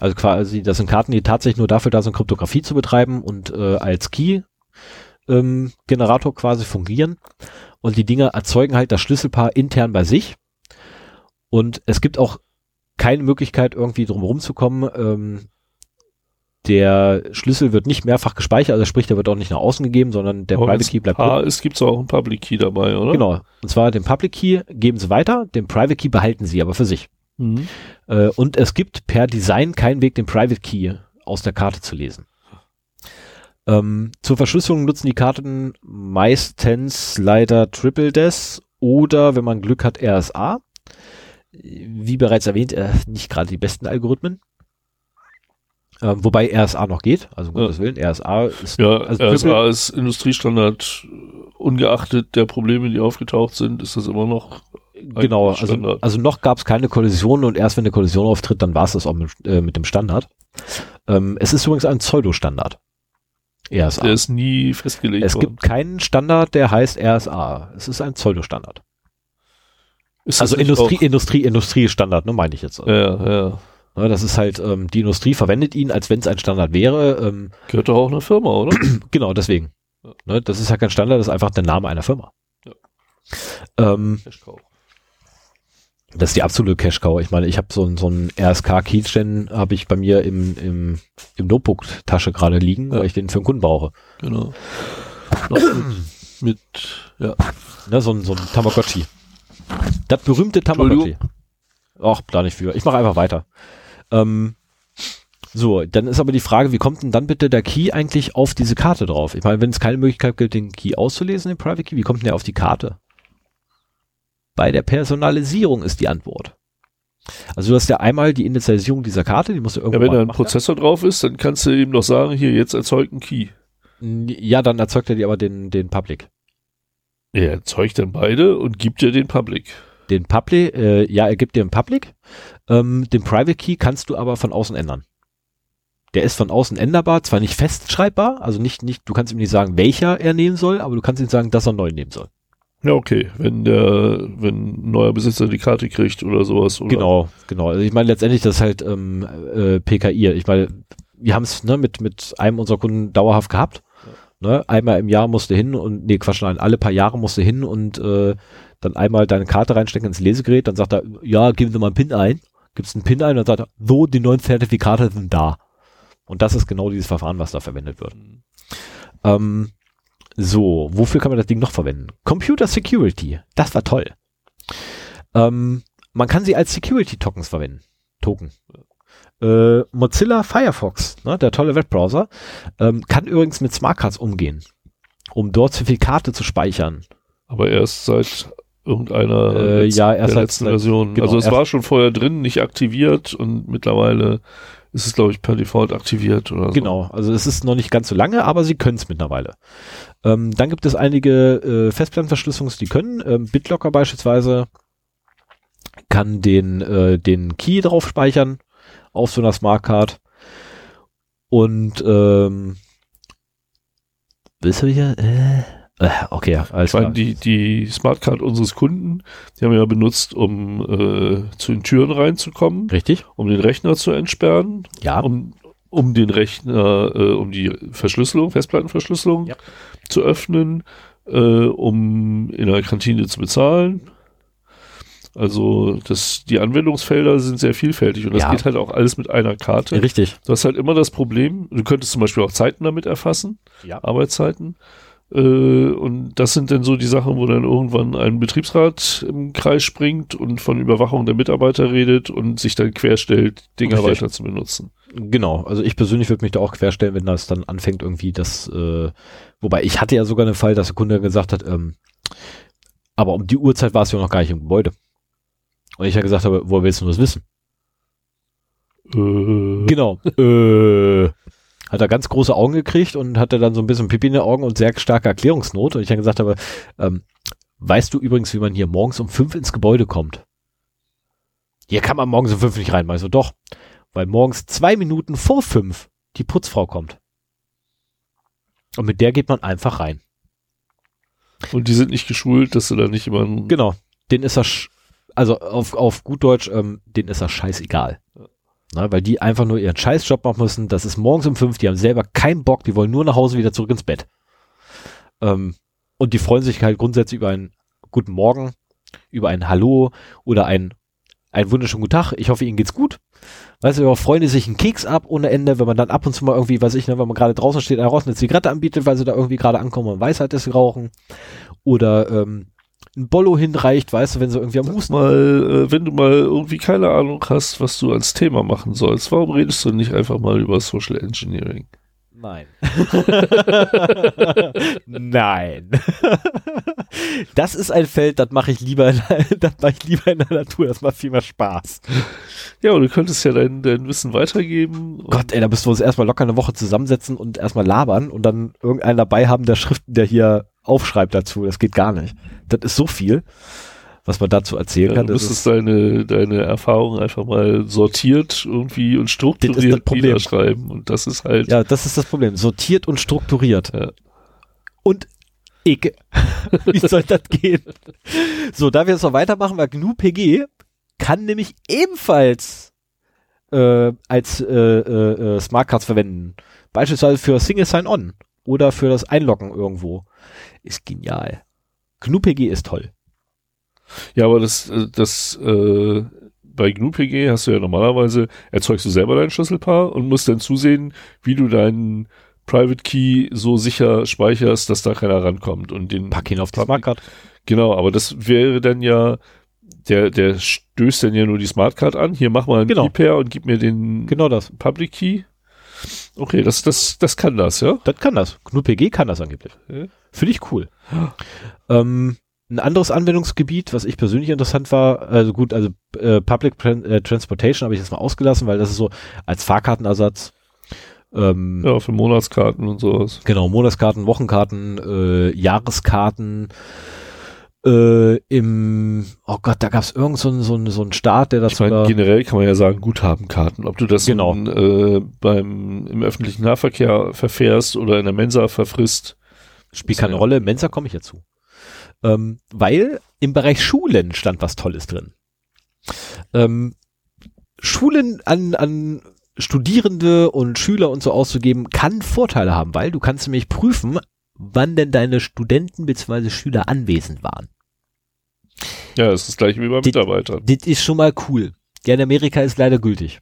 Also quasi, das sind Karten, die tatsächlich nur dafür da sind, Kryptographie zu betreiben und äh, als Key-Generator ähm, quasi fungieren. Und die Dinger erzeugen halt das Schlüsselpaar intern bei sich. Und es gibt auch keine Möglichkeit, irgendwie drum zu kommen. Ähm, der Schlüssel wird nicht mehrfach gespeichert, also sprich, der wird auch nicht nach außen gegeben, sondern der Private Key bleibt. Ah, es gibt auch einen Public Key dabei, oder? Genau. Und zwar den Public Key geben sie weiter, den Private Key behalten sie aber für sich. Mhm. Äh, und es gibt per Design keinen Weg, den Private Key aus der Karte zu lesen. Ähm, zur Verschlüsselung nutzen die Karten meistens leider Triple Des oder, wenn man Glück hat, RSA. Wie bereits erwähnt, äh, nicht gerade die besten Algorithmen. Ähm, wobei RSA noch geht, also um ja. Gottes Willen, RSA ist. Ja, also RSA ist Industriestandard, ungeachtet der Probleme, die aufgetaucht sind, ist das immer noch. Genau, also, also noch gab es keine Kollision und erst wenn eine Kollision auftritt, dann war es das auch mit, äh, mit dem Standard. Ähm, es ist übrigens ein Pseudo-Standard. RSA. Der ist nie festgelegt Es worden. gibt keinen Standard, der heißt RSA. Es ist ein Pseudo-Standard. Also Industrie, Industrie, Industriestandard, ne, meine ich jetzt. Ja, ja. Ne, das ist halt, ähm, die Industrie verwendet ihn, als wenn es ein Standard wäre. Ähm, Gehört doch auch eine Firma, oder? genau, deswegen. Ja. Ne, das ist ja kein Standard, das ist einfach der Name einer Firma. Ja. Ähm, das ist die absolute Cash-Cow. Ich meine, ich habe so, ein so ein RSK-Keychain habe ich bei mir im, im, im Notebook-Tasche gerade liegen, ja. weil ich den für einen Kunden brauche. Genau. mit, mit, ja. Ne, so, ein, so ein Tamagotchi. Das berühmte Tamagotchi. Ach, da nicht für. Ich mache einfach weiter. Ähm, so, dann ist aber die Frage, wie kommt denn dann bitte der Key eigentlich auf diese Karte drauf? Ich meine, wenn es keine Möglichkeit gibt, den Key auszulesen, den Private Key, wie kommt denn der auf die Karte? Bei der Personalisierung ist die Antwort. Also du hast ja einmal die Initialisierung dieser Karte, die musst du irgendwann. Ja, wenn da ein Prozessor ja. drauf ist, dann kannst du ihm noch sagen, hier, jetzt erzeugt ein Key. Ja, dann erzeugt er dir aber den, den Public. Er erzeugt dann beide und gibt dir den Public. Den Public, äh, ja, er gibt dir einen Public. Ähm, den Private Key kannst du aber von außen ändern. Der ist von außen änderbar, zwar nicht festschreibbar, also nicht, nicht, du kannst ihm nicht sagen, welcher er nehmen soll, aber du kannst ihm sagen, dass er neu nehmen soll. Ja, okay, wenn der, wenn ein neuer Besitzer die Karte kriegt oder sowas. Oder? Genau, genau. Also ich meine letztendlich das ist halt ähm, äh, PKI. Ich meine, wir haben es ne, mit, mit einem unserer Kunden dauerhaft gehabt. Ne? Einmal im Jahr musste hin und, nee, Quatsch, nein, alle paar Jahre musste hin und äh, dann einmal deine Karte reinstecken ins Lesegerät, dann sagt er, ja, geben Sie mal einen PIN ein, gibst einen PIN ein und dann sagt er, so, die neuen Zertifikate sind da. Und das ist genau dieses Verfahren, was da verwendet wird. Ähm, so, wofür kann man das Ding noch verwenden? Computer Security, das war toll. Ähm, man kann sie als Security Tokens verwenden. Token. Äh, Mozilla Firefox, ne, der tolle Webbrowser, ähm, kann übrigens mit Smartcards umgehen, um dort Zertifikate zu speichern. Aber erst seit irgendeiner äh, ja, erst der letzten Version. Genau, also es war schon vorher drin, nicht aktiviert und mittlerweile ist es, glaube ich, per Default aktiviert oder so. Genau, also es ist noch nicht ganz so lange, aber sie können es mittlerweile. Ähm, dann gibt es einige äh, Festplattenverschlüsselungs, die können. Ähm, BitLocker beispielsweise kann den, äh, den Key drauf speichern auf so einer Smartcard. Und ähm, was habe ich ja? Äh, äh, okay, alles klar. Die, die Smartcard unseres Kunden, die haben wir ja benutzt, um äh, zu den Türen reinzukommen. Richtig. Um den Rechner zu entsperren. Ja. Um, um den Rechner, äh, um die Verschlüsselung, Festplattenverschlüsselung ja. zu öffnen, äh, um in der Kantine zu bezahlen. Also das, die Anwendungsfelder sind sehr vielfältig und das ja. geht halt auch alles mit einer Karte. Richtig. Du hast halt immer das Problem, du könntest zum Beispiel auch Zeiten damit erfassen, ja. Arbeitszeiten. Äh, und das sind dann so die Sachen, wo dann irgendwann ein Betriebsrat im Kreis springt und von Überwachung der Mitarbeiter redet und sich dann querstellt, Dinge Richtig. weiter zu benutzen. Genau, also ich persönlich würde mich da auch querstellen, wenn das dann anfängt irgendwie das, äh, wobei ich hatte ja sogar einen Fall, dass der Kunde gesagt hat, ähm, aber um die Uhrzeit war es ja noch gar nicht im Gebäude. Und ich ja gesagt habe, woher willst du das wissen? Äh, Genau. äh, hat er ganz große Augen gekriegt und hatte dann so ein bisschen Pipi in den Augen und sehr starke Erklärungsnot. Und ich dann gesagt habe, ähm, weißt du übrigens, wie man hier morgens um fünf ins Gebäude kommt? Hier kann man morgens um fünf nicht rein. Also doch, weil morgens zwei Minuten vor fünf die Putzfrau kommt. Und mit der geht man einfach rein. und die sind nicht geschult, dass du da nicht immer Genau. Den ist er, also auf, auf gut Deutsch, ähm, den ist er scheißegal. Na, weil die einfach nur ihren Scheißjob machen müssen. Das ist morgens um fünf, die haben selber keinen Bock, die wollen nur nach Hause wieder zurück ins Bett. Ähm, und die freuen sich halt grundsätzlich über einen guten Morgen, über ein Hallo oder ein, ein wunderschönen guten Tag. Ich hoffe, Ihnen geht's gut. Weißt du, freuen die sich einen Keks ab ohne Ende, wenn man dann ab und zu mal irgendwie, weiß ich, ne, wenn man gerade draußen steht, einer raus eine Zigarette anbietet, weil sie da irgendwie gerade ankommen und dass sie rauchen. Oder ähm, ein Bollo hinreicht, weißt du, wenn sie irgendwie am Sag Husten mal, äh, wenn du mal irgendwie keine Ahnung hast, was du als Thema machen sollst, warum redest du nicht einfach mal über Social Engineering? Nein. Nein. Das ist ein Feld, das mache ich lieber, in, das mache ich lieber in der Natur. Das macht viel mehr Spaß. Ja, und du könntest ja dein, dein Wissen weitergeben. Gott, ey, da müssen wir uns erstmal locker eine Woche zusammensetzen und erstmal labern und dann irgendeinen dabei haben, der Schriften, der hier aufschreibt dazu. Das geht gar nicht. Das ist so viel, was man dazu erzählen Ja, kann. du müsstest ist, deine, deine Erfahrungen einfach mal sortiert irgendwie und strukturiert niederschreiben. Und das ist halt, ja, das ist das Problem. Sortiert und strukturiert. Ja. Und Ecke. Wie soll das gehen? So, da wir jetzt noch weitermachen, weil GNU PG kann nämlich ebenfalls äh, als äh, äh, äh, Smartcards verwenden. Beispielsweise für Single Sign-On oder für das Einloggen irgendwo. Ist genial. GNU PG ist toll. ja, aber das, äh, das, äh, bei GNU-PG hast du ja normalerweise, erzeugst du selber dein Schlüsselpaar und musst dann zusehen, wie du deinen Private Key so sicher speicherst, dass da keiner rankommt und den Pack ihn auf die Smartcard. Genau, aber das wäre dann ja, der, der stößt dann ja nur die Smartcard an. Hier mach mal einen Genau. Key Pair und gib mir den Genau das. Public Key. Okay, das, das, das kann das, ja? Das kann das. GNU PG kann das angeblich. Ja. Finde ich cool. Ähm, ein anderes Anwendungsgebiet, was ich persönlich interessant war, also gut, also äh, Public Tran äh, Transportation habe ich jetzt mal ausgelassen, weil das ist so als Fahrkartenersatz. Ähm, Ja, für Monatskarten und sowas. Genau, Monatskarten, Wochenkarten, äh, Jahreskarten. Äh, Im, oh Gott, da gab es irgend so einen so einen- so einen Staat, der das Ich sogar- generell kann man ja sagen, Guthabenkarten. Ob du das Genau. in, äh, beim, im öffentlichen Nahverkehr verfährst oder in der Mensa verfrisst. Spielt keine Ja. Rolle, Mensa komme ich ja zu. Ähm, weil im Bereich Schulen stand was Tolles drin. Ähm, Schulen an, an Studierende und Schüler und so auszugeben, kann Vorteile haben, weil du kannst nämlich prüfen, wann denn deine Studenten bzw. Schüler anwesend waren. Ja, das ist das gleiche wie bei Mitarbeitern. Das ist schon mal cool. Ja, in Amerika ist leider gültig.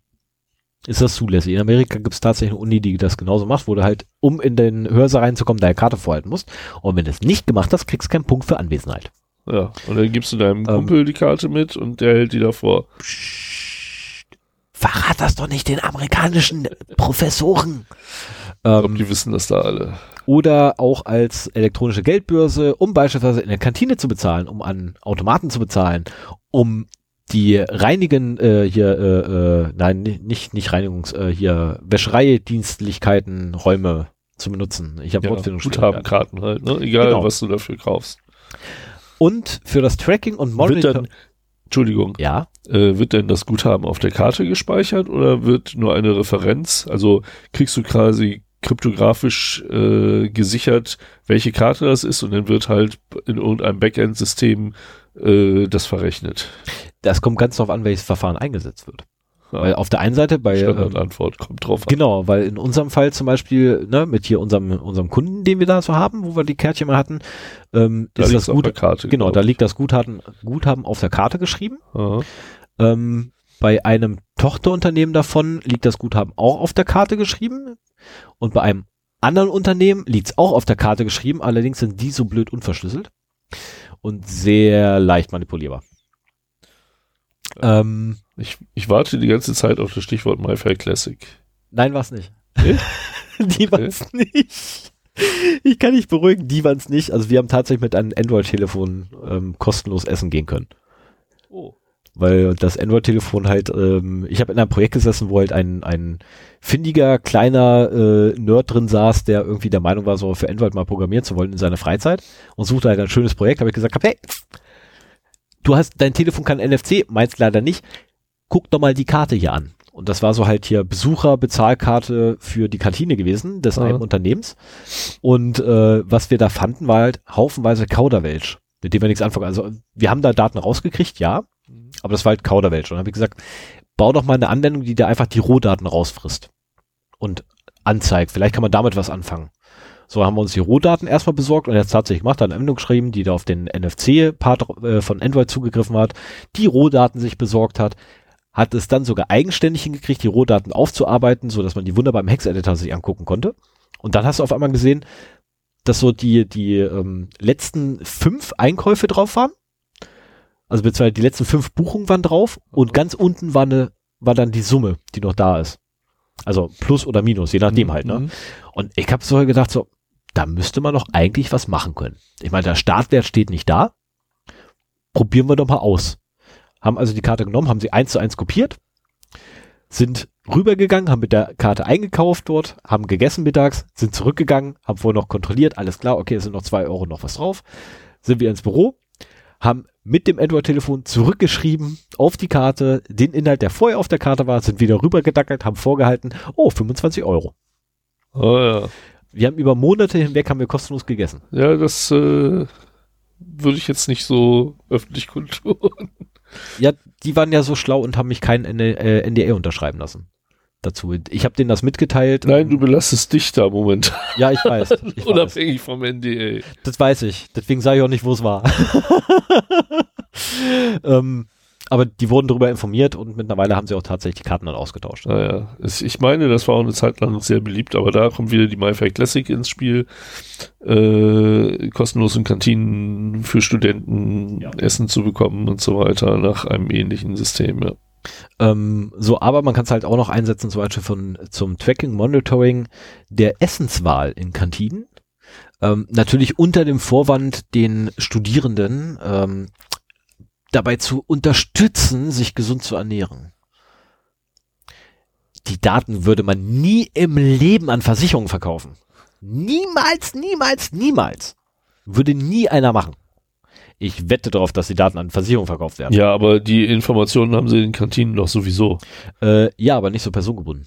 Ist das zulässig. In Amerika gibt es tatsächlich eine Uni, die das genauso macht, wo du halt, um in den Hörsaal reinzukommen, deine Karte vorhalten musst. Und wenn du es nicht gemacht hast, kriegst du keinen Punkt für Anwesenheit. Ja, und dann gibst du deinem Ähm. Kumpel die Karte mit und der hält die davor. Psst. Verrat das doch nicht den amerikanischen Professoren. Ich glaube, Ähm, die wissen das da alle. Oder auch als elektronische Geldbörse, um beispielsweise in der Kantine zu bezahlen, um an Automaten zu bezahlen, um die reinigen äh, hier äh, äh, nein ni- nicht nicht Reinigungs äh, hier Wäschereidienstlichkeiten Räume zu benutzen. Ich habe Ja. Guthabenkarten halt, ne? Egal, Genau. was du dafür kaufst. Und für das Tracking und Monitoring. Entschuldigung, Ja, äh, wird denn das Guthaben auf der Karte gespeichert oder wird nur eine Referenz? Also kriegst du quasi kryptografisch äh, gesichert, welche Karte das ist und dann wird halt in irgendeinem Backend-System äh, das verrechnet. das kommt ganz darauf an, welches Verfahren eingesetzt wird. Ja, Weil auf der einen Seite bei ähm, Standardantwort kommt drauf an. Genau, weil in unserem Fall zum Beispiel, ne, mit hier unserem, unserem Kunden, den wir da so haben, wo wir die Kärtchen mal hatten, ähm, Da ist das auf gut, der Karte. genau, glaub da liegt das Guthaben, Guthaben auf der Karte geschrieben. Ähm, bei einem Tochterunternehmen davon liegt das Guthaben auch auf der Karte geschrieben. Und bei einem anderen Unternehmen liegt es auch auf der Karte geschrieben, allerdings sind die so blöd unverschlüsselt und sehr leicht manipulierbar. Ähm, Ich, ich warte die ganze Zeit auf das Stichwort MyFair Classic. Nein, war's nicht. Nee? die waren's nicht. Ich kann dich beruhigen, die waren's nicht. Also wir haben tatsächlich mit einem Android-Telefon ähm, kostenlos essen gehen können. Oh. Weil das Android-Telefon halt, ähm, ich habe in einem Projekt gesessen, wo halt ein, ein findiger, kleiner äh, Nerd drin saß, der irgendwie der Meinung war, so für Android mal programmieren zu wollen in seiner Freizeit und suchte halt ein schönes Projekt, habe ich gesagt, hab, hey, du hast, dein Telefon kann NFC, meins leider nicht, guck doch mal die Karte hier an. Und das war so halt hier Besucherbezahlkarte für die Kantine gewesen, des Ja. einen Unternehmens. Und äh, was wir da fanden, war halt haufenweise Kauderwelsch, mit dem wir nichts anfangen. Also wir haben da Daten rausgekriegt, ja, aber das war halt Kauderwelsch. Und dann habe ich gesagt, bau doch mal eine Anwendung, die dir einfach die Rohdaten rausfrisst und anzeigt. Vielleicht kann man damit was anfangen. So haben wir uns die Rohdaten erstmal besorgt und jetzt tatsächlich gemacht, eine Anwendung geschrieben, die da auf den NFC-Part äh, von Android zugegriffen hat, die Rohdaten sich besorgt hat, hat es dann sogar eigenständig hingekriegt, die Rohdaten aufzuarbeiten, so dass man die wunderbar im Hex-Editor sich angucken konnte. Und dann hast du auf einmal gesehen, dass so die, die ähm, letzten fünf Einkäufe drauf waren. Also beziehungsweise die letzten fünf Buchungen waren drauf und ganz unten war eine, war dann die Summe, die noch da ist. Also plus oder minus, je nachdem halt, ne? Mhm. Und ich habe so gedacht, so, da müsste man doch eigentlich was machen können. Ich meine, der Startwert steht nicht da. Probieren wir doch mal aus. Haben also die Karte genommen, haben sie eins zu eins kopiert, sind rübergegangen, haben mit der Karte eingekauft dort, haben gegessen mittags, sind zurückgegangen, haben vorher noch kontrolliert, alles klar, okay, es sind noch zwei Euro noch was drauf, sind wir ins Büro, haben mit dem Android-Telefon zurückgeschrieben auf die Karte, den Inhalt, der vorher auf der Karte war, sind wieder rübergedackelt, haben vorgehalten, oh, 25 Euro. Oh, ja. Wir haben über Monate hinweg haben wir kostenlos gegessen. ja, das äh, würde ich jetzt nicht so öffentlich kundtun. Ja, die waren ja so schlau und haben mich kein NDA unterschreiben lassen. Dazu. Ich habe denen das mitgeteilt. Nein, du belastest dich da momentan, Ja, ich weiß. Ich weiß. unabhängig vom NDA. Das weiß ich. Deswegen sage ich auch nicht, wo es war. ähm, aber die wurden darüber informiert und mittlerweile haben sie auch tatsächlich die Karten dann ausgetauscht. Naja, es, ich meine, das war auch eine Zeit lang sehr beliebt, aber da kommt wieder die MyFair Classic ins Spiel. Äh, kostenlosen Kantinen für Studenten Ja. Essen zu bekommen und so weiter nach einem ähnlichen System, ja. Ähm, so, aber man kann es halt auch noch einsetzen, zum Beispiel von, zum Tracking, Monitoring der Essenswahl in Kantinen. Ähm, natürlich unter dem Vorwand, den Studierenden ähm, dabei zu unterstützen, sich gesund zu ernähren. Die Daten würde man nie im Leben an Versicherungen verkaufen. Niemals, niemals, niemals. Würde nie einer machen. Ich wette darauf, dass die Daten an Versicherungen verkauft werden. Ja, aber die Informationen haben sie in den Kantinen doch sowieso. Äh, ja, aber nicht so personengebunden.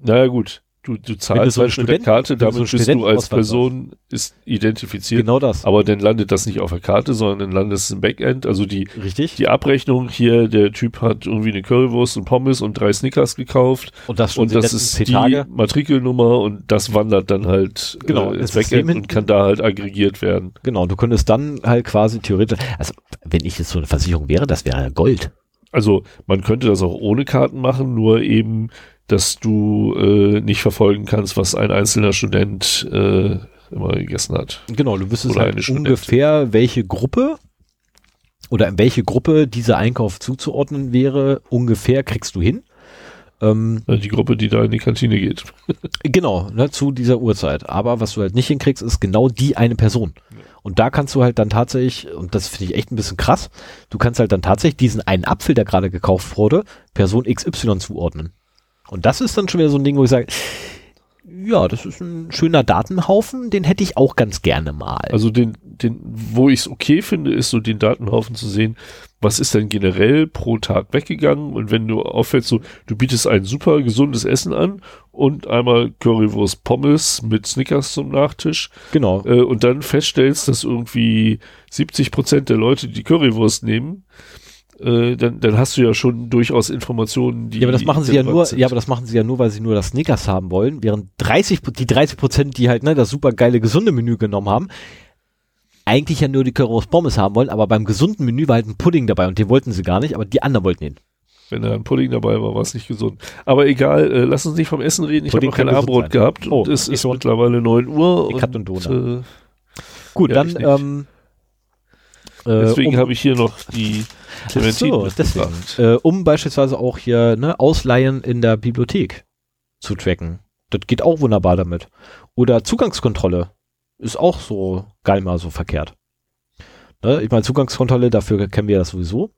Naja, gut. Du, du zahlst so halt mit der Studenten- Karte, so damit einen bist du als Person ist identifiziert. Genau das. Aber dann landet das nicht auf der Karte, sondern dann landet es im Backend. Also die, Richtig. die Abrechnung hier, der Typ hat irgendwie eine Currywurst und Pommes und drei Snickers gekauft. Und das Und das ist die Tage. Matrikelnummer und das wandert dann halt Genau, äh, ins Backend und kann da halt aggregiert werden. Genau, du könntest dann halt quasi theoretisch, also wenn ich jetzt so eine Versicherung wäre, das wäre Gold. Also man könnte das auch ohne Karten machen, nur eben, dass du äh, nicht verfolgen kannst, was ein einzelner Student äh, immer gegessen hat. Genau, du wüsstest halt ungefähr, welche Gruppe oder in welche Gruppe dieser Einkauf zuzuordnen wäre, ungefähr kriegst du hin. Ähm, Äh, Die Gruppe, die da in die Kantine geht. genau, ne, zu dieser Uhrzeit. Aber was du halt nicht hinkriegst, ist genau die eine Person. Und da kannst du halt dann tatsächlich, und das finde ich echt ein bisschen krass, du kannst halt dann tatsächlich diesen einen Apfel, der gerade gekauft wurde, Person XY zuordnen. Und das ist dann schon wieder so ein Ding, wo ich sage, ja, das ist ein schöner Datenhaufen, den hätte ich auch ganz gerne mal. Also den, den, wo ich es okay finde, ist so den Datenhaufen zu sehen, was ist denn generell pro Tag weggegangen und wenn du auffällst, so, du bietest ein super gesundes Essen an und einmal Currywurst Pommes mit Snickers zum Nachtisch genau. äh, und dann feststellst, dass irgendwie 70 Prozent der Leute die Currywurst nehmen, äh, dann, dann hast du ja schon durchaus Informationen, die Ja, aber das machen sie ja nur, sind. ja, aber das machen sie ja nur, weil sie nur das Snickers haben wollen, während 30, die 30 Prozent, die halt, ne, das super geile gesunde Menü genommen haben, eigentlich ja nur die Currywurst Pommes haben wollen, aber beim gesunden Menü war halt ein Pudding dabei und den wollten sie gar nicht, aber die anderen wollten ihn. Wenn da ein Pudding dabei war, war es nicht gesund. Aber egal, äh, lass uns nicht vom Essen reden. Ich habe noch kein Abendbrot gehabt Oh, und es ist schon. mittlerweile 9 Uhr. Ich hatte einen Donut. Äh, Gut, Ja, dann, ähm, äh, deswegen um, habe ich hier noch die Clementine so, deswegen, äh, um beispielsweise auch hier, ne, Ausleihen in der Bibliothek zu tracken. Das geht auch wunderbar damit. Oder Zugangskontrolle ist auch so geil mal so verkehrt. Ne? Ich meine, Zugangskontrolle, dafür kennen wir das sowieso.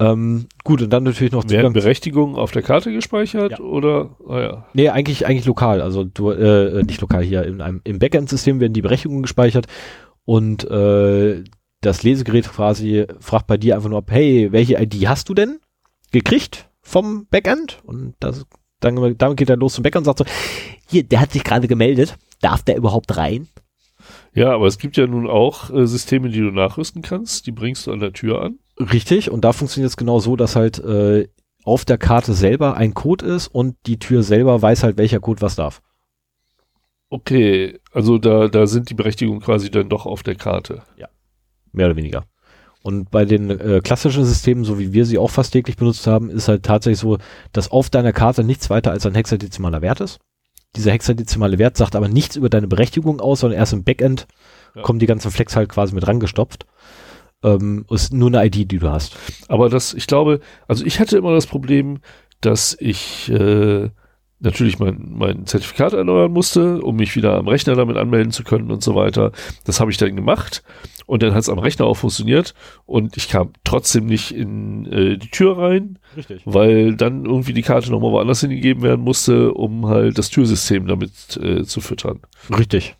Ähm, gut, und dann natürlich noch Werden Berechtigungen auf der Karte gespeichert Ja. oder? Ah ja. Nee, eigentlich, eigentlich lokal. Also du, äh, nicht lokal hier. In einem, Im Backend-System werden die Berechtigungen gespeichert und äh, das Lesegerät quasi fragt bei dir einfach nur ab, hey, welche ID hast du denn gekriegt vom Backend? Und das, dann, damit geht er los zum Backend und sagt so, hier, der hat sich gerade gemeldet. Darf der überhaupt rein? Ja, aber es gibt ja nun auch äh, Systeme, die du nachrüsten kannst. Die bringst du an der Tür an. Richtig, und da funktioniert es genau so, dass halt äh, auf der Karte selber ein Code ist und die Tür selber weiß halt, welcher Code was darf. Okay, also da, da sind die Berechtigungen quasi dann doch auf der Karte. Mehr oder weniger. Und bei den äh, klassischen Systemen, so wie wir sie auch fast täglich benutzt haben, ist halt tatsächlich so, dass auf deiner Karte nichts weiter als ein hexadezimaler Wert ist. Dieser hexadezimale Wert sagt aber nichts über deine Berechtigung aus, sondern erst im Backend Ja. kommen die ganzen Flex halt quasi mit rangestopft. Ähm, ist nur eine ID, die du hast. Aber das, ich glaube, also ich hatte immer das Problem, dass ich äh, natürlich mein, mein Zertifikat erneuern musste, um mich wieder am Rechner damit anmelden zu können und so weiter. Das habe ich dann gemacht und dann hat es am Rechner auch funktioniert und ich kam trotzdem nicht in äh, die Tür rein, Richtig. weil dann irgendwie die Karte nochmal woanders hingegeben werden musste, um halt das Türsystem damit äh, zu füttern. Richtig.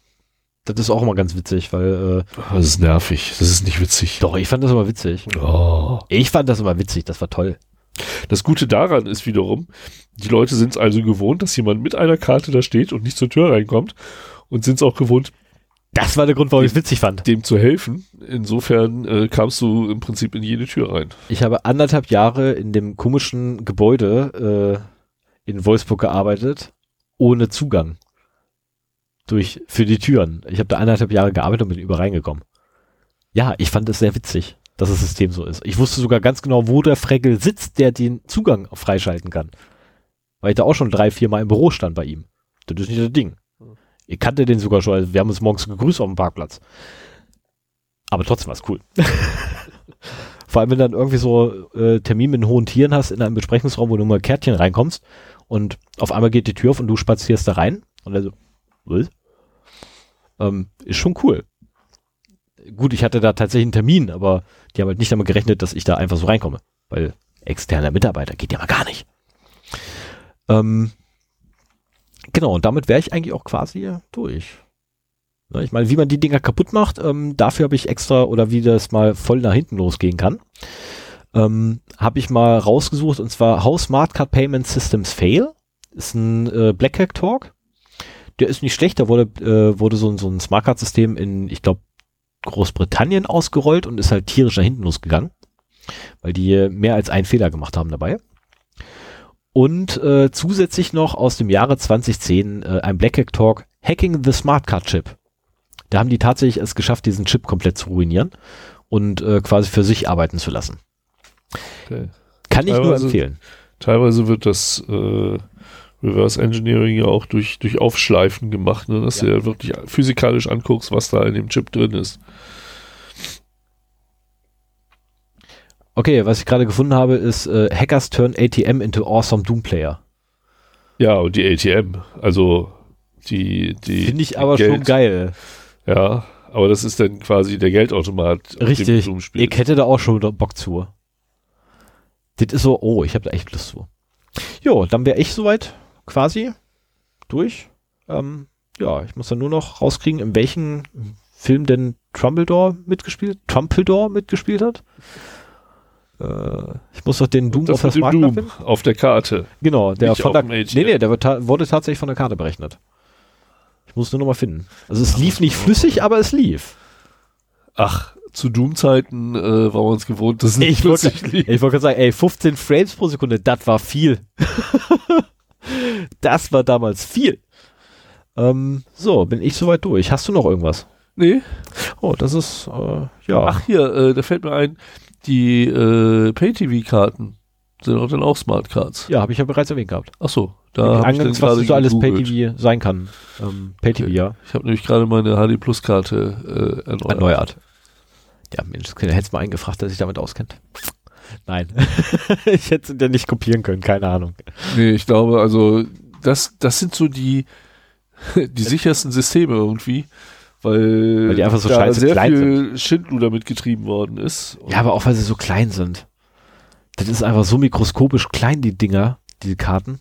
Das ist auch immer ganz witzig, weil äh, Das ist nervig, das ist nicht witzig. doch, ich fand das immer witzig. Oh. Ich fand das immer witzig, das war toll. Das Gute daran ist wiederum, die Leute sind es also gewohnt, dass jemand mit einer Karte da steht und nicht zur Tür reinkommt und sind es auch gewohnt, Das war der Grund, warum ich es witzig fand. dem zu helfen. Insofern äh, kamst du im Prinzip in jede Tür rein. Ich habe anderthalb Jahre in dem komischen Gebäude äh, in Wolfsburg gearbeitet, ohne Zugang. Durch, für die Türen. Ich habe da anderthalb Jahre gearbeitet und bin über reingekommen. Ja, ich fand es sehr witzig, dass das System so ist. Ich wusste sogar ganz genau, wo der Fregel sitzt, der den Zugang freischalten kann. Weil ich da auch schon drei, vier Mal im Büro stand bei ihm. Das ist nicht das Ding. Ich kannte den sogar schon, also wir haben uns morgens gegrüßt auf dem Parkplatz. Aber trotzdem war es cool. Vor allem, wenn du dann irgendwie so äh, Termin mit hohen Tieren hast in einem Besprechungsraum, wo du mal Kärtchen reinkommst und auf einmal geht die Tür auf und du spazierst da rein und also, was? Ähm, ist schon cool. Gut, ich hatte da tatsächlich einen Termin, aber die haben halt nicht damit gerechnet, dass ich da einfach so reinkomme, weil externer Mitarbeiter geht ja mal gar nicht. Ähm, genau, und damit wäre ich eigentlich auch quasi durch. Ne, Ich meine, wie man die Dinger kaputt macht, ähm, dafür habe ich extra, oder wie das mal voll nach hinten losgehen kann, ähm, habe ich mal rausgesucht, und zwar How Smart Card Payment Systems Fail. Ist ein äh, Black Hack Talk. Der ist nicht schlecht, da wurde, äh, wurde so, so ein Smart Card System in, ich glaube, Großbritannien ausgerollt und ist halt tierisch nach hinten losgegangen, weil die mehr als einen Fehler gemacht haben dabei. Und äh, zusätzlich noch aus dem Jahre 2010 äh, ein Black Hack Talk Hacking the Smart Card Chip. Da haben die tatsächlich es geschafft, diesen Chip komplett zu ruinieren und äh, quasi für sich arbeiten zu lassen. Okay. Kann ich nur Teilweise- empfehlen. Teilweise wird das äh, Reverse Engineering ja auch durch, durch Aufschleifen gemacht, ne? dass Ja. du ja wirklich physikalisch anguckst, was da in dem Chip drin ist. Okay, was ich gerade gefunden habe, ist äh, Hackers turn ATM into awesome Doom Player. Ja, und die ATM, also die, die Finde ich aber Geld. schon geil. Ja, aber das ist dann quasi der Geldautomat, Richtig. Ich hätte da auch schon Bock zu. Das ist so, oh, ich habe da echt Lust zu. Jo, dann wäre ich soweit quasi durch. Ähm, ja, ich muss dann nur noch rauskriegen, in welchem Film denn Trumbledore mitgespielt, Trumpledore mitgespielt hat. Äh, ich muss doch den Doom das auf das Markt Doom auf der Karte. Genau, der Nicht von der, nee, nee, der ta wurde tatsächlich von der Karte berechnet. Ich muss nur noch mal finden. Also es lief nicht flüssig, aber es lief. Ach, zu Doom-Zeiten äh, war man uns gewohnt, dass es nicht Ich wollte plötzlich lief. ich wollte gerade sagen, ey, 15 Frames pro Sekunde, das war viel. das war damals viel. Ähm, so, bin ich soweit durch. Hast du noch irgendwas? Nee. Oh, das ist, äh, ja. Ach hier, äh, da fällt mir ein, die äh, Pay-TV-Karten sind auch dann auch Smart Cards. Ja, habe ich ja bereits erwähnt gehabt. Ach so, da habe ich dann was so alles gegoogelt. Pay-TV sein kann. Ähm, Pay-TV, Okay. ja. Ich habe nämlich gerade meine HD Plus Karte äh, erneuert. Erneuert. Ja, Mensch, das hättest mal eingefragt, der sich damit auskennt. Nein. ich hätte es ja nicht kopieren können, keine Ahnung. Nee, ich glaube, also das, das sind so die, die sichersten Systeme irgendwie, weil, Weil die einfach so da scheiße sehr klein viel Schindluder mitgetrieben worden ist. Ja, aber auch weil sie so klein sind. Das ist einfach so mikroskopisch klein, die Dinger, diese Karten.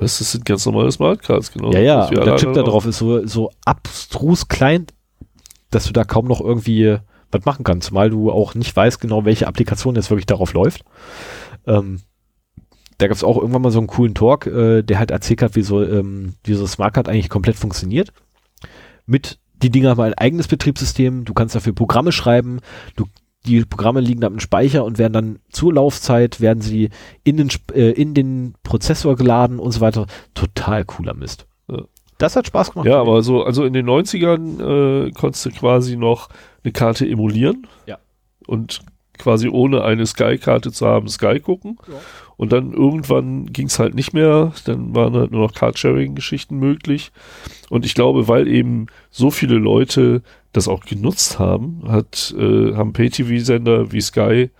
Das sind ganz normale Smartcards, genau. Ja, ja, und der Chip da drauf ist so, so abstrus klein, dass du da kaum noch irgendwie was machen kannst, zumal du auch nicht weißt genau, welche Applikation jetzt wirklich darauf läuft. Ähm, da gab es auch irgendwann mal so einen coolen Talk, äh, der halt erzählt hat, wie so, ähm, wie so Smartcard eigentlich komplett funktioniert. Mit, die Dinger haben ein eigenes Betriebssystem, du kannst dafür Programme schreiben, du, die Programme liegen dann im Speicher und werden dann zur Laufzeit, werden sie in den, äh, in den Prozessor geladen und so weiter. Total cooler Mist. Das hat Spaß gemacht. Ja, aber so, also in den 90ern äh, konntest du quasi noch eine Karte emulieren. Ja. Und quasi ohne eine Sky-Karte zu haben, Sky gucken. Ja. Und dann irgendwann ging es halt nicht mehr. Dann waren halt nur noch Card-Sharing-Geschichten möglich. Und ich glaube, weil eben so viele Leute das auch genutzt haben, hat, äh, haben Pay-TV-Sender wie Sky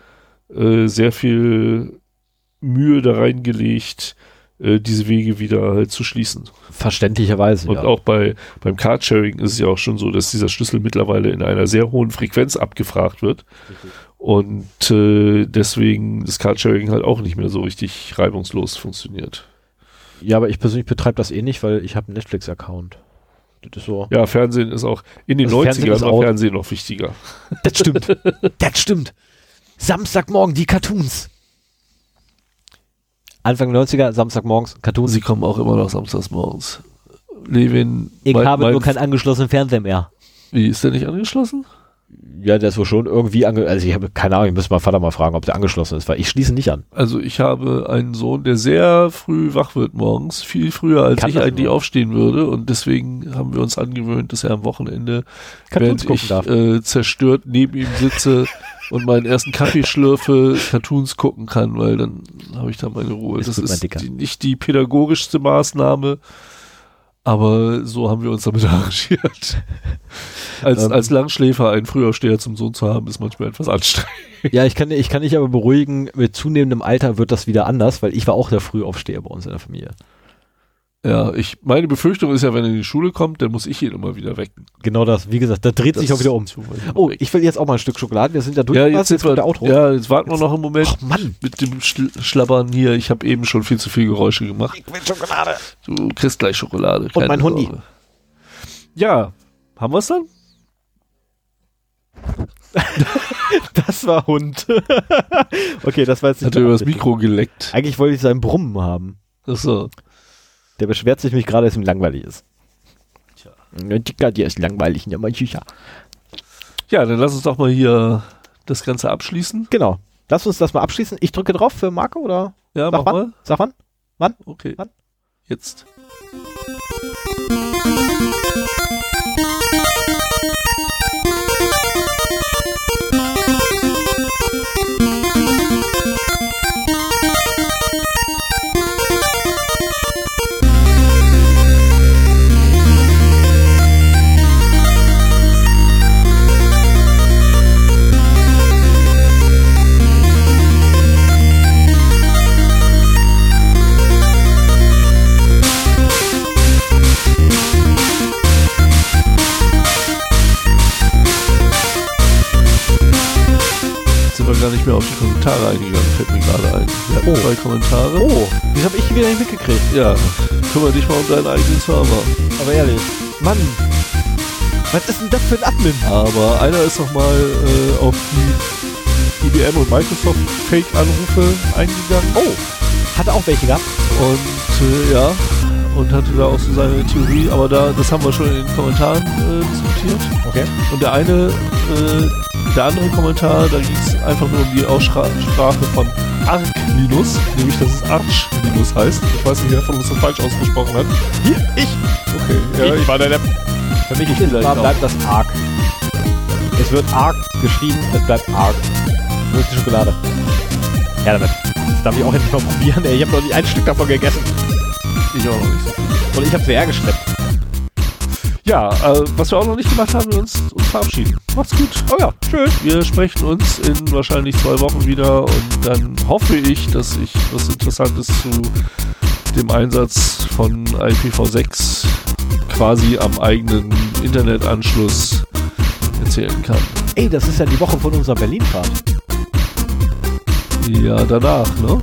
äh, sehr viel Mühe da reingelegt, äh, diese Wege wieder halt zu schließen. Verständlicherweise. Und ja. auch bei, beim Carsharing ist es ja auch schon so, dass dieser Schlüssel mittlerweile in einer sehr hohen Frequenz abgefragt wird. Und äh, deswegen das Carsharing halt auch nicht mehr so richtig reibungslos funktioniert. ja, aber ich persönlich betreibe das eh nicht, weil ich habe einen Netflix-Account. Das ist so. Ja, Fernsehen ist auch, in den Fernsehen 90ern ist war. Fernsehen noch wichtiger. Das stimmt. das stimmt. Samstagmorgen die Cartoons. Anfang 90er, Samstagmorgens Cartoons. Sie kommen auch immer noch samstags morgens. Levin, Ich mein- habe mein- nur keinen angeschlossenen Fernseher mehr. wie ist der nicht angeschlossen? Ja, der ist wohl schon irgendwie ange... Also ich habe keine Ahnung, ich muss mal Vater mal fragen, ob der angeschlossen ist, weil ich schließe nicht an. Also ich habe einen Sohn, der sehr früh wach wird morgens, viel früher als Kann ich eigentlich nur? aufstehen würde und deswegen haben wir uns angewöhnt, dass er am Wochenende, Cartoons während ich äh, zerstört neben ihm sitze und meinen ersten Kaffee schlürfe, Cartoons gucken kann, weil dann habe ich da meine Ruhe. Ist das ist die, nicht die pädagogischste Maßnahme, aber so haben wir uns damit arrangiert. Als, Ähm. als Langschläfer einen Frühaufsteher zum Sohn zu haben, ist manchmal etwas anstrengend. Ja, ich kann, ich kann dich aber beruhigen, mit zunehmendem Alter wird das wieder anders, weil ich war auch der Frühaufsteher bei uns in der Familie. Ja, ich, meine Befürchtung ist ja, wenn er in die Schule kommt, dann muss ich ihn immer wieder wecken. Genau das, wie gesagt, da dreht sich auch wieder um. Oh, ich will jetzt auch mal ein Stück Schokolade. Wir sind ja durch. ja, jetzt, kommt wir, Outro. ja, jetzt warten wir noch einen Moment Ach Mann, mit dem Schl Schlabbern hier. Ich habe eben schon viel zu viel Geräusche gemacht. ich will Schokolade. Du kriegst gleich Schokolade. keine mein Hundi. Sorge. Ja, haben wir es dann? Das war Hund. okay, das war jetzt Hat er übers Mikro geleckt. Eigentlich wollte ich seinen Brummen haben. Achso. Der beschwert sich mich gerade, dass ihm langweilig ist. Tja. Ja, Dicker, dir ist langweilig. Ja, mein Süßer. Ja, dann lass uns doch mal hier das Ganze abschließen. Genau. Lass uns das mal abschließen. Ich drücke drauf für Marco oder? Ja, Sag mach wann? mal. Sag wann? Okay. Wann? Jetzt. Gar nicht mehr auf die Kommentare eingegangen, fällt mir gerade ein. Wir hatten Oh. zwei Kommentare. Oh, das habe ich wieder nicht mitgekriegt. Ja, kümmere dich mal um deinen eigenen Server. Aber ehrlich. Mann. Was ist denn das für ein Admin? Aber einer ist noch mal äh, auf die IBM und Microsoft Fake-Anrufe eingegangen. Oh. Hat er auch welche gehabt? Und äh, ja, und hatte da auch so seine Theorie, aber da, das haben wir schon in den Kommentaren äh, diskutiert. Okay. Und der eine, äh, der andere Kommentar, da ging es einfach nur um die Aussprache von Arc Linus, nämlich dass es Arch Linus heißt. Ich weiß nicht, wer von uns das falsch ausgesprochen hat. Hier, ich. Okay, ja, ich, war der Depp. Für mich Ich ist, auch. bleibt das arg. Es wird arg geschrieben, es bleibt arg. Wo ist die Schokolade? Ja, damit. Das darf ich auch endlich mal probieren. Ey, ich habe noch nicht ein Stück davon gegessen. ich auch noch nicht so. Und ich habe sie hergeschleppt. Ja, äh, was wir auch noch nicht gemacht haben, wir uns, uns verabschieden. Macht's gut. Oh ja, schön. Wir sprechen uns in wahrscheinlich zwei Wochen wieder und dann hoffe ich, dass ich was Interessantes zu dem Einsatz von IPv6 quasi am eigenen Internetanschluss erzählen kann. Ey, das ist ja die Woche von unserer Berlin-Fahrt. Ja, danach, ne?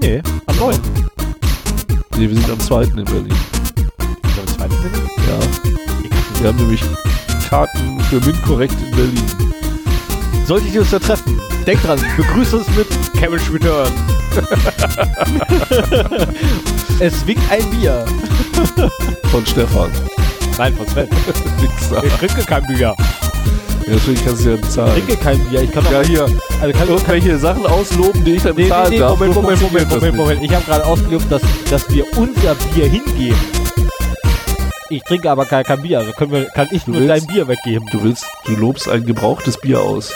Nee, am 9. Nee, wir sind am 2. in Berlin. Am 2. Berlin? Ja. Wir haben nämlich Karten für MINT-Korrekt in Berlin. Solltet ihr uns da treffen, denkt dran, begrüßt uns mit Carriage Return. es winkt ein Bier. Von Stefan. Nein, von Sven. Ich trinke kein Bier. Ja, deswegen kannst du ja Ich bezahlen. trinke kein Bier. Ich kann Ja, hier. also kann, Irgendwelche Sachen ausloben, die ich dann Nee, nee, bezahlen nee, darf. Moment, Moment, Moment, Moment, Moment. Ich habe gerade ausgelobt, dass, dass wir unser Bier hingeben. Ich trinke aber kein, kein Bier, also können wir, kann ich Du nur willst- dein Bier weggeben. Du willst, du lobst ein gebrauchtes Bier aus.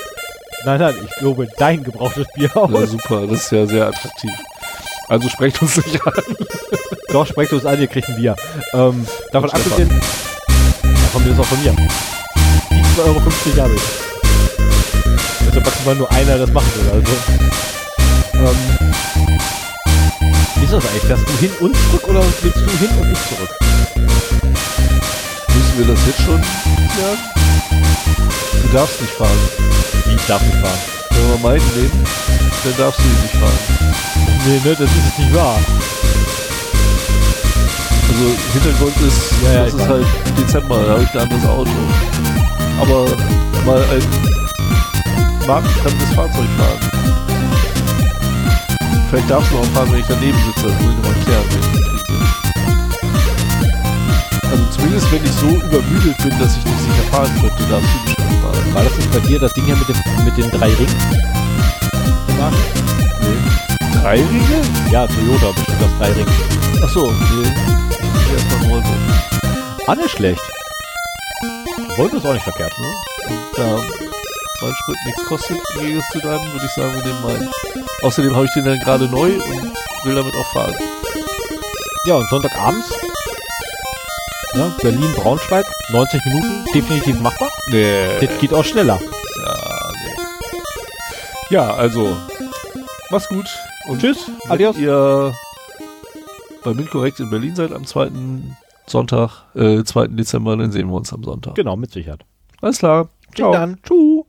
Nein, nein, ich lobe dein gebrauchtes Bier Ja, aus. super, das ist ja sehr attraktiv. Also sprecht uns nicht an. Doch, sprecht uns an, ihr kriegt ein Bier. Ähm, davon Von abgesehen, ja, von mir ist auch von mir. Die 2,50 Euro habe ich. Also maximal nur einer das machen will, also. Ähm, das eigentlich? Fährst du hin und zurück oder willst du hin und ich zurück? Müssen wir das jetzt schon klären? Du darfst nicht fahren. Ich darf nicht fahren. Wenn wir meinen nehmen, dann darfst du ihn nicht fahren. Nee, ne, das ist nicht wahr. Also Hintergrund ist, Ja, ja, das ich ist weiß. halt Dezember, da habe ich ein anderes Auto. Aber mal ein markenfremdes Fahrzeug fahren. Vielleicht darfst du auch fahren, wenn ich daneben sitze, das muss ich nochmal klären. wenn ich nicht kriege. Also zumindest wenn ich so übermüdet bin, dass ich nicht sicher fahren könnte, darfst du bestimmt fahren. War das nicht bei dir das Ding hier mit, dem, mit den drei Ringen? Nee. Drei Ringe? Ja, Toyota bestimmt das drei Ring. Achso, nee. Ich erstmal Volvo. Ah, nicht schlecht. Volvo ist auch nicht verkehrt, ne? da mein Sprit nichts kostet, im Gegensatz zu deinem, würde ich sagen, wir nehmen meinen. Außerdem habe ich den dann gerade neu und will damit auch fahren. Ja, und Sonntagabends? Ja, Berlin-Braunschweig, 90 Minuten, definitiv machbar. Nee. Das geht auch schneller. Ja, nee. Ja, also, mach's gut. Und Tschüss, wenn adios. ihr bei Minkorrekt in Berlin seid am 2. Sonntag, äh, 2. Dezember, dann sehen wir uns am Sonntag. Genau, mit Sicherheit. Alles klar. Bis dann. Tschüss.